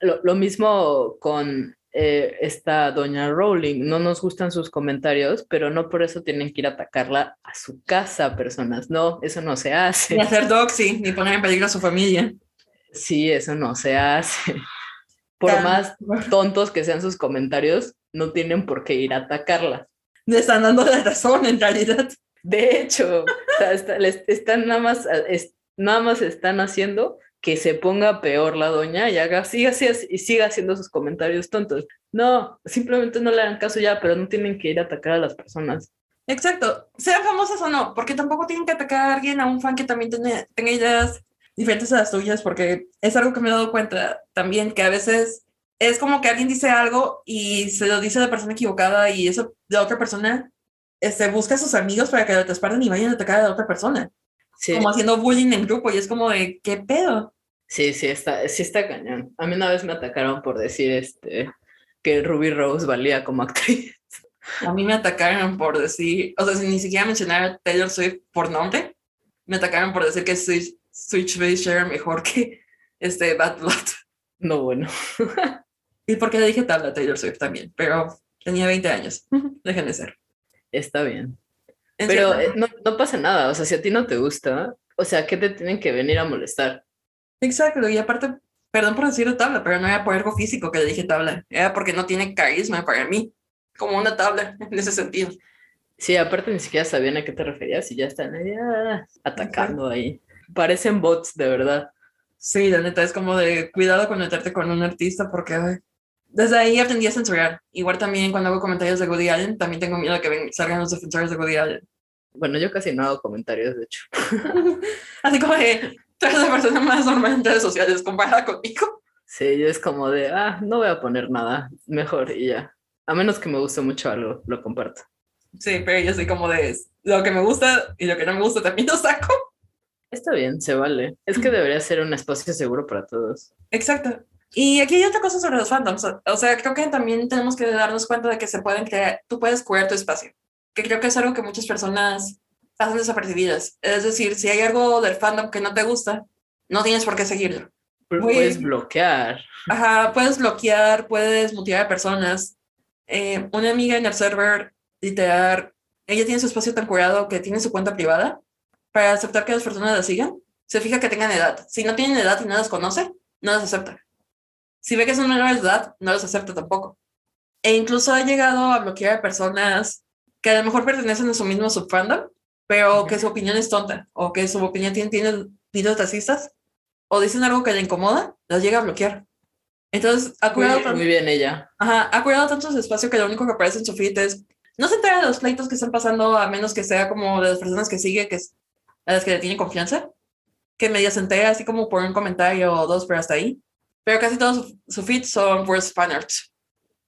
lo, mismo con eh, esta doña Rowling, no nos gustan sus comentarios, pero no por eso tienen que ir a atacarla a su casa, personas, no, eso no se hace. Ni hacer doxy, ni poner en peligro a su familia. Sí, eso no se hace. (laughs) Por más (laughs) tontos que sean sus comentarios, no tienen por qué ir a atacarla le están dando la razón en realidad. De hecho, están nada más, nada más están haciendo que se ponga peor la doña y haga, siga, y siga haciendo sus comentarios tontos. No, simplemente no le hagan caso ya, pero no tienen que ir a atacar a las personas. Exacto, sean famosas o no, porque tampoco tienen que atacar a alguien, a un fan que también tiene, tenga ideas diferentes a las tuyas, porque es algo que me he dado cuenta también, que a veces es como que alguien dice algo y se lo dice a la persona equivocada y eso de otra persona este, busca a sus amigos para que lo espalden y vayan a atacar a la otra persona. Como haciendo bullying en grupo y es como de, ¿qué pedo? Sí, sí está, sí está cañón. A mí una vez me atacaron por decir este, que Ruby Rose valía como actriz. A mí me atacaron por decir, o sea, sin ni siquiera mencionar a Taylor Swift por nombre, me atacaron por decir que Switch, Switch era mejor que este Bad Blood. No, bueno. (laughs) Y porque le dije tabla a Taylor Swift también, pero tenía 20 años. Dejen de ser. Está bien. Pero eh, no, no, pasa nada, o sea, si a ti no te gusta, o sea, ¿qué te tienen que venir a molestar? Exacto, y aparte, perdón por decir tabla, pero no era por algo físico que le dije tabla, era porque no tiene carisma para mí, como una tabla (laughs) en ese sentido. Sí, aparte ni siquiera sabían a qué te referías y ya están ahí ah, atacando ahí. Parecen bots, de verdad. Sí, la neta es como de cuidado con meterte con un artista porque desde ahí aprendí a censurar.Igual también cuando hago comentarios de Woody Allen, también tengo miedo que salgan los defensores de Woody Allen. Bueno, yo casi no hago comentarios, de hecho. (laughs) Así como que tú eres la persona más normal en redes sociales comparada conmigo. Sí, yo es como de, ah, no voy a poner nada, mejor y ya. A menos que me guste mucho algo, lo comparto. Sí, pero yo soy como de, lo que me gusta y lo que no me gusta también lo saco. Está bien, se vale. Es que debería ser un espacio seguro para todos. Exacto. Y aquí hay otra cosa sobre los fandoms. O sea, creo que también tenemos que darnos cuenta de que se pueden crear, tú puedes cuidar tu espacio, que creo que es algo que muchas personas pasan desapercibidas. Es decir, si hay algo del fandom que no te gusta, no tienes por qué seguirlo. puedes bloquear. Ajá, puedes bloquear, puedes mutear a personas. Eh, una amiga en el server, literal, ella tiene su espacio tan curado que tiene su cuenta privada para aceptar que las personas la sigan. Se fija que tengan edad. Si no tienen edad y no las conoce, no las acepta. Si ve que son menores de edad, no los acepta tampoco. E incluso ha llegado a bloquear a personas que a lo mejor pertenecen a su mismo subfandom, pero que su opinión es tonta o que su opinión tiene, tiene videos racistas o dicen algo que le incomoda, las llega a bloquear. Entonces, ha cuidado muy, muy bien ella. Ajá, ha cuidado tanto su espacio que lo único que aparece en su feed es no se entera de los pleitos que están pasando a menos que sea como de las personas que sigue, que es a las que le tiene confianza, que medio se entera así como por un comentario o dos, pero hasta ahí. Pero casi todos su, su feed son puros fanarts.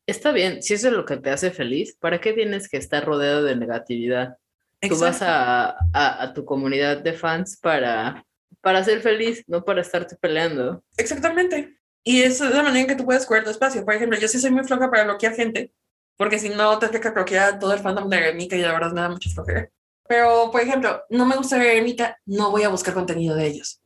Está bien, si eso es lo que te hace feliz, ¿para qué tienes que estar rodeado de negatividad? Tú vas a, a, a, tu comunidad de fans para, para ser feliz, no para estarte peleando. Exactamente. Y esa es la manera en que tú puedes cubrir tu espacio. Por ejemplo, yo sí soy muy floja para bloquear gente, porque si no, tendría que bloquear todo el fandom de Eremita y la verdad me da mucho flojera. Pero, por ejemplo, no me gusta Eremita, no voy a buscar contenido de ellos,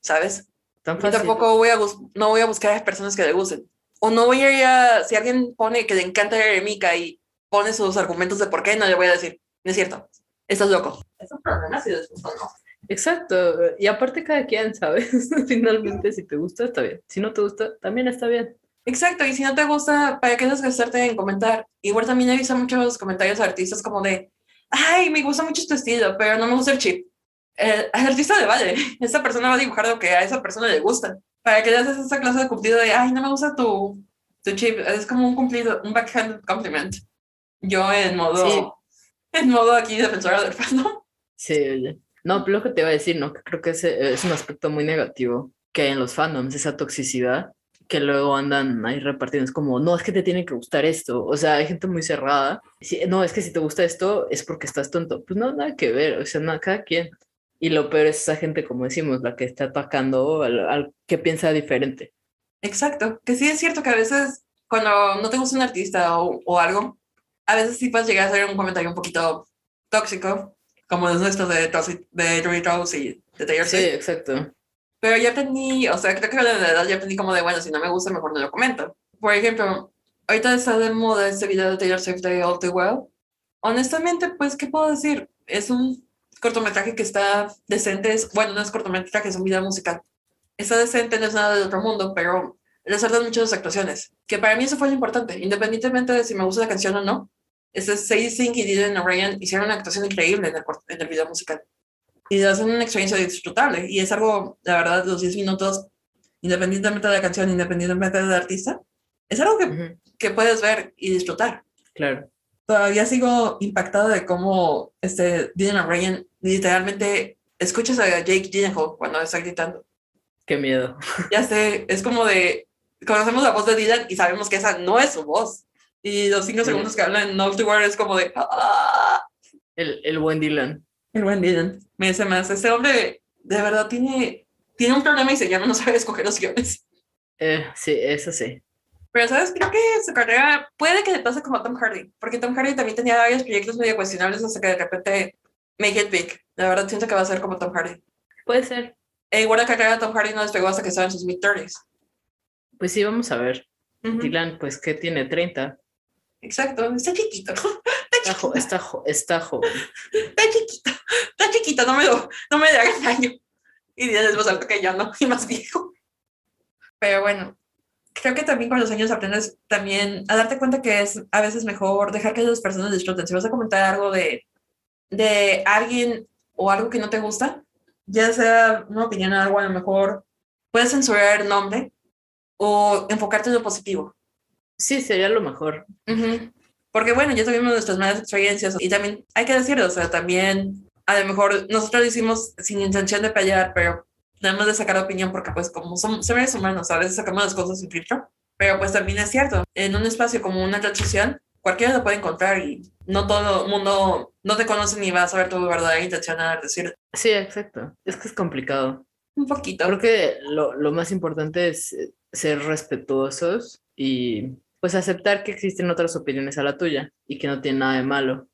¿sabes? Tan Y fácil. tampoco voy a, no voy a buscar a las personas que le gusten. O no voy a ir a, si alguien pone que le encanta Eremika y pone sus argumentos de por qué, no le voy a decir, no es cierto, estás loco. Es un problema si les gusta o no. Exacto. Y aparte cada quien, ¿sabes? (laughs) Finalmente, si te gusta, está bien. Si no te gusta, también está bien. Exacto, y si no te gusta, ¿para qué desgastarte en comentar? Igual también he visto muchos comentarios de artistas como de, ay, me gusta mucho tu estilo, pero no me gusta el chip. Eh, al artista le vale, (laughs) esa persona va a dibujar lo que a esa persona le gusta. ¿Para qué le haces esa clase de cumplido de, ay, no me gusta tu, tu chip? Es como un cumplido, un backhand compliment. Yo en modo, Sí. (laughs) en modo aquí defensora del fandom. Sí, oye. No, pero lo que te iba a decir, ¿no? Que creo que ese es un aspecto muy negativo que hay en los fandoms, esa toxicidad que luego andan ahí repartiendo. Es como, no, es que te tiene que gustar esto. O sea, hay gente muy cerrada. Sí, no, es que si te gusta esto es porque estás tonto. Pues no, nada que ver. O sea, nada, cada quien. Y lo peor es esa gente, como decimos, la que está atacando al, al que piensa diferente. Exacto, que sí es cierto que a veces cuando no te gusta un artista o, o algo, a veces sí puedes llegar a hacer un comentario un poquito tóxico, como los nuestros de, de Doritos y de Taylor Sí, exacto. Pero ya aprendí, o sea, creo que a la edad ya aprendí como de, bueno, si no me gusta, mejor no lo comento. Por ejemplo, ahorita está de moda este video de Taylor Swift de All Too Well. Honestamente, pues, ¿qué puedo decir? Es un cortometraje que está decente, es, bueno, no es cortometraje, es un video musical. Está decente, no es nada de otro mundo, pero resaltan mucho las actuaciones, que para mí eso fue lo importante, independientemente de si me gusta la canción o no. Este Sadie Sink y Dylan O'Brien hicieron una actuación increíble en el, en el video musical y hacen una experiencia disfrutable. Y es algo, la verdad, los 10 minutos, independientemente de la canción, independientemente del artista, es algo que, Ujú, que puedes ver y disfrutar. Claro. Todavía sigo impactada de cómo este Dylan O'Brien literalmente escuchas a Jake Gyllenhaal cuando está gritando. Qué miedo. Ya sé, es como de, conocemos la voz de Dylan y sabemos que esa no es su voz. Y los cinco Sí. segundos que hablan en No to Word es como de, ¡ah! El, el buen Dylan. El buen Dylan. Me dice más. Este hombre de verdad tiene, tiene un problema y se llama no sabe escoger los guiones. Eh, sí, eso sí. Pero, ¿sabes? Creo que su carrera puede que le pase como a Tom Hardy, porque Tom Hardy también tenía varios proyectos medio cuestionables hasta que de repente make it big. La verdad siento que va a ser como Tom Hardy. Puede ser. E igual la carrera de Tom Hardy no despegó hasta que estaba en sus mid-30s. Pues sí, vamos a ver. Ujú. Dylan, pues que tiene 30. Exacto, está chiquito. (laughs) Está, jo- está, jo- está joven. Está chiquito. Está chiquito, no me lo, no me le hagan daño. Y Dylan es más alto que yo, ¿no? (laughs) Y más viejo. Pero bueno, creo que también con los años aprendes también a darte cuenta que es a veces mejor dejar que las personas disfruten. Si vas a comentar algo de, de alguien o algo que no te gusta, ya sea una opinión o algo, a lo mejor puedes censurar el nombre o enfocarte en lo positivo. Sí, sería lo mejor. Porque bueno, ya tuvimos nuestras malas experiencias y también hay que decirlo, o sea, también a lo mejor nosotros lo hicimos sin intención de pelear, pero nada más de sacar opinión porque pues como somos seres humanos, a veces sacamos las cosas sin filtro, pero pues también es cierto, en un espacio como una red social, cualquiera lo puede encontrar y no todo el mundo no te conoce ni va a saber tu verdadera intención a decir Sí, exacto. Es que es complicado. un poquito. Creo que lo, lo más importante es eh, ser respetuosos y pues aceptar que existen otras opiniones a la tuya y que no tiene nada de malo,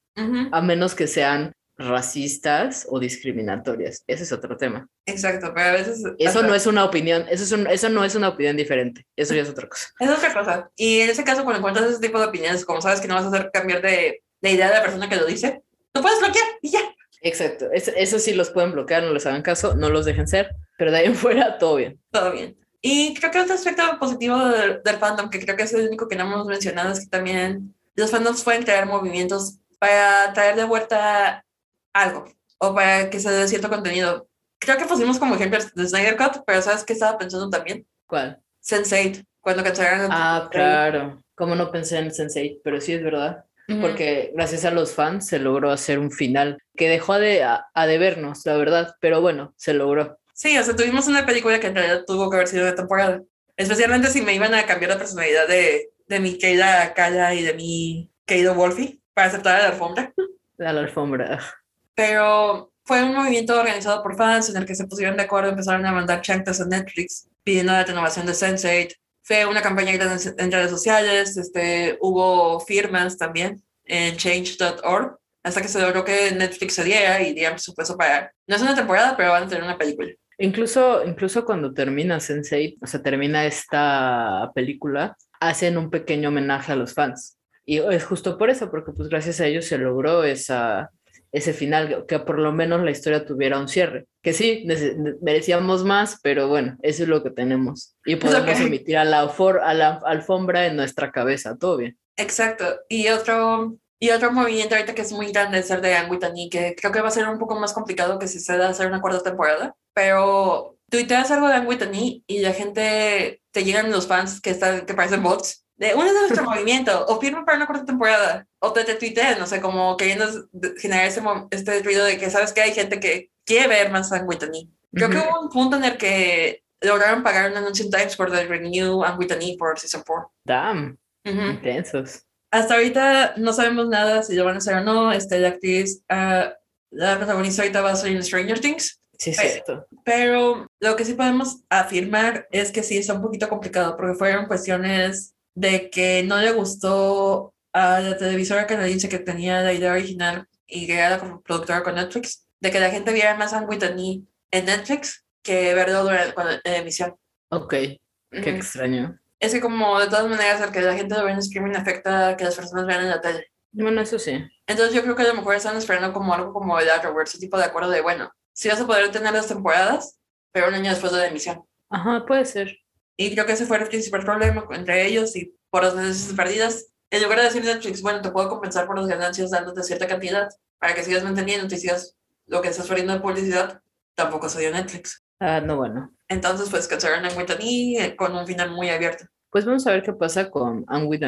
a menos que sean racistas o discriminatorias. Ese es otro tema. Exacto, pero a veces... Eso hasta- no es una opinión, eso, es un- eso no es una opinión diferente, eso ya es otra cosa. Es otra cosa. Y en ese caso, cuando encuentras ese tipo de opiniones, como sabes que no vas a hacer cambiar de, de idea de la persona que lo dice, lo puedes bloquear y ya. Exacto, es- eso sí los pueden bloquear, no les hagan caso, no los dejen ser, pero de ahí en fuera todo bien. Todo bien. Y creo que otro aspecto positivo del, del fandom, que creo que es el único que no hemos mencionado, es que también los fandoms pueden crear movimientos para traer de vuelta algo o para que se dé cierto contenido. Creo que pusimos como ejemplos de Snyder Cut, pero ¿sabes qué estaba pensando también? ¿Cuál? Sense8, cuando cancelaron... el- Ah, claro. Como no pensé en Sense8, pero sí es verdad. Ujú. Porque gracias a los fans se logró hacer un final que dejó de, a, a debernos, la verdad. Pero bueno, se logró. Sí, o sea, tuvimos una película que en realidad tuvo que haber sido de temporada. Especialmente si me iban a cambiar la personalidad de, de mi querida Kaya y de mi querido Wolfie para aceptar la alfombra. (laughs) La alfombra. Pero fue un movimiento organizado por fans en el que se pusieron de acuerdo, empezaron a mandar chantas a Netflix pidiendo la renovación de Sense8. Fue una campaña en, redes sociales, este, hubo firmas también en change.org hasta que se logró que Netflix se diera y dieran presupuesto para, no es una temporada, pero van a tener una película. Incluso, incluso cuando termina Sense8, o sea, termina esta película, hacen un pequeño homenaje a los fans. Y es justo por eso, porque pues gracias a ellos se logró esa, ese final, que por lo menos la historia tuviera un cierre. Que sí, merecíamos más, pero bueno, eso es lo que tenemos. Y podemos emitir a la, a la alfombra en nuestra cabeza, todo bien. Exacto. Y otro, y otro movimiento ahorita que es muy grande es el de Anguitani, que creo que va a ser un poco más complicado que si se da hacer una cuarta temporada, pero tuiteas algo de Anguitani y la gente, te llegan los fans que, están, que parecen bots de uno de nuestro (laughs) movimiento, o firma para una cuarta temporada, o te, te tuitean, no sé, como queriendo generar ese, este ruido de que sabes que hay gente que quiere ver más Anguitani. Creo que hubo un punto en el que lograron pagar un anuncio en Times por el Renew Anguitani por Season 4. Damn. Intensos. Hasta ahorita no sabemos nada si lo van a hacer o no. Este, la actriz, uh, la protagonista ahorita va a salir en Stranger Things. Sí, cierto. Pero lo que sí podemos afirmar es que sí está un poquito complicado porque fueron cuestiones de que no le gustó a la televisora canadiense que tenía la idea original y que era como productora con Netflix, de que la gente viera más Anne Whitney en Netflix que verlo durante la emisión. Ok, qué extraño. Es que como de todas maneras el que la gente lo vea en streaming afecta a que las personas vean en la tele. Bueno, eso sí. Entonces yo creo que a lo mejor están esperando como algo como el Arrowverse, ese tipo de acuerdo de, bueno, sí vas a poder tener las temporadas, pero un año después de la emisión. Ajá, puede ser. Y creo que ese fue el principal problema entre ellos y por las ganancias perdidas. En lugar de decir Netflix, bueno, te puedo compensar por las ganancias dándote cierta cantidad para que sigas manteniendo y sigas lo que estás perdiendo de publicidad, tampoco se dio Netflix. Ah, no, bueno. Entonces, pues cancelaron a Whitney eh, con un final muy abierto. Pues vamos a ver qué pasa con I'm With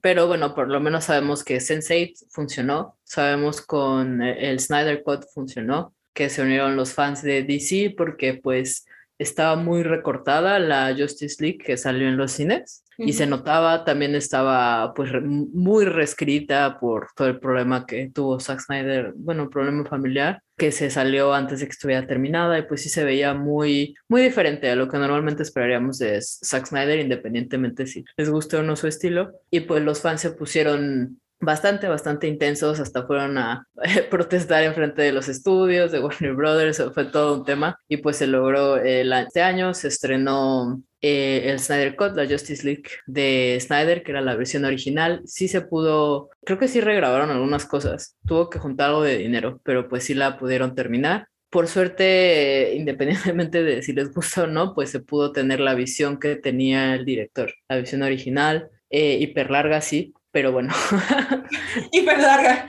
pero bueno, por lo menos sabemos que Sense8 funcionó, sabemos con eh, el Snyder Cut funcionó, que se unieron los fans de DC porque pues estaba muy recortada la Justice League que salió en los cines y se notaba, también estaba pues muy reescrita por todo el problema que tuvo Zack Snyder, bueno, problema familiar que se salió antes de que estuviera terminada y pues sí se veía muy, muy diferente a lo que normalmente esperaríamos de Zack Snyder, independientemente si les guste o no su estilo. Y pues los fans se pusieron bastante, bastante intensos, hasta fueron a (laughs) protestar en frente de los estudios de Warner Brothers, fue todo un tema y pues se logró el, este año, se estrenó eh, el Snyder Cut, la Justice League de Snyder, que era la versión original, sí se pudo, creo que sí regrabaron algunas cosas, tuvo que juntar algo de dinero, pero pues sí la pudieron terminar. Por suerte, independientemente de si les gusta o no, pues se pudo tener la visión que tenía el director, la visión original, eh, hiper larga, sí, pero bueno. (laughs) Hiper larga.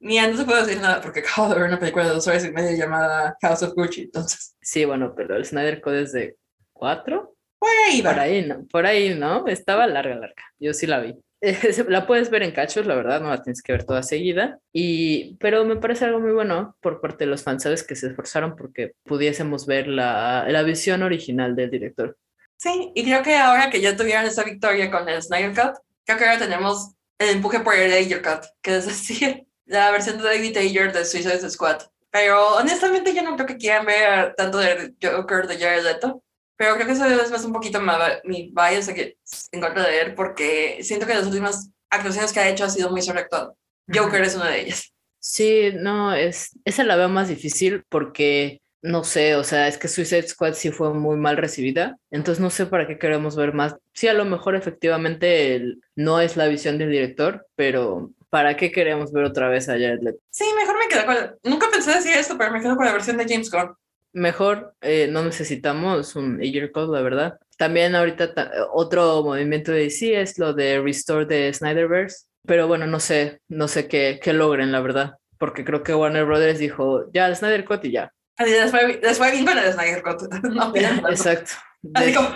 Mira, no se puede decir nada porque acabo de ver una película de dos horas y media llamada House of Gucci, entonces. Sí, bueno, pero el Snyder Code es de cuatro. Por ahí, Por ahí, ¿no? Por ahí, ¿no? Estaba larga, larga. Yo sí la vi. (laughs) la puedes ver en cachos, la verdad, no la tienes que ver toda seguida. Y, pero me parece algo muy bueno por parte de los fans, ¿sabes? Que se esforzaron porque pudiésemos ver la, la visión original del director. Sí, y creo que ahora que ya tuvieron esa victoria con el Snyder Cut, creo que ahora tenemos el empuje por el Ayer Cut, que es decir, (laughs) la versión de David Ayer de Suicide Squad. Pero honestamente yo no creo que quieran ver tanto de Joker de Jared Leto. Pero creo que eso es más un poquito más mi bias en contra de él porque siento que las últimas actuaciones que ha hecho ha sido muy sobreactuado. Joker es una de ellas. Sí, no, es, esa la veo más difícil porque no sé, o sea, es que Suicide Squad sí fue muy mal recibida, entonces no sé para qué queremos ver más. Sí, a lo mejor efectivamente no es la visión del director, pero ¿para qué queremos ver otra vez a Jared Leto? Sí, mejor me quedo con... Nunca pensé decir esto, pero me quedo con la versión de James Gunn. Mejor, eh, no necesitamos un Ayer Code, la verdad. También ahorita otro movimiento de DC es lo de Restore de Snyderverse, pero bueno, no sé, no sé qué, qué logren, la verdad, porque creo que Warner Brothers dijo, ya, Snyder Cut y ya les fue, les fue bien con el Snyder Cut. (laughs) No Exacto.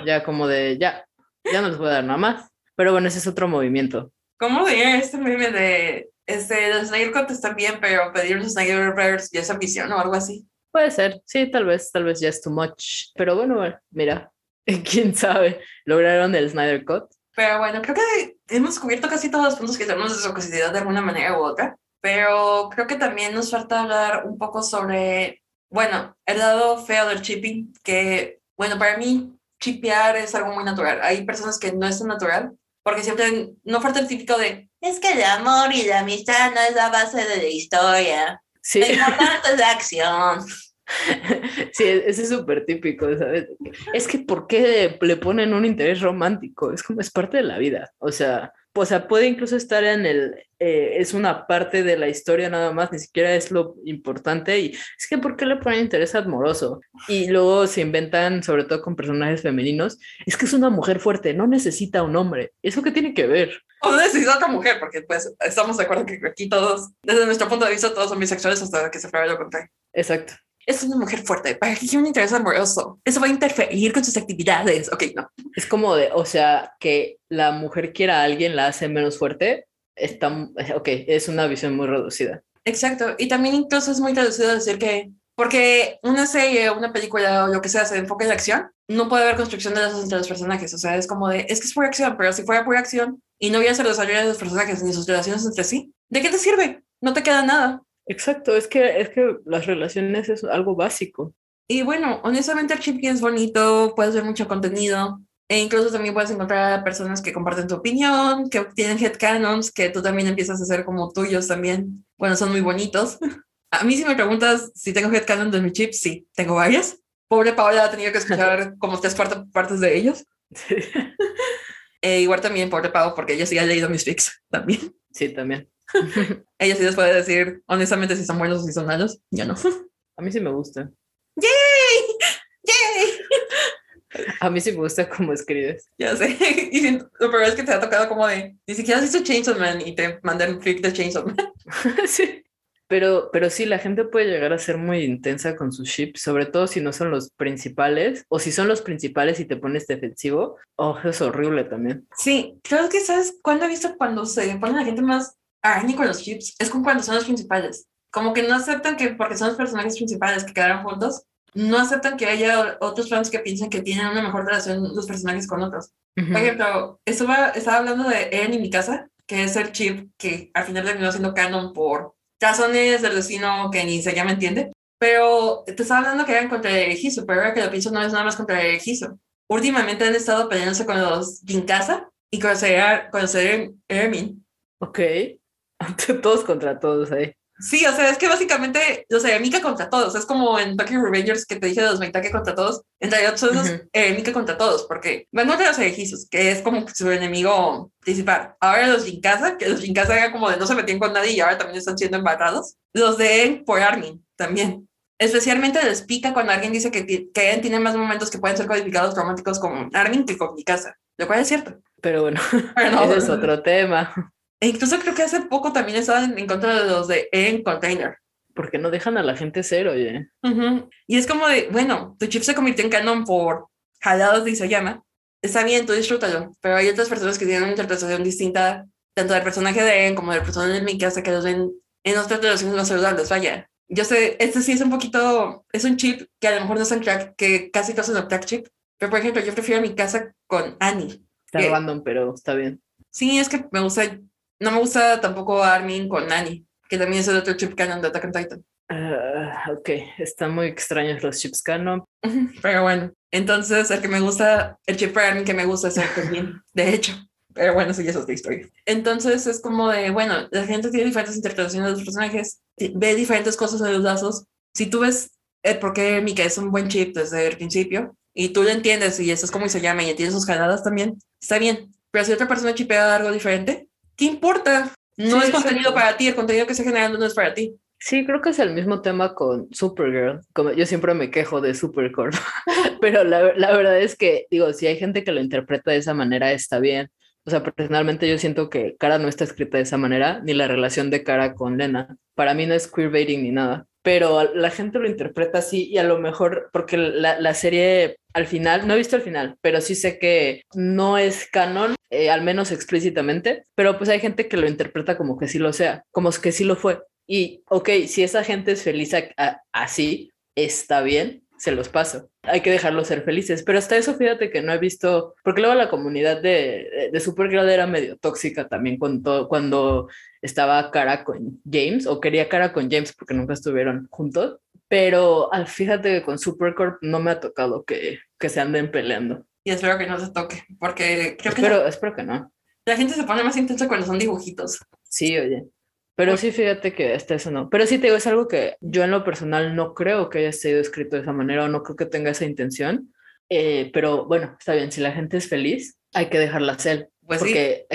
Ya como de, ya, ya no les voy a dar nada más. Pero bueno, ese es otro movimiento. ¿Cómo diría este meme de, este, el Snyder Cut está bien, pero pedir un Snyderverse ya es ambición o algo así? Puede ser, sí, tal vez, tal vez ya es too much. Pero bueno, mira, (laughs) quién sabe, lograron el Snyder Cut. Pero bueno, creo que hemos cubierto casi todos los puntos que tenemos de su curiosidad de alguna manera u otra. Pero creo que también nos falta hablar un poco sobre, bueno, el lado feo del chipping, que, bueno, para mí chipear es algo muy natural. Hay personas que no es tan natural, porque siempre no falta el típico de, es que el amor y la amistad no es la base de la historia. Sí. Lo importante es la acción. (laughs) Sí, ese es súper típico, ¿sabes? Es que ¿por qué le ponen un interés romántico? Es como es parte de la vida, o sea, o sea, puede incluso estar en el, eh, es una parte de la historia nada más, ni siquiera es lo importante y es que ¿por qué le ponen interés amoroso? Y luego se inventan, sobre todo con personajes femeninos, es que es una mujer fuerte, no necesita un hombre, ¿eso qué tiene que ver? O no necesita otra mujer, porque pues estamos de acuerdo que aquí todos, desde nuestro punto de vista, todos son bisexuales hasta que se pruebe lo contrario. Exacto. Es una mujer fuerte, ¿para qué quiere un interés amoroso? Eso va a interferir con sus actividades. Ok, no. Es como de, o sea, que la mujer quiera a alguien la hace menos fuerte, está, ok, es una visión muy reducida. Exacto. Y también incluso es muy reducido decir que porque una serie, una película o lo que sea se enfoca en la acción, no puede haber construcción de lazos entre los personajes. O sea, es como de, es que es pura acción, pero si fuera pura acción y no hubiera el desarrollo de los personajes ni sus relaciones entre sí, ¿de qué te sirve? No te queda nada. Exacto, es que, es que las relaciones es algo básico. Y bueno, honestamente el chip es bonito, puedes ver mucho contenido e incluso también puedes encontrar personas que comparten tu opinión, que tienen headcanons, que tú también empiezas a hacer como tuyos también, cuando son muy bonitos. (laughs) A mí si me preguntas si tengo headcanons de mi chip, sí, tengo varias. Pobre Paola ha tenido que escuchar (laughs) como tres cuartas partes de ellos. Sí. (laughs) E igual también pobre Pau, porque ella sí ha leído mis fics también. Sí, también. ella sí les puede decir honestamente si son buenos o si son malos. Yo no. A mí sí me gusta. ¡Yay! ¡Yay! A mí sí me gusta cómo escribes. Ya sé. (laughs) Y siento- lo peor es que te ha tocado como de, ni siquiera has visto Chainsaw Man y te mandan fic de Chainsaw Man. (laughs) (laughs) sí. Pero, pero sí, la gente puede llegar a ser muy intensa con sus ships, sobre todo si no son los principales, o si son los principales y te pones defensivo. Oh, es horrible también. Sí, creo que sabes cuándo he visto cuando se pone la gente más araña con los chips, es con cuando son los principales. Como que no aceptan que porque son los personajes principales que quedaron juntos, no aceptan que haya otros fans que piensen que tienen una mejor relación los personajes con otros. Ujú. Por ejemplo, estaba, estaba hablando de Eren y mi casa, que es el chip que al final terminó siendo canon por razones del destino que ni se llama entiende. Pero te estaba hablando que eran contra el Erejizo, pero ahora que lo pienso no es nada más contra el Erejizo. Últimamente han estado peleándose con los Ginkasa y con con Ermin. Ok. (laughs) Todos contra todos ahí. Sí, o sea, es que básicamente los Eremika contra todos. Es como en Tokyo Revengers que te dije de los Meitake contra todos. En realidad son los Ujú. Eremika contra todos, porque van contra los Erejizos, que es como su enemigo principal. Ahora los Jinkasa, que los Jinkasa eran como de no se metían con nadie y ahora también están siendo embarrados. Los de Eren por Armin también. Especialmente les pica cuando alguien dice que, que tiene más momentos que pueden ser codificados románticos con Armin que con Mikasa, lo cual es cierto. Pero bueno, Pero no, (laughs) ese es otro tema. E incluso creo que hace poco también estaban en contra de los de Eren Container. Porque no dejan a la gente ser, oye. Ujú. Y es como de, bueno, tu chip se convirtió en canon por jalados de Isayama. Está bien, tú disfrútalo, pero hay otras personas que tienen una interpretación distinta, tanto del personaje de Eren como del personaje de Mikasa, que los ven en otras relaciones más saludables, vaya. Yo sé, este sí es un poquito, es un chip que a lo mejor no es tan crack, que casi todos son crack chip, pero por ejemplo, yo prefiero mi casa con Annie. Está ¿Qué? random, pero está bien. Sí, es que me gusta, no me gusta tampoco Armin con Annie, que también es el otro chip canon de Attack on Titan. Ah, ok, están muy extraños los chips canon. Pero bueno, entonces el que me gusta, el chip para mí que me gusta es el de hecho. Pero bueno, sí, eso es otra historia. Entonces es como de, bueno, la gente tiene diferentes interpretaciones de los personajes, ve diferentes cosas en los lazos. Si tú ves el por qué Mika es un buen chip desde el principio y tú lo entiendes y eso es como se llama y entiendes sus jaladas también, está bien. Pero si otra persona chipea algo diferente, ¿qué importa? No Sí, es contenido para ti, el contenido que está generando no es para ti. Sí, creo que es el mismo tema con Supergirl. Como yo siempre me quejo de Supergirl, (laughs) pero la, la verdad es que, digo, si hay gente que lo interpreta de esa manera, está bien. O sea, personalmente yo siento que Cara no está escrita de esa manera, ni la relación de Cara con Lena. Para mí no es queerbaiting ni nada, pero la gente lo interpreta así y a lo mejor, porque la, la serie al final, no he visto el final, pero sí sé que no es canon, eh, al menos explícitamente, pero pues hay gente que lo interpreta como que sí lo sea, como que sí lo fue. Y, ok, si esa gente es feliz así, está bien, se los paso. Hay que dejarlos ser felices. Pero hasta eso, fíjate que no he visto, porque luego la comunidad de, de Supergirl era medio tóxica también cuando, cuando estaba cara con James, o quería cara con James porque nunca estuvieron juntos. Pero ah, fíjate que con Supercorp no me ha tocado que, que se anden peleando. Y espero que no se toque, porque creo que Espero, la, espero que no. la gente se pone más intensa cuando son dibujitos. Sí, oye. Pero sí, fíjate que hasta eso no. Pero sí te digo, es algo que yo en lo personal no creo que haya sido escrito de esa manera o no creo que tenga esa intención. Eh, pero bueno, está bien, si la gente es feliz, hay que dejarla ser. Pues sí. porque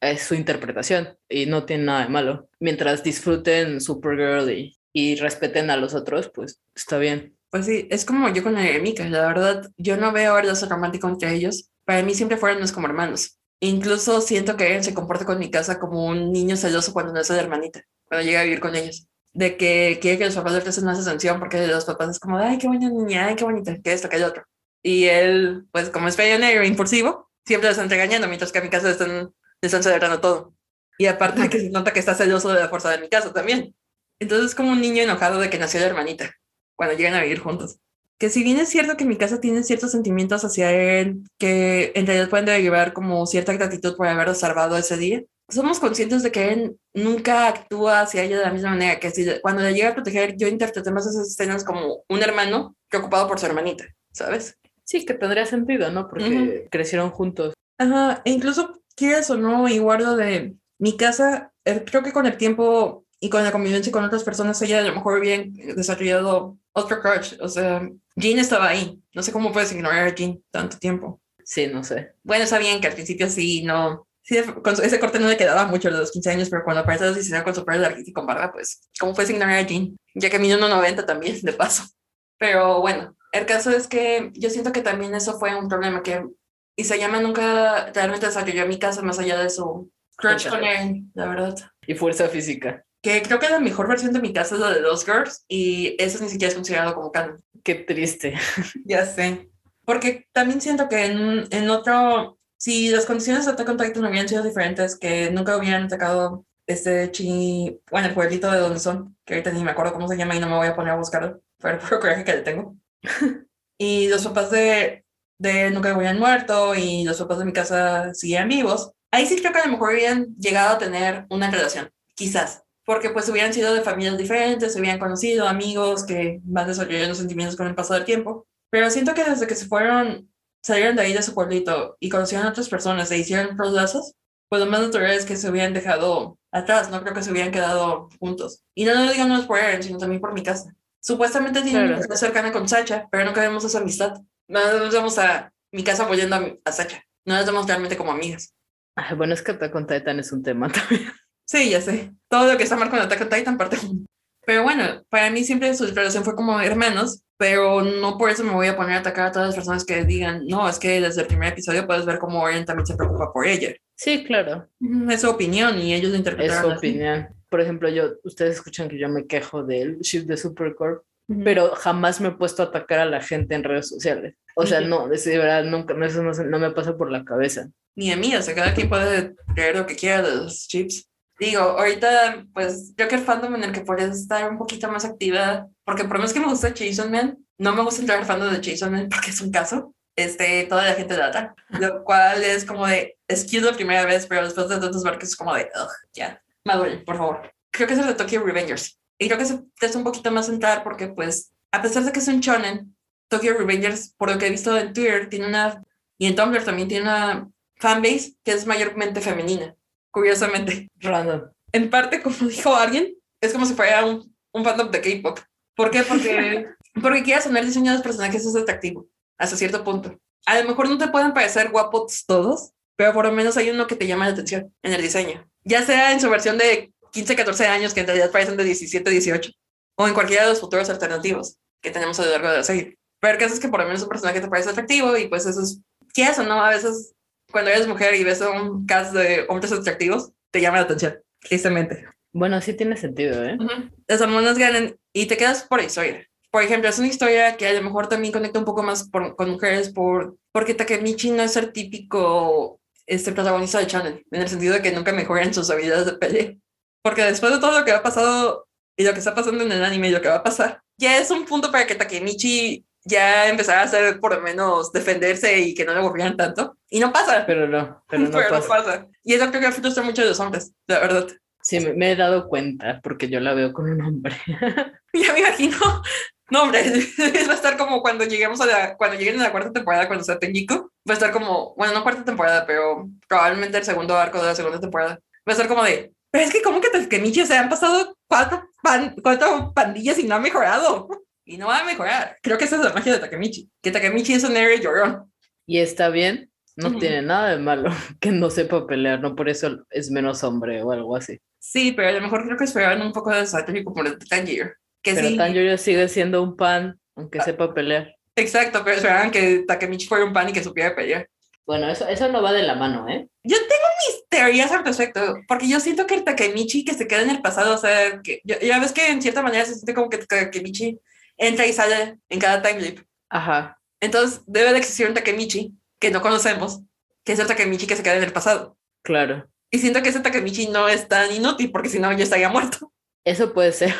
es su interpretación y no tiene nada de malo. Mientras disfruten Supergirl y, y respeten a los otros, pues está bien. Pues sí, es como yo con la Eremica, la verdad, yo no veo lazo romántico entre ellos. Para mí siempre fueron más como hermanos. Incluso siento que Eren se comporta con mi casa como un niño celoso cuando no es de hermanita, cuando llega a vivir con ellos. De que quiere que los papás le presten más atención porque los papás es como, ay, qué buena niña, ay, qué bonita, que esto, que el otro. Y él, pues como es peleonero impulsivo, siempre lo están regañando, mientras que a mi casa le están, le están celebrando todo. Y aparte que se nota que está celoso de la fuerza de mi casa también. Entonces es como un niño enojado de que nació la hermanita, cuando llegan a vivir juntos. Que si bien es cierto que mi casa tiene ciertos sentimientos hacia él, que en realidad pueden derivar como cierta gratitud por haberlo salvado ese día, somos conscientes de que él nunca actúa hacia ella de la misma manera, que si cuando le llega a proteger, yo interpreté más esas escenas como un hermano preocupado por su hermanita, ¿sabes? Sí, que tendría sentido, ¿no? Porque crecieron juntos. Ajá, e incluso quieras o no, y guardo de mi casa, eh, creo que con el tiempo y con la convivencia con otras personas, ella a lo mejor bien desarrollado otro crush. O sea, Jean estaba ahí. No sé cómo puedes ignorar a Jean tanto tiempo. Sí, no sé. Bueno, está bien que al principio sí, no. Sí, con su- ese corte no le quedaba mucho a los 15 años, pero cuando aparece a los 19 con su pelo larguito y con barba, pues, ¿cómo puedes ignorar a Jean? Ya que mide 1,90 también, de paso. Pero bueno, el caso es que yo siento que también eso fue un problema que Isayama nunca realmente desarrolló mi casa más allá de su crush con Eren, la verdad. Y fuerza física. Que creo que la mejor versión de mi casa es la de dos girls y eso ni siquiera es considerado como canon. Qué triste. (laughs) Ya sé. Porque también siento que en, en otro, si las condiciones de Attack on Titan hubieran sido diferentes, que nunca hubieran atacado este chi, bueno, el pueblito de donde son, que ahorita ni me acuerdo cómo se llama y no me voy a poner a buscarlo, por el puro coraje que le tengo. (laughs) y los papás de, de nunca hubieran muerto y los papás de mi casa siguieran vivos. Ahí sí creo que a lo mejor hubieran llegado a tener una relación, quizás. Porque pues hubieran sido de familias diferentes, se hubieran conocido, amigos que van desarrollando sentimientos con el paso del tiempo. Pero siento que desde que se fueron, salieron de ahí de su pueblito y conocieron a otras personas e hicieron otros lazos, pues lo más natural es que se hubieran dejado atrás, no creo que se hubieran quedado juntos. Y no lo digo no es por Eren, sino también por mi casa. Supuestamente tienen Claro. una amistad cercana con Sacha, pero nunca vemos esa amistad. No nos vemos a mi casa apoyando a, a Sacha. No las vemos realmente como amigas. Ay, bueno, es que Attack on Titan es un tema (laughs) también. Sí, ya sé. Todo lo que está mal con Attack on Titan parte. Pero bueno, para mí siempre su relación fue como hermanos, pero no por eso me voy a poner a atacar a todas las personas que digan, no, es que desde el primer episodio puedes ver cómo Eren también se preocupa por ella. Sí, claro. Ujú, Es su opinión y ellos lo Es su opinión. Por ejemplo, yo, ustedes escuchan que yo me quejo del ship de Supercorp, Ujú. pero jamás me he puesto a atacar a la gente en redes sociales. O sea, no, es de verdad, nunca, eso no, no me pasa por la cabeza. Ni a mí, o sea, cada quien puede creer lo que quiera de los chips. Digo, ahorita, pues, creo que el fandom en el que podrías estar un poquito más activa, porque por más que me gusta Jason Man, no me gusta entrar al fandom de Jason Man porque es un caso, este, toda la gente ataca, lo cual es como de, es cute la primera vez, pero después de tantos barcos es como de, ya, maduren, por favor. Creo que es el de Tokyo Revengers. Y creo que presta un poquito más entrar porque, pues, a pesar de que es un shonen, Tokyo Revengers, por lo que he visto en Twitter, tiene una, y en Tumblr también tiene una fanbase que es mayormente femenina, curiosamente. Random. En parte, como (laughs) dijo alguien, es como si fuera un, un fandom de K-pop. ¿Por qué? Porque, (laughs) porque quieras sonar diseño de los personajes es atractivo, hasta cierto punto. A lo mejor no te pueden parecer guapos todos, pero por lo menos hay uno que te llama la atención en el diseño. Ya sea en su versión de 15, 14 años, que en realidad parecen de 17, 18, o en cualquiera de los futuros alternativos que tenemos a lo largo de la serie. Pero el caso es que por lo menos un personaje te parece atractivo y pues eso es, quieras o no, a veces cuando eres mujer y ves a un cast de hombres atractivos, te llama la atención, tristemente. Bueno, sí tiene sentido, ¿eh? Ujú. Las hormonas ganan y te quedas por la historia. Por ejemplo, es una historia que a lo mejor también conecta un poco más por- con mujeres por, porque Takemichi no es el típico este, protagonista de Channel, en el sentido de que nunca mejoran sus habilidades de pelea. Porque después de todo lo que ha pasado y lo que está pasando en el anime y lo que va a pasar, ya es un punto para que Takemichi ya empezara a hacer por lo menos defenderse y que no le aburrieran tanto. Y no pasa. Pero no, pero no, Pero pasa. no pasa. Y eso creo que frustra mucho a los hombres, la verdad. Sí, me, me he dado cuenta porque yo la veo con un hombre. (laughs) (laughs) Ya me imagino. No, hombre, (laughs) va a estar como cuando lleguemos a la, cuando lleguen a la cuarta temporada, cuando sea Tenjiku, va a estar como, bueno, no cuarta temporada, pero probablemente el segundo arco de la segunda temporada. Va a estar como de, pero es que como que Takemichi, o sea, han pasado cuatro, pan, cuatro pandillas y no ha mejorado. Y no va a mejorar. Creo que esa es la magia de Takemichi, que Takemichi es un héroe llorón. Y está bien, no Ujú. tiene nada de malo (laughs) que no sepa pelear, no por eso es menos hombre o algo así. Sí, pero a lo mejor creo que esperaban un poco de Satoshi como el Tanjiro. Que Pero sí, Tanjiro sigue siendo un pan, aunque sepa pelear. exacto, pero esperaban que Takemichi fuera un pan y que supiera pelear. Bueno, eso, eso no va de la mano, ¿eh? Yo tengo mis teorías al respecto, porque yo siento que el Takemichi que se queda en el pasado, o sea, que ya ves que en cierta manera se siente como que Takemichi entra y sale en cada time leap. Ajá. Entonces debe de existir un Takemichi que no conocemos, que es el Takemichi que se queda en el pasado. Claro. Y siento que ese Takemichi no es tan inútil, porque si no ya estaría muerto. (laughs) Eso puede ser.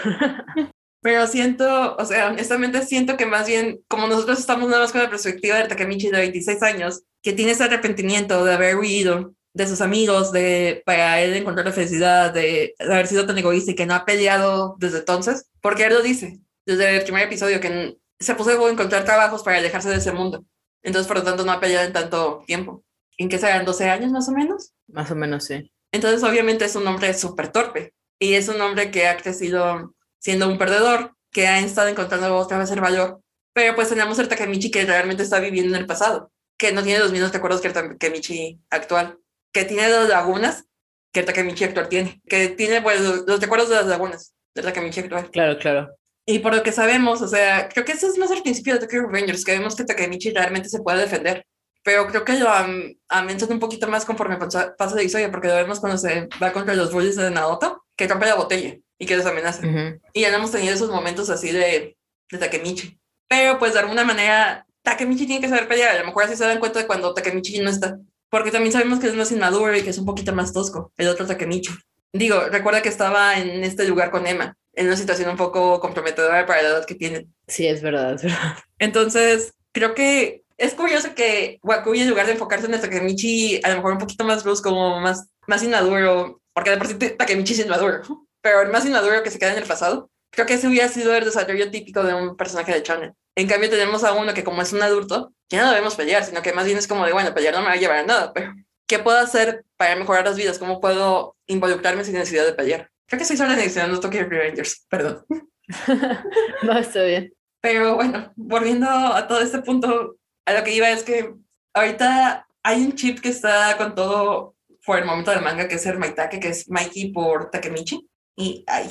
Pero siento, o sea, honestamente siento que más bien, como nosotros estamos nada más con la perspectiva del Takemichi de 26 años, que tiene ese arrepentimiento de haber huido de sus amigos, de para él encontrar la felicidad, de haber sido tan egoísta y que no ha peleado desde entonces, porque él lo dice desde el primer episodio, que se puso a encontrar trabajos para alejarse de ese mundo. Entonces, por lo tanto, no ha peleado en tanto tiempo. ¿En qué serán 12 años más o menos? Más o menos sí. Entonces, obviamente es un hombre súper torpe y es un hombre que ha crecido siendo un perdedor, que ha estado encontrando otra vez el valor. Pero pues tenemos el Takemichi que realmente está viviendo en el pasado, que no tiene los mismos recuerdos que el Takemichi actual, que tiene las lagunas que el Takemichi actual tiene, que tiene pues, los recuerdos de las lagunas del Takemichi actual. Claro, claro. Y por lo que sabemos, o sea, creo que eso es más al principio de Tokyo Revengers, que vemos que Takemichi realmente se puede defender. Pero creo que lo am- aumentan un poquito más conforme pasa, de historia, porque lo vemos cuando se va contra los bullies de Naoto, que rompe la botella y que les amenaza. Ujú. Y ya no hemos tenido esos momentos así de, de Takemichi. Pero pues de alguna manera, Takemichi tiene que saber pelear. A lo mejor así se dan cuenta de cuando Takemichi no está. Porque también sabemos que es más inmaduro y que es un poquito más tosco, el otro Takemichi. Digo, recuerda que estaba en este lugar con Emma, en una situación un poco comprometedora para la edad que tienen. Sí, es verdad, es verdad. Entonces, creo que es curioso que Wakuya, en lugar de enfocarse en el Takemichi, a lo mejor un poquito más brusco, como más, más inmaduro, porque de por sí Takemichi es inmaduro, (laughs) pero el más inmaduro que se queda en el pasado, creo que ese hubiera sido el desarrollo típico de un personaje de shonen. En cambio, tenemos a uno que como es un adulto, ya no debemos pelear, sino que más bien es como de, bueno, pelear no me va a llevar a nada, pero ¿qué puedo hacer para mejorar las vidas? ¿Cómo puedo involucrarme sin necesidad de pelear? Creo que estoy solo mencionando Tokyo Revengers, perdón. (laughs) no, está bien. Pero bueno, volviendo a todo este punto, a lo que iba es que ahorita hay un chip que está con todo por el momento del manga, que es el Maitake, que es Mikey por Takemichi. Y ay,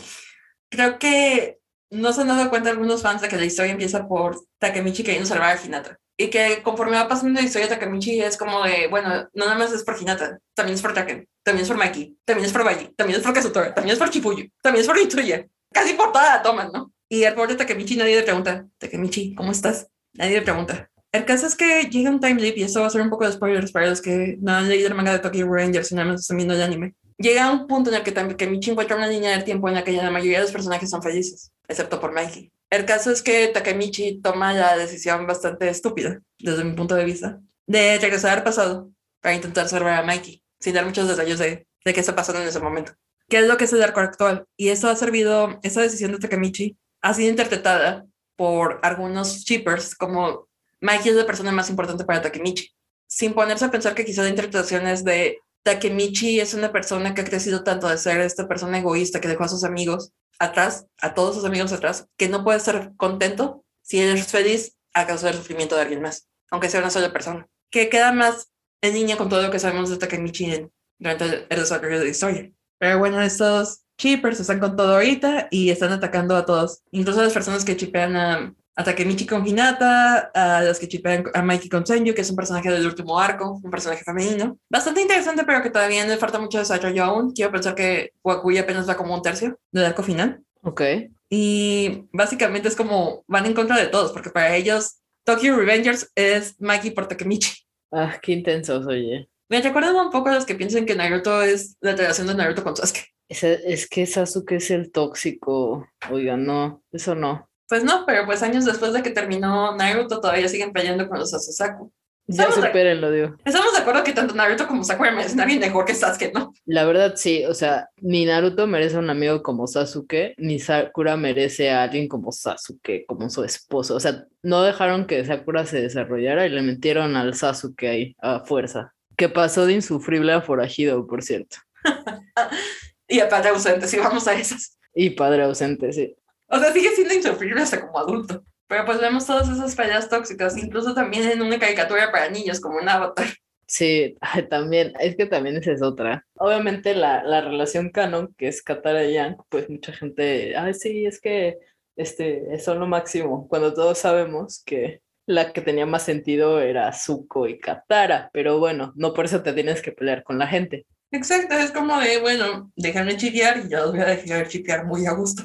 creo que no se han dado cuenta algunos fans de que la historia empieza por Takemichi queriendo salvar a Hinata. Y que conforme va pasando la historia, Takemichi es como de, bueno, no nada más es por Hinata, también es por Taken, también es por Mikey, también es por Baji, también es por Kazutora, también es por Chipuyo, también es por Ituya. Casi por toda la toma, ¿no? Y al pobre Takemichi nadie le pregunta, Takemichi, ¿cómo estás? Nadie le pregunta. El caso es que llega un time leap y esto va a ser un poco de spoilers para los que no han leído el manga de Tokyo Rangers y nada más están viendo el anime. Llega un punto en el que Takemichi encuentra una línea del tiempo en la que la mayoría de los personajes son felices, excepto por Mikey. El caso es que Takemichi toma la decisión bastante estúpida, desde mi punto de vista, de regresar al pasado para intentar salvar a Mikey, sin dar muchos detalles de, de qué está pasando en ese momento. ¿Qué es lo que es el arco actual? Y eso ha servido, esa decisión de Takemichi ha sido interpretada por algunos shippers como Mikey es la persona más importante para Takemichi, sin ponerse a pensar que quizá la interpretación es de Takemichi es una persona que ha crecido tanto de ser esta persona egoísta que dejó a sus amigos atrás, a todos sus amigos atrás, que no puede estar contento si él es feliz a causa del sufrimiento de alguien más, aunque sea una sola persona, que queda más en línea con todo lo que sabemos de Takemichi durante el, el desarrollo de la historia. Pero bueno, estos chippers están con todo ahorita y están atacando a todos, incluso a las personas que chipean a, a Takemichi con Hinata, a las que chipean a Mikey con Senju, que es un personaje del último arco, un personaje femenino. Bastante interesante, pero que todavía le falta mucho desarrollo aún. Quiero pensar que Wakuya apenas va como un tercio del arco final. Ok. Y básicamente es como van en contra de todos, porque para ellos Tokyo Revengers es Mikey por Takemichi. Ah, qué intensos, oye. Me recuerdan un poco a los que piensan que Naruto es la relación de Naruto con Sasuke. Es, es que Sasuke es el tóxico. Oiga, no, eso no. Pues no, pero pues años después de que terminó Naruto todavía siguen peleando con los Sasusaku. Ya Estamos de- superen, lo digo. Estamos de acuerdo que tanto Naruto como Sakura merecen a alguien mejor que Sasuke, ¿no? La verdad, sí, o sea, ni Naruto merece a un amigo como Sasuke, ni Sakura merece a alguien como Sasuke, como su esposo. O sea, no dejaron que Sakura se desarrollara y le metieron al Sasuke ahí a fuerza. Que pasó de insufrible a forajido, por cierto. (laughs) Y aparte ausente, si vamos a esas. Y padre ausente, sí. O sea, sigue siendo insufrible hasta como adulto. Pero pues vemos todas esas peleas tóxicas, incluso también en una caricatura para niños como un avatar. Sí, también, es que también esa es otra. Obviamente la, la relación canon, que es Katara y Yang, pues mucha gente, ay, sí, es que este, son lo máximo, cuando todos sabemos que la que tenía más sentido era Zuko y Katara, pero bueno, no por eso te tienes que pelear con la gente. Exacto, es como de, bueno, déjame chipear y yo los voy a dejar chipear muy a gusto.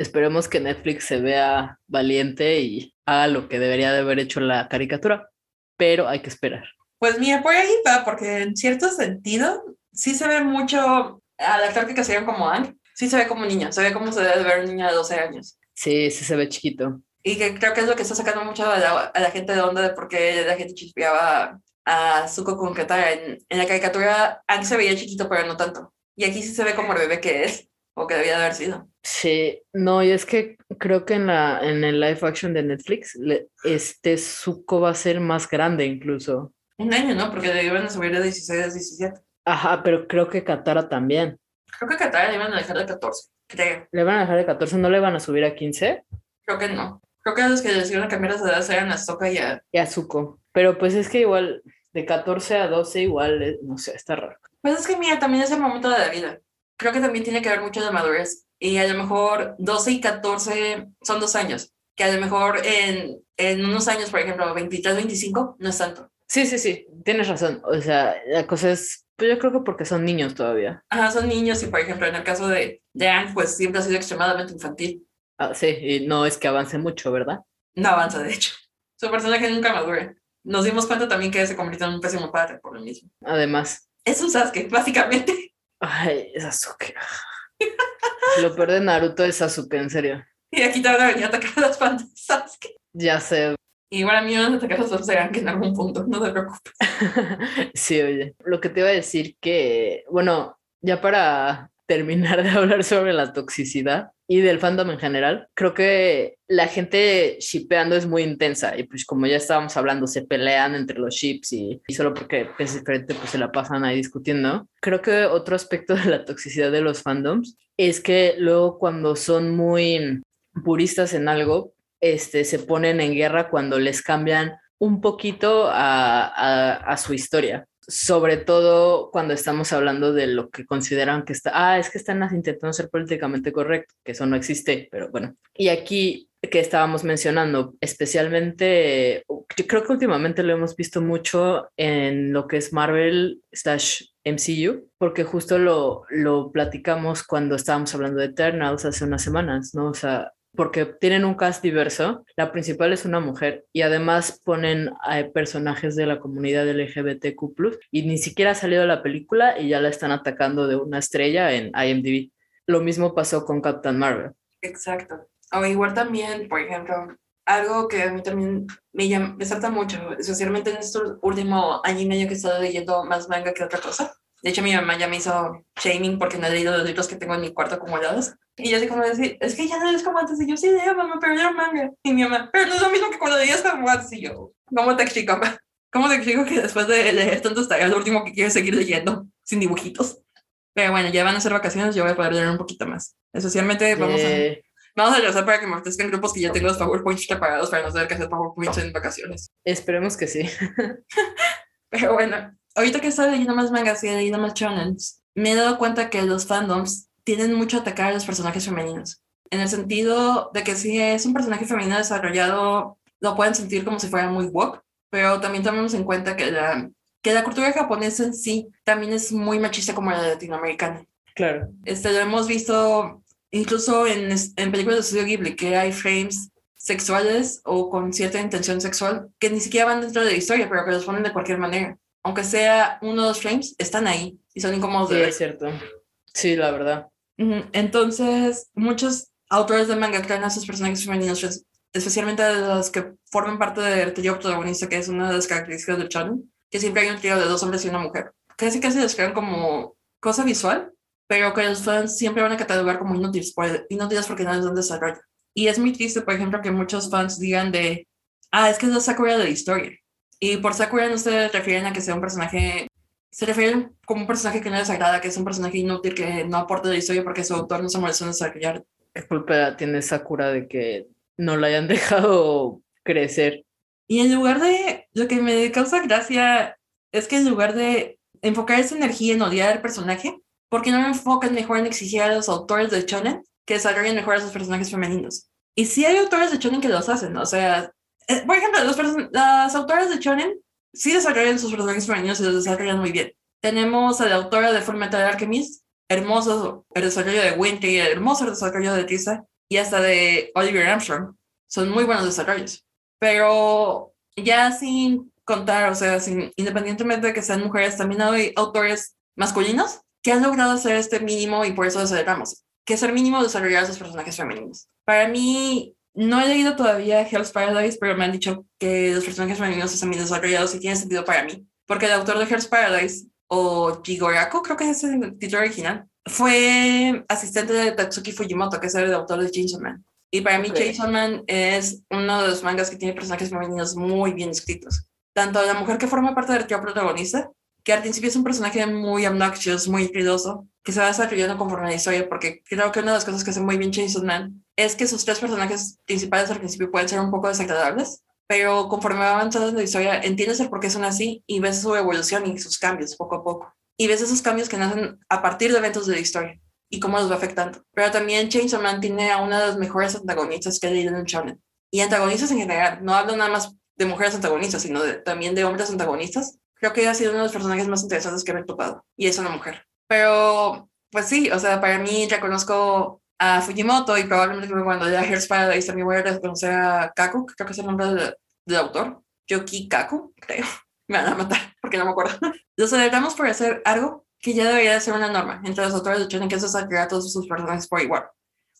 Esperemos que Netflix se vea valiente y haga lo que debería de haber hecho la caricatura, pero hay que esperar. Pues mira, por ahí va, porque en cierto sentido sí se ve mucho al actor que casaron como Ang, sí se ve como niño, se ve como se debe ver un niño de 12 años. Sí, sí se ve chiquito. Y que creo que es lo que está sacando mucho a la, a la gente de onda de por qué la gente chispeaba a Zuko con Katara. En, en la caricatura, Ang se veía chiquito, pero no tanto. Y aquí sí se ve como el bebé que es, o que debía de haber sido. Sí, no, y es que creo que en la en el live action de Netflix, le- este Zuko va a ser más grande incluso. Un año, ¿no? Porque le iban a subir de 16 a 17. Ajá, pero creo que Katara también. Creo que Katara le iban a dejar de 14, creo. ¿Le van a dejar de 14? ¿No le van a subir a 15? Creo que no. Creo que los que les iban a cambiar las edades eran a Sokka y a... Y a Zuko. Pero pues es que igual, de 14 a 12 igual, eh, no sé, está raro. Pues es que mira, también es el momento de la vida. Creo que también tiene que ver mucho de madurez. Y a lo mejor 12 y 14 son dos años. Que a lo mejor en, en unos años, por ejemplo, 23, 25, no es tanto. Sí, sí, sí, tienes razón. O sea, la cosa es, pues yo creo que porque son niños todavía. Ajá, son niños y, por ejemplo, en el caso de, de Anne, pues siempre ha sido extremadamente infantil. Ah, sí, y no es que avance mucho, ¿verdad? No avanza, de hecho. Su personaje nunca madura. Nos dimos cuenta también que se convirtió en un pésimo padre por lo mismo. Además, Es un Sasuke, básicamente. Ay, Sasuke. Lo peor de Naruto es Sasuke, en serio. Y aquí te van a venir a atacar a las fans de Sasuke. Ya sé, Y igual a mí me van a atacar los de Anne en algún punto, no te preocupes. (laughs) Sí, oye, lo que te iba a decir que, bueno, ya para terminar de (laughs) hablar sobre la toxicidad y del fandom en general, creo que la gente shipeando es muy intensa y pues como ya estábamos hablando, se pelean entre los ships y, y solo porque es diferente, pues se la pasan ahí discutiendo. Creo que otro aspecto de la toxicidad de los fandoms es que luego cuando son muy puristas en algo, este, se ponen en guerra cuando les cambian un poquito a, a, a, su historia. Sobre todo cuando estamos hablando de lo que consideran que está, ah, es que están intentando ser políticamente correcto, que eso no existe, pero bueno. Y aquí que estábamos mencionando, especialmente, yo creo que últimamente lo hemos visto mucho en lo que es Marvel slash MCU, porque justo lo, lo platicamos cuando estábamos hablando de Eternals hace unas semanas, ¿no? O sea, porque tienen un cast diverso. La principal es una mujer y además ponen a personajes de la comunidad LGBTQ, y ni siquiera ha salido la película y ya la están atacando de una estrella en IMDb. Lo mismo pasó con Captain Marvel. Exacto. O igual también, por ejemplo, algo que a mí también me, me salta mucho, especialmente en este último año y medio que he estado leyendo más manga que otra cosa. De hecho, mi mamá ya me hizo shaming porque no he leído los libros que tengo en mi cuarto acumulados. Y yo así como decir, es que ya no eres como antes. Y yo, sí, leo, mamá, pero leo manga. Y mi mamá, pero no es lo mismo que cuando leías como antes. Y yo, ¿cómo te explico, mamá? ¿Cómo te explico que después de leer tantos tareas, lo último que quieres seguir leyendo, sin dibujitos? Pero bueno, ya van a ser vacaciones, yo voy a poder leer un poquito más. Especialmente vamos a... Vamos a rezar para que me ofrezcan grupos que ya tengo los PowerPoints preparados para no tener que hacer PowerPoints en vacaciones. esperemos que sí. (laughs) Pero bueno, ahorita que estoy leyendo más mangas y leyendo más shonens, me he dado cuenta que los fandoms tienen mucho a atacar a los personajes femeninos. En el sentido de que si es un personaje femenino desarrollado, lo pueden sentir como si fuera muy woke, pero también tomemos en cuenta que la, que la cultura japonesa en sí también es muy machista como la latinoamericana. Claro. Este, lo hemos visto incluso en, en películas de estudio Ghibli, que hay frames sexuales o con cierta intención sexual que ni siquiera van dentro de la historia, pero que los ponen de cualquier manera. Aunque sea uno o dos frames, están ahí y son incómodos Sí, de ver. es cierto. Sí, la verdad. Entonces, muchos autores de manga crean a sus personajes femeninos, especialmente de los que forman parte del trío protagonista, que es una de las características del shonen, que siempre hay un trío de dos hombres y una mujer. Casi casi los crean como cosa visual, pero que los fans siempre van a catalogar como inútiles, inútiles porque no les dan desarrollo. Y es muy triste, por ejemplo, que muchos fans digan de, ah, es que es la Sakura de la historia. Y por Sakura no se refieren a que sea un personaje, se refieren como un personaje que no les agrada, que es un personaje inútil, que no aporta la historia porque su autor no se molestó en desarrollar. ¿Qué culpa tiene Sakura de que no la hayan (laughs) dejado crecer? Y en lugar de, lo que me causa gracia es que en lugar de enfocar esa energía en odiar al personaje, ¿por qué no enfocan mejor en exigir a los autores de shonen que desarrollen mejor a sus personajes femeninos? Y si hay autores de shonen que los hacen, o sea, eh, por ejemplo, los las autoras de shonen sí desarrollan sus personajes femeninos y los desarrollan muy bien. Tenemos a la autora de Fullmetal Alchemist, hermoso el desarrollo de Winter, hermoso el desarrollo de Tisa y hasta de Oliver Armstrong. Son muy buenos desarrollos. Pero ya sin contar, o sea, sin, independientemente de que sean mujeres, también hay autores masculinos que han logrado hacer este mínimo y por eso celebramos, que es el mínimo desarrollar a sus personajes femeninos. Para mí, no he leído todavía Hell's Paradise, pero me han dicho que los personajes femeninos están bien desarrollados y tiene sentido para mí. Porque el autor de Hell's Paradise, o Jigoraku, creo que es el título original, fue asistente de Tatsuki Fujimoto, que es el autor de Chainsaw Man. Y para mí, Chainsaw Man es uno de los mangas que tiene personajes femeninos muy bien escritos tanto la mujer que forma parte del trío protagonista, que al principio es un personaje muy obnoxious, muy ruidoso, que se va desarrollando conforme a la historia, porque creo que una de las cosas que hace muy bien Chainsaw Man es que sus tres personajes principales al principio pueden ser un poco desagradables, pero conforme va avanzando la historia, entiendes el por qué son así y ves su evolución y sus cambios poco a poco. Y ves esos cambios que nacen a partir de eventos de la historia y cómo los va afectando. Pero también Chainsaw Man tiene a una de las mejores antagonistas que he leído en shonen. Y antagonistas en general, no hablo nada más de mujeres antagonistas, sino también de hombres antagonistas. Creo que ha sido uno de los personajes más interesantes que me he topado, y es una mujer. Pero, pues sí, o sea, para mí reconozco a Fujimoto y probablemente cuando ya Hearts Paradise también voy a reconocer a Kaku, creo que es el nombre del, autor, Yoki Kaku, creo. (laughs) Me van a matar porque no me acuerdo. (laughs) Lo celebramos por hacer algo que ya debería de ser una norma entre los autores de shonen que es desarrollar a todos sus personajes por igual.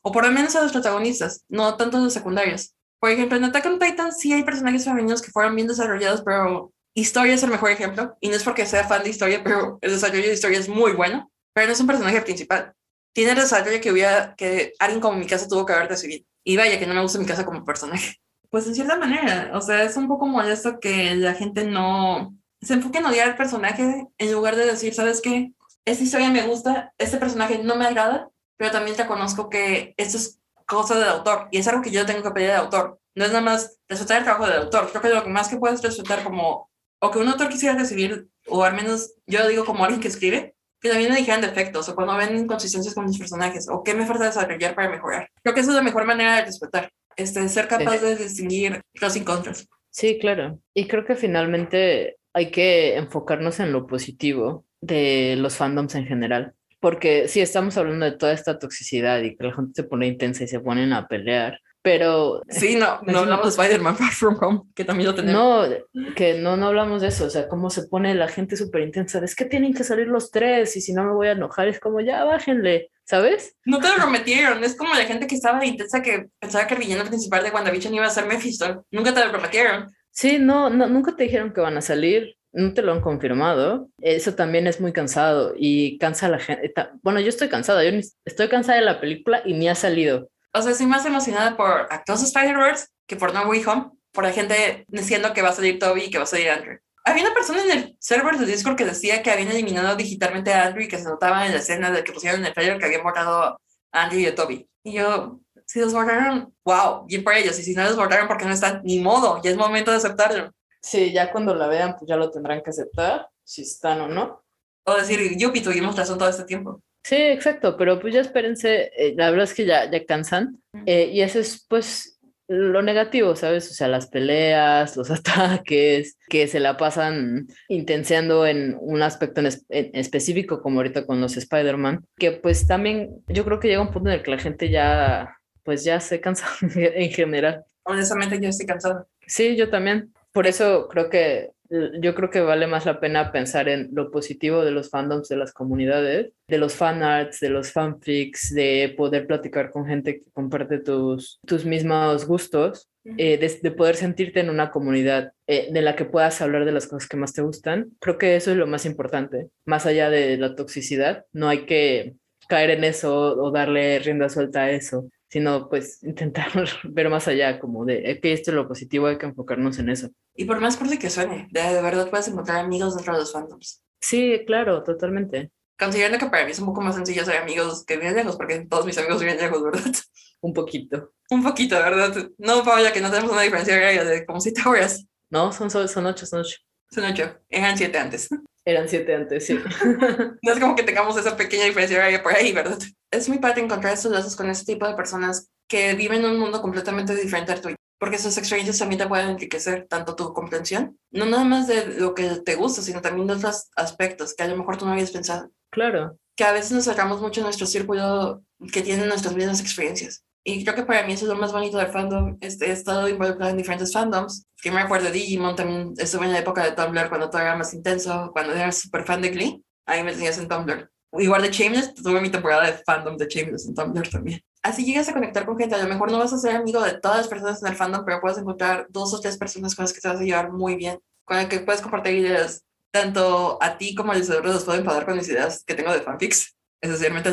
O por lo menos a los protagonistas, no tanto a los secundarios. Por ejemplo, en Attack on Titan sí hay personajes femeninos que fueron bien desarrollados, pero historia es el mejor ejemplo. Y no es porque sea fan de historia, pero el desarrollo de historia es muy bueno. Pero no es un personaje principal. Tiene el desarrollo que hubiera, que alguien como mi casa tuvo que haber recibido. Y vaya, que no me gusta mi casa como personaje. Pues en cierta manera, o sea, es un poco molesto que la gente no se enfoque en odiar al personaje en lugar de decir, ¿sabes qué? Esta historia me gusta, este personaje no me agrada, pero también te conozco que esto es cosa del autor y es algo que yo tengo que pedir al autor. No es nada más respetar el trabajo del autor. Creo que lo más que puedes respetar como, o que un autor quisiera recibir, o al menos yo digo como alguien que escribe, que también me dijeran defectos o cuando ven inconsistencias con mis personajes o qué me falta desarrollar para mejorar. Creo que esa es la mejor manera de respetar, este, ser capaz de distinguir pros y contras. Sí, claro. Y creo que finalmente hay que enfocarnos en lo positivo de los fandoms en general porque sí estamos hablando de toda esta toxicidad y que la gente se pone intensa y se ponen a pelear, pero... Sí, no, (laughs) no hablamos de Spider-Man (laughs) Far From Home, que también lo tenemos. No, que no, no hablamos de eso, o sea, cómo se pone la gente súper intensa, es que tienen que salir los tres y si no me voy a enojar, es como ya bájenle, ¿sabes? No te lo prometieron, es como la gente que estaba intensa que pensaba que el villano principal de WandaVision iba a ser Mephisto, nunca te lo prometieron. Sí, no, no, nunca te dijeron que van a salir no te lo han confirmado, eso también es muy cansado y cansa a la gente. Bueno, yo estoy cansada, yo estoy cansada de la película y ni ha salido. O sea, estoy más emocionada por Actos Spider-Verse que por No Way Home, por la gente diciendo que va a salir Toby y que va a salir Andrew. Había una persona en el server de Discord que decía que habían eliminado digitalmente a Andrew y que se notaba en la escena de que pusieron en el trailer que habían borrado a Andrew y a Toby. Y yo, si los borraron, wow, bien por ellos. Y si no los borraron porque no están, ni modo, ya es momento de aceptarlo. Sí, ya cuando la vean, pues ya lo tendrán que aceptar, si están o no. O decir, Yupi, tuvimos razón todo este tiempo. Sí, exacto, pero pues ya espérense, eh, la verdad es que ya, ya cansan, eh, y eso es pues lo negativo, ¿sabes? O sea, las peleas, los (laughs) ataques, que se la pasan intenseando en un aspecto en, específico, como ahorita con los Spider-Man, que pues también yo creo que llega un punto en el que la gente ya, pues ya se cansa (laughs) en general. Honestamente, yo estoy cansada. Sí, yo también. Por eso creo que Yo creo que vale más la pena pensar en lo positivo de los fandoms de las comunidades, de los fanarts, de los fanfics, de poder platicar con gente que comparte tus, tus mismos gustos, eh, de, poder sentirte en una comunidad eh, de la que puedas hablar de las cosas que más te gustan. Creo que eso es lo más importante. Más allá de la toxicidad, no hay que caer en eso o darle rienda suelta a eso sino pues (laughs) intentar ver más allá, como de que esto es lo positivo, hay que enfocarnos en eso. Y por más fuerte que suene, de, verdad puedes encontrar amigos dentro de los fandoms. Sí, claro, totalmente. Considerando que para mí es un poco más sencillo ser amigos que viven lejos, porque todos mis amigos viven lejos, ¿verdad? (laughs) Un poquito. Un poquito, ¿verdad? No, Paula, que no tenemos una diferencia de como siete horas. No, son, son ocho, son ocho. Son ocho. Eran siete antes. (laughs) Eran siete antes, sí. (laughs) no es como que tengamos esa pequeña diferencia horaria por ahí, ¿verdad? Es muy padre encontrar estos lazos con este tipo de personas que viven en un mundo completamente diferente al tuyo, porque sus experiencias también te pueden enriquecer tanto tu comprensión, no nada más de lo que te gusta, sino también de otros aspectos que a lo mejor tú no habías pensado. Claro. Que a veces nos cerramos mucho en nuestro círculo que tienen nuestras mismas experiencias. Y creo que para mí eso es lo más bonito del fandom. Este, he estado involucrado en diferentes fandoms. Que me acuerdo de Digimon, también estuve en la época de Tumblr cuando todo era más intenso, cuando era súper fan de Glee. Ahí me tenías en Tumblr. Igual de Shameless, tuve mi temporada de fandom de Shameless en Tumblr también. Así llegas a conectar con gente. A lo mejor no vas a ser amigo de todas las personas en el fandom, pero puedes encontrar dos o tres personas con las que te vas a llevar muy bien, con las que puedes compartir ideas. Tanto a ti como a Isidoro los puedo enfadar con mis ideas que tengo de fanfics, esencialmente a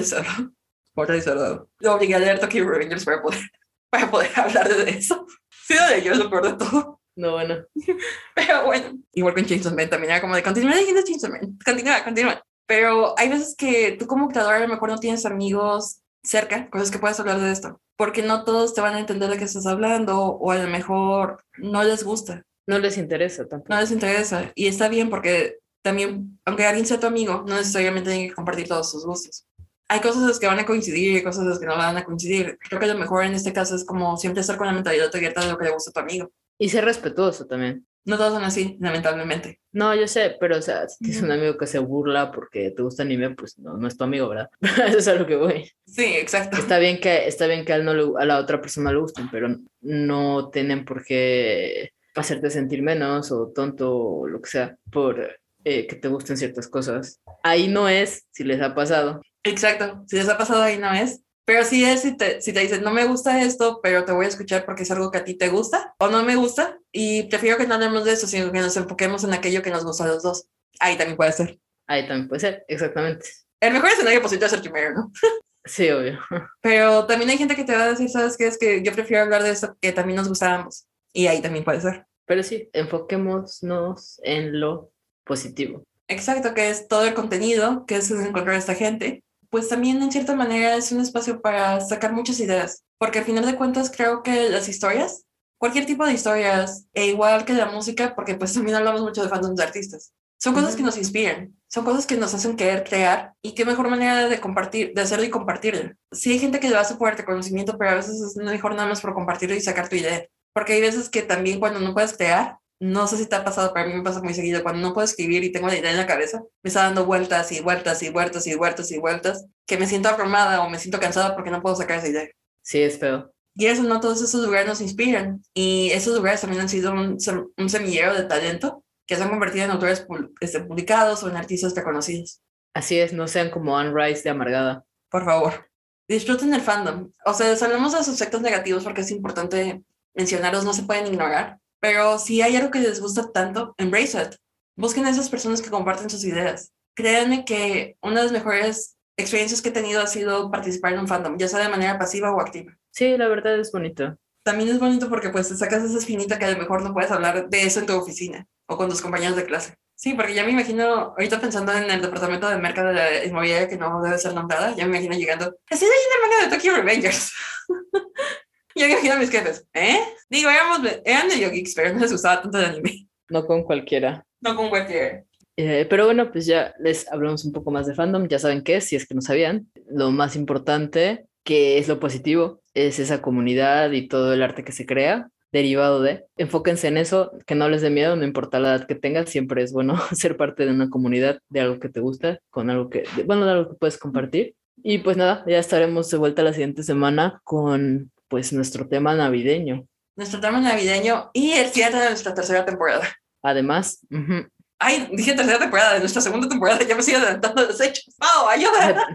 Isidoro. Por Isidoro. Lo obligué a leer Tokyo Revengers para poder, (laughs) para poder hablar de eso. Sí, de ello es lo peor de todo. No, bueno. (laughs) Pero bueno, igual con Chainsaw Man también era como de continuar leyendo Chainsaw Man. Continúa, continúa. Pero hay veces que tú como creador a lo mejor no tienes amigos cerca, cosas que puedes hablar de esto, porque no todos te van a entender de qué estás hablando o a lo mejor no les gusta. No les interesa tampoco. No les interesa. Y está bien porque también, aunque alguien sea tu amigo, no necesariamente tiene que compartir todos sus gustos. Hay cosas que van a coincidir y cosas que no van a coincidir. Creo que lo mejor en este caso es como siempre estar con la mentalidad abierta de lo que le gusta a tu amigo. Y ser respetuoso también. No todos son así, lamentablemente. No, yo sé, pero o sea, si tienes un amigo que se burla porque te gusta anime, pues no, no es tu amigo, ¿verdad? (laughs) Eso es a lo que voy. Sí, exacto. Está bien que, está bien que a, él no a la otra persona le gusten, pero no tienen por qué hacerte sentir menos o tonto o lo que sea por eh, que te gusten ciertas cosas. Ahí no es si les ha pasado. Exacto, si les ha pasado ahí no es. Pero si es, si te, si te dicen, no me gusta esto, pero te voy a escuchar porque es algo que a ti te gusta, o no me gusta, y prefiero que no hablemos de eso, sino que nos enfoquemos en aquello que nos gusta a los dos. Ahí también puede ser. Ahí también puede ser, exactamente. El mejor escenario posible es el primero, ¿no? (laughs) Sí, obvio. (laughs) Pero también hay gente que te va a decir, ¿sabes qué? Es que yo prefiero hablar de eso que también nos gusta a ambos. Y ahí también puede ser. Pero sí, enfoquémonos en lo positivo. Exacto, que es todo el contenido, que es encontrar a esta gente pues también en cierta manera es un espacio para sacar muchas ideas, porque al final de cuentas creo que las historias, cualquier tipo de historias, e igual que la música, porque pues también hablamos mucho de fandoms de artistas, son cosas que nos inspiran, son cosas que nos hacen querer crear y qué mejor manera de compartir, de hacerlo y compartirlo. Sí hay gente que le va a soportar conocimiento, pero a veces es mejor nada más por compartirlo y sacar tu idea, porque hay veces que también cuando no puedes crear, no sé si te ha pasado, pero a mí me pasa muy seguido. Cuando no puedo escribir y tengo la idea en la cabeza, me está dando vueltas y vueltas y vueltas y vueltas y vueltas, que me siento abrumada o me siento cansada porque no puedo sacar esa idea. Sí, es feo. Y eso, no todos esos lugares nos inspiran. Y esos lugares también han sido un, un semillero de talento que se han convertido en autores este, publicados o en artistas reconocidos. Así es, no sean como Anne Rice de Amargada. Por favor, disfruten el fandom. O sea, hablamos de los aspectos negativos porque es importante mencionarlos, no se pueden ignorar pero si hay algo que les gusta tanto, embrace it. Busquen a esas personas que comparten sus ideas. Créanme que una de las mejores experiencias que he tenido ha sido participar en un fandom, ya sea de manera pasiva o activa. Sí, la verdad es bonito. También es bonito porque pues te sacas esa espinita que a lo mejor no puedes hablar de eso en tu oficina o con tus compañeros de clase. Sí, porque ya me imagino, ahorita pensando en el departamento de mercado de la inmobiliaria que no debe ser nombrada, ya me imagino llegando, estoy leyendo el manga de Tokyo Revengers. (laughs) (laughs) Yo imagino a mis jefes, ¿eh? Digo, éramos, eran de geeks, pero no les gustaba tanto el anime. No con cualquiera. No con cualquiera. Eh, pero bueno, pues ya les hablamos un poco más de fandom, ya saben qué si es que no sabían. Lo más importante, que es lo positivo, es esa comunidad y todo el arte que se crea derivado de. Enfóquense en eso, que no les dé miedo, no importa la edad que tengas, siempre es bueno (laughs) ser parte de una comunidad, de algo que te gusta, con algo que, bueno, de algo que puedes compartir. Y pues nada, ya estaremos de vuelta la siguiente semana con pues nuestro tema navideño. Nuestro tema navideño y el cierre de nuestra tercera temporada. Además. Ay, dije tercera temporada, de nuestra segunda temporada, ya me estoy adelantando los hechos. ¡Oh, ayuda!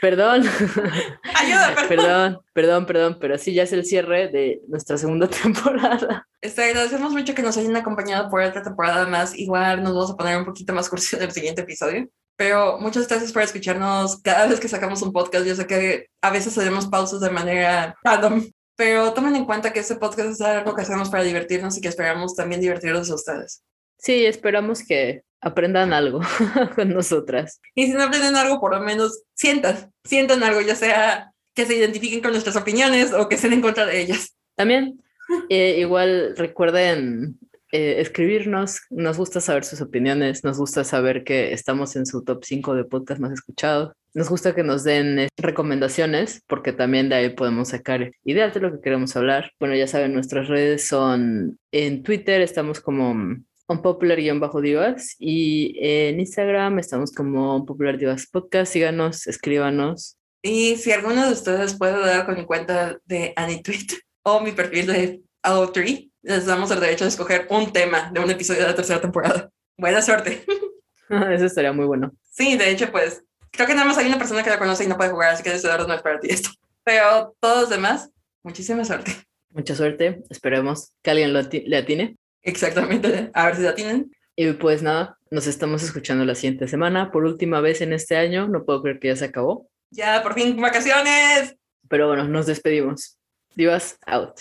perdón, (laughs) ¡Ayuda! Perdón. perdón, perdón, perdón, pero sí ya es el cierre de nuestra segunda (laughs) temporada. Este, agradecemos mucho que nos hayan acompañado por otra temporada más. Igual nos vamos a poner un poquito más cursi en el siguiente episodio. Pero muchas gracias por escucharnos cada vez que sacamos un podcast. Yo sé que a veces hacemos pausas de manera random, pero tomen en cuenta que este podcast es algo que hacemos para divertirnos y que esperamos también divertirlos a ustedes. Sí, esperamos que aprendan algo (laughs) con nosotras. Y si no aprenden algo, por lo menos sientan, sientan algo, ya sea que se identifiquen con nuestras opiniones o que estén en contra de ellas. También, eh, igual recuerden eh, escribirnos, nos gusta saber sus opiniones, nos gusta saber que estamos en su top 5 de podcast más escuchados. Nos gusta que nos den eh, recomendaciones porque también de ahí podemos sacar ideas de lo que queremos hablar. Bueno, ya saben, nuestras redes son en Twitter, estamos como unpopular-divas y en Instagram estamos como Unpopular Divas Podcast. Síganos, escríbanos. Y si alguno de ustedes puede dar con mi cuenta de AnyTweet (laughs) o mi perfil de Allo3, les damos el derecho de escoger un tema de un episodio de la tercera temporada. Buena suerte. (laughs) Eso estaría muy bueno. Sí, de hecho, pues creo que nada más hay una persona que la conoce y no puede jugar, así que ahora no es para ti esto. Pero todos los demás, muchísima suerte. Mucha suerte. Esperemos que alguien lo ati- le atine. Exactamente. A ver si la tienen. Y pues nada, nos estamos escuchando la siguiente semana. Por última vez en este año. No puedo creer que ya se acabó. Ya, por fin, vacaciones. Pero bueno, nos despedimos. Divas out.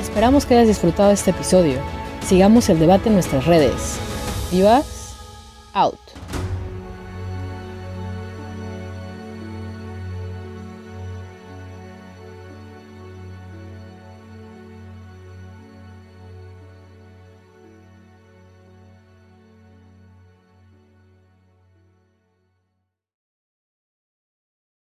Esperamos que hayas disfrutado este episodio. Sigamos el debate en nuestras redes. Vivas, out.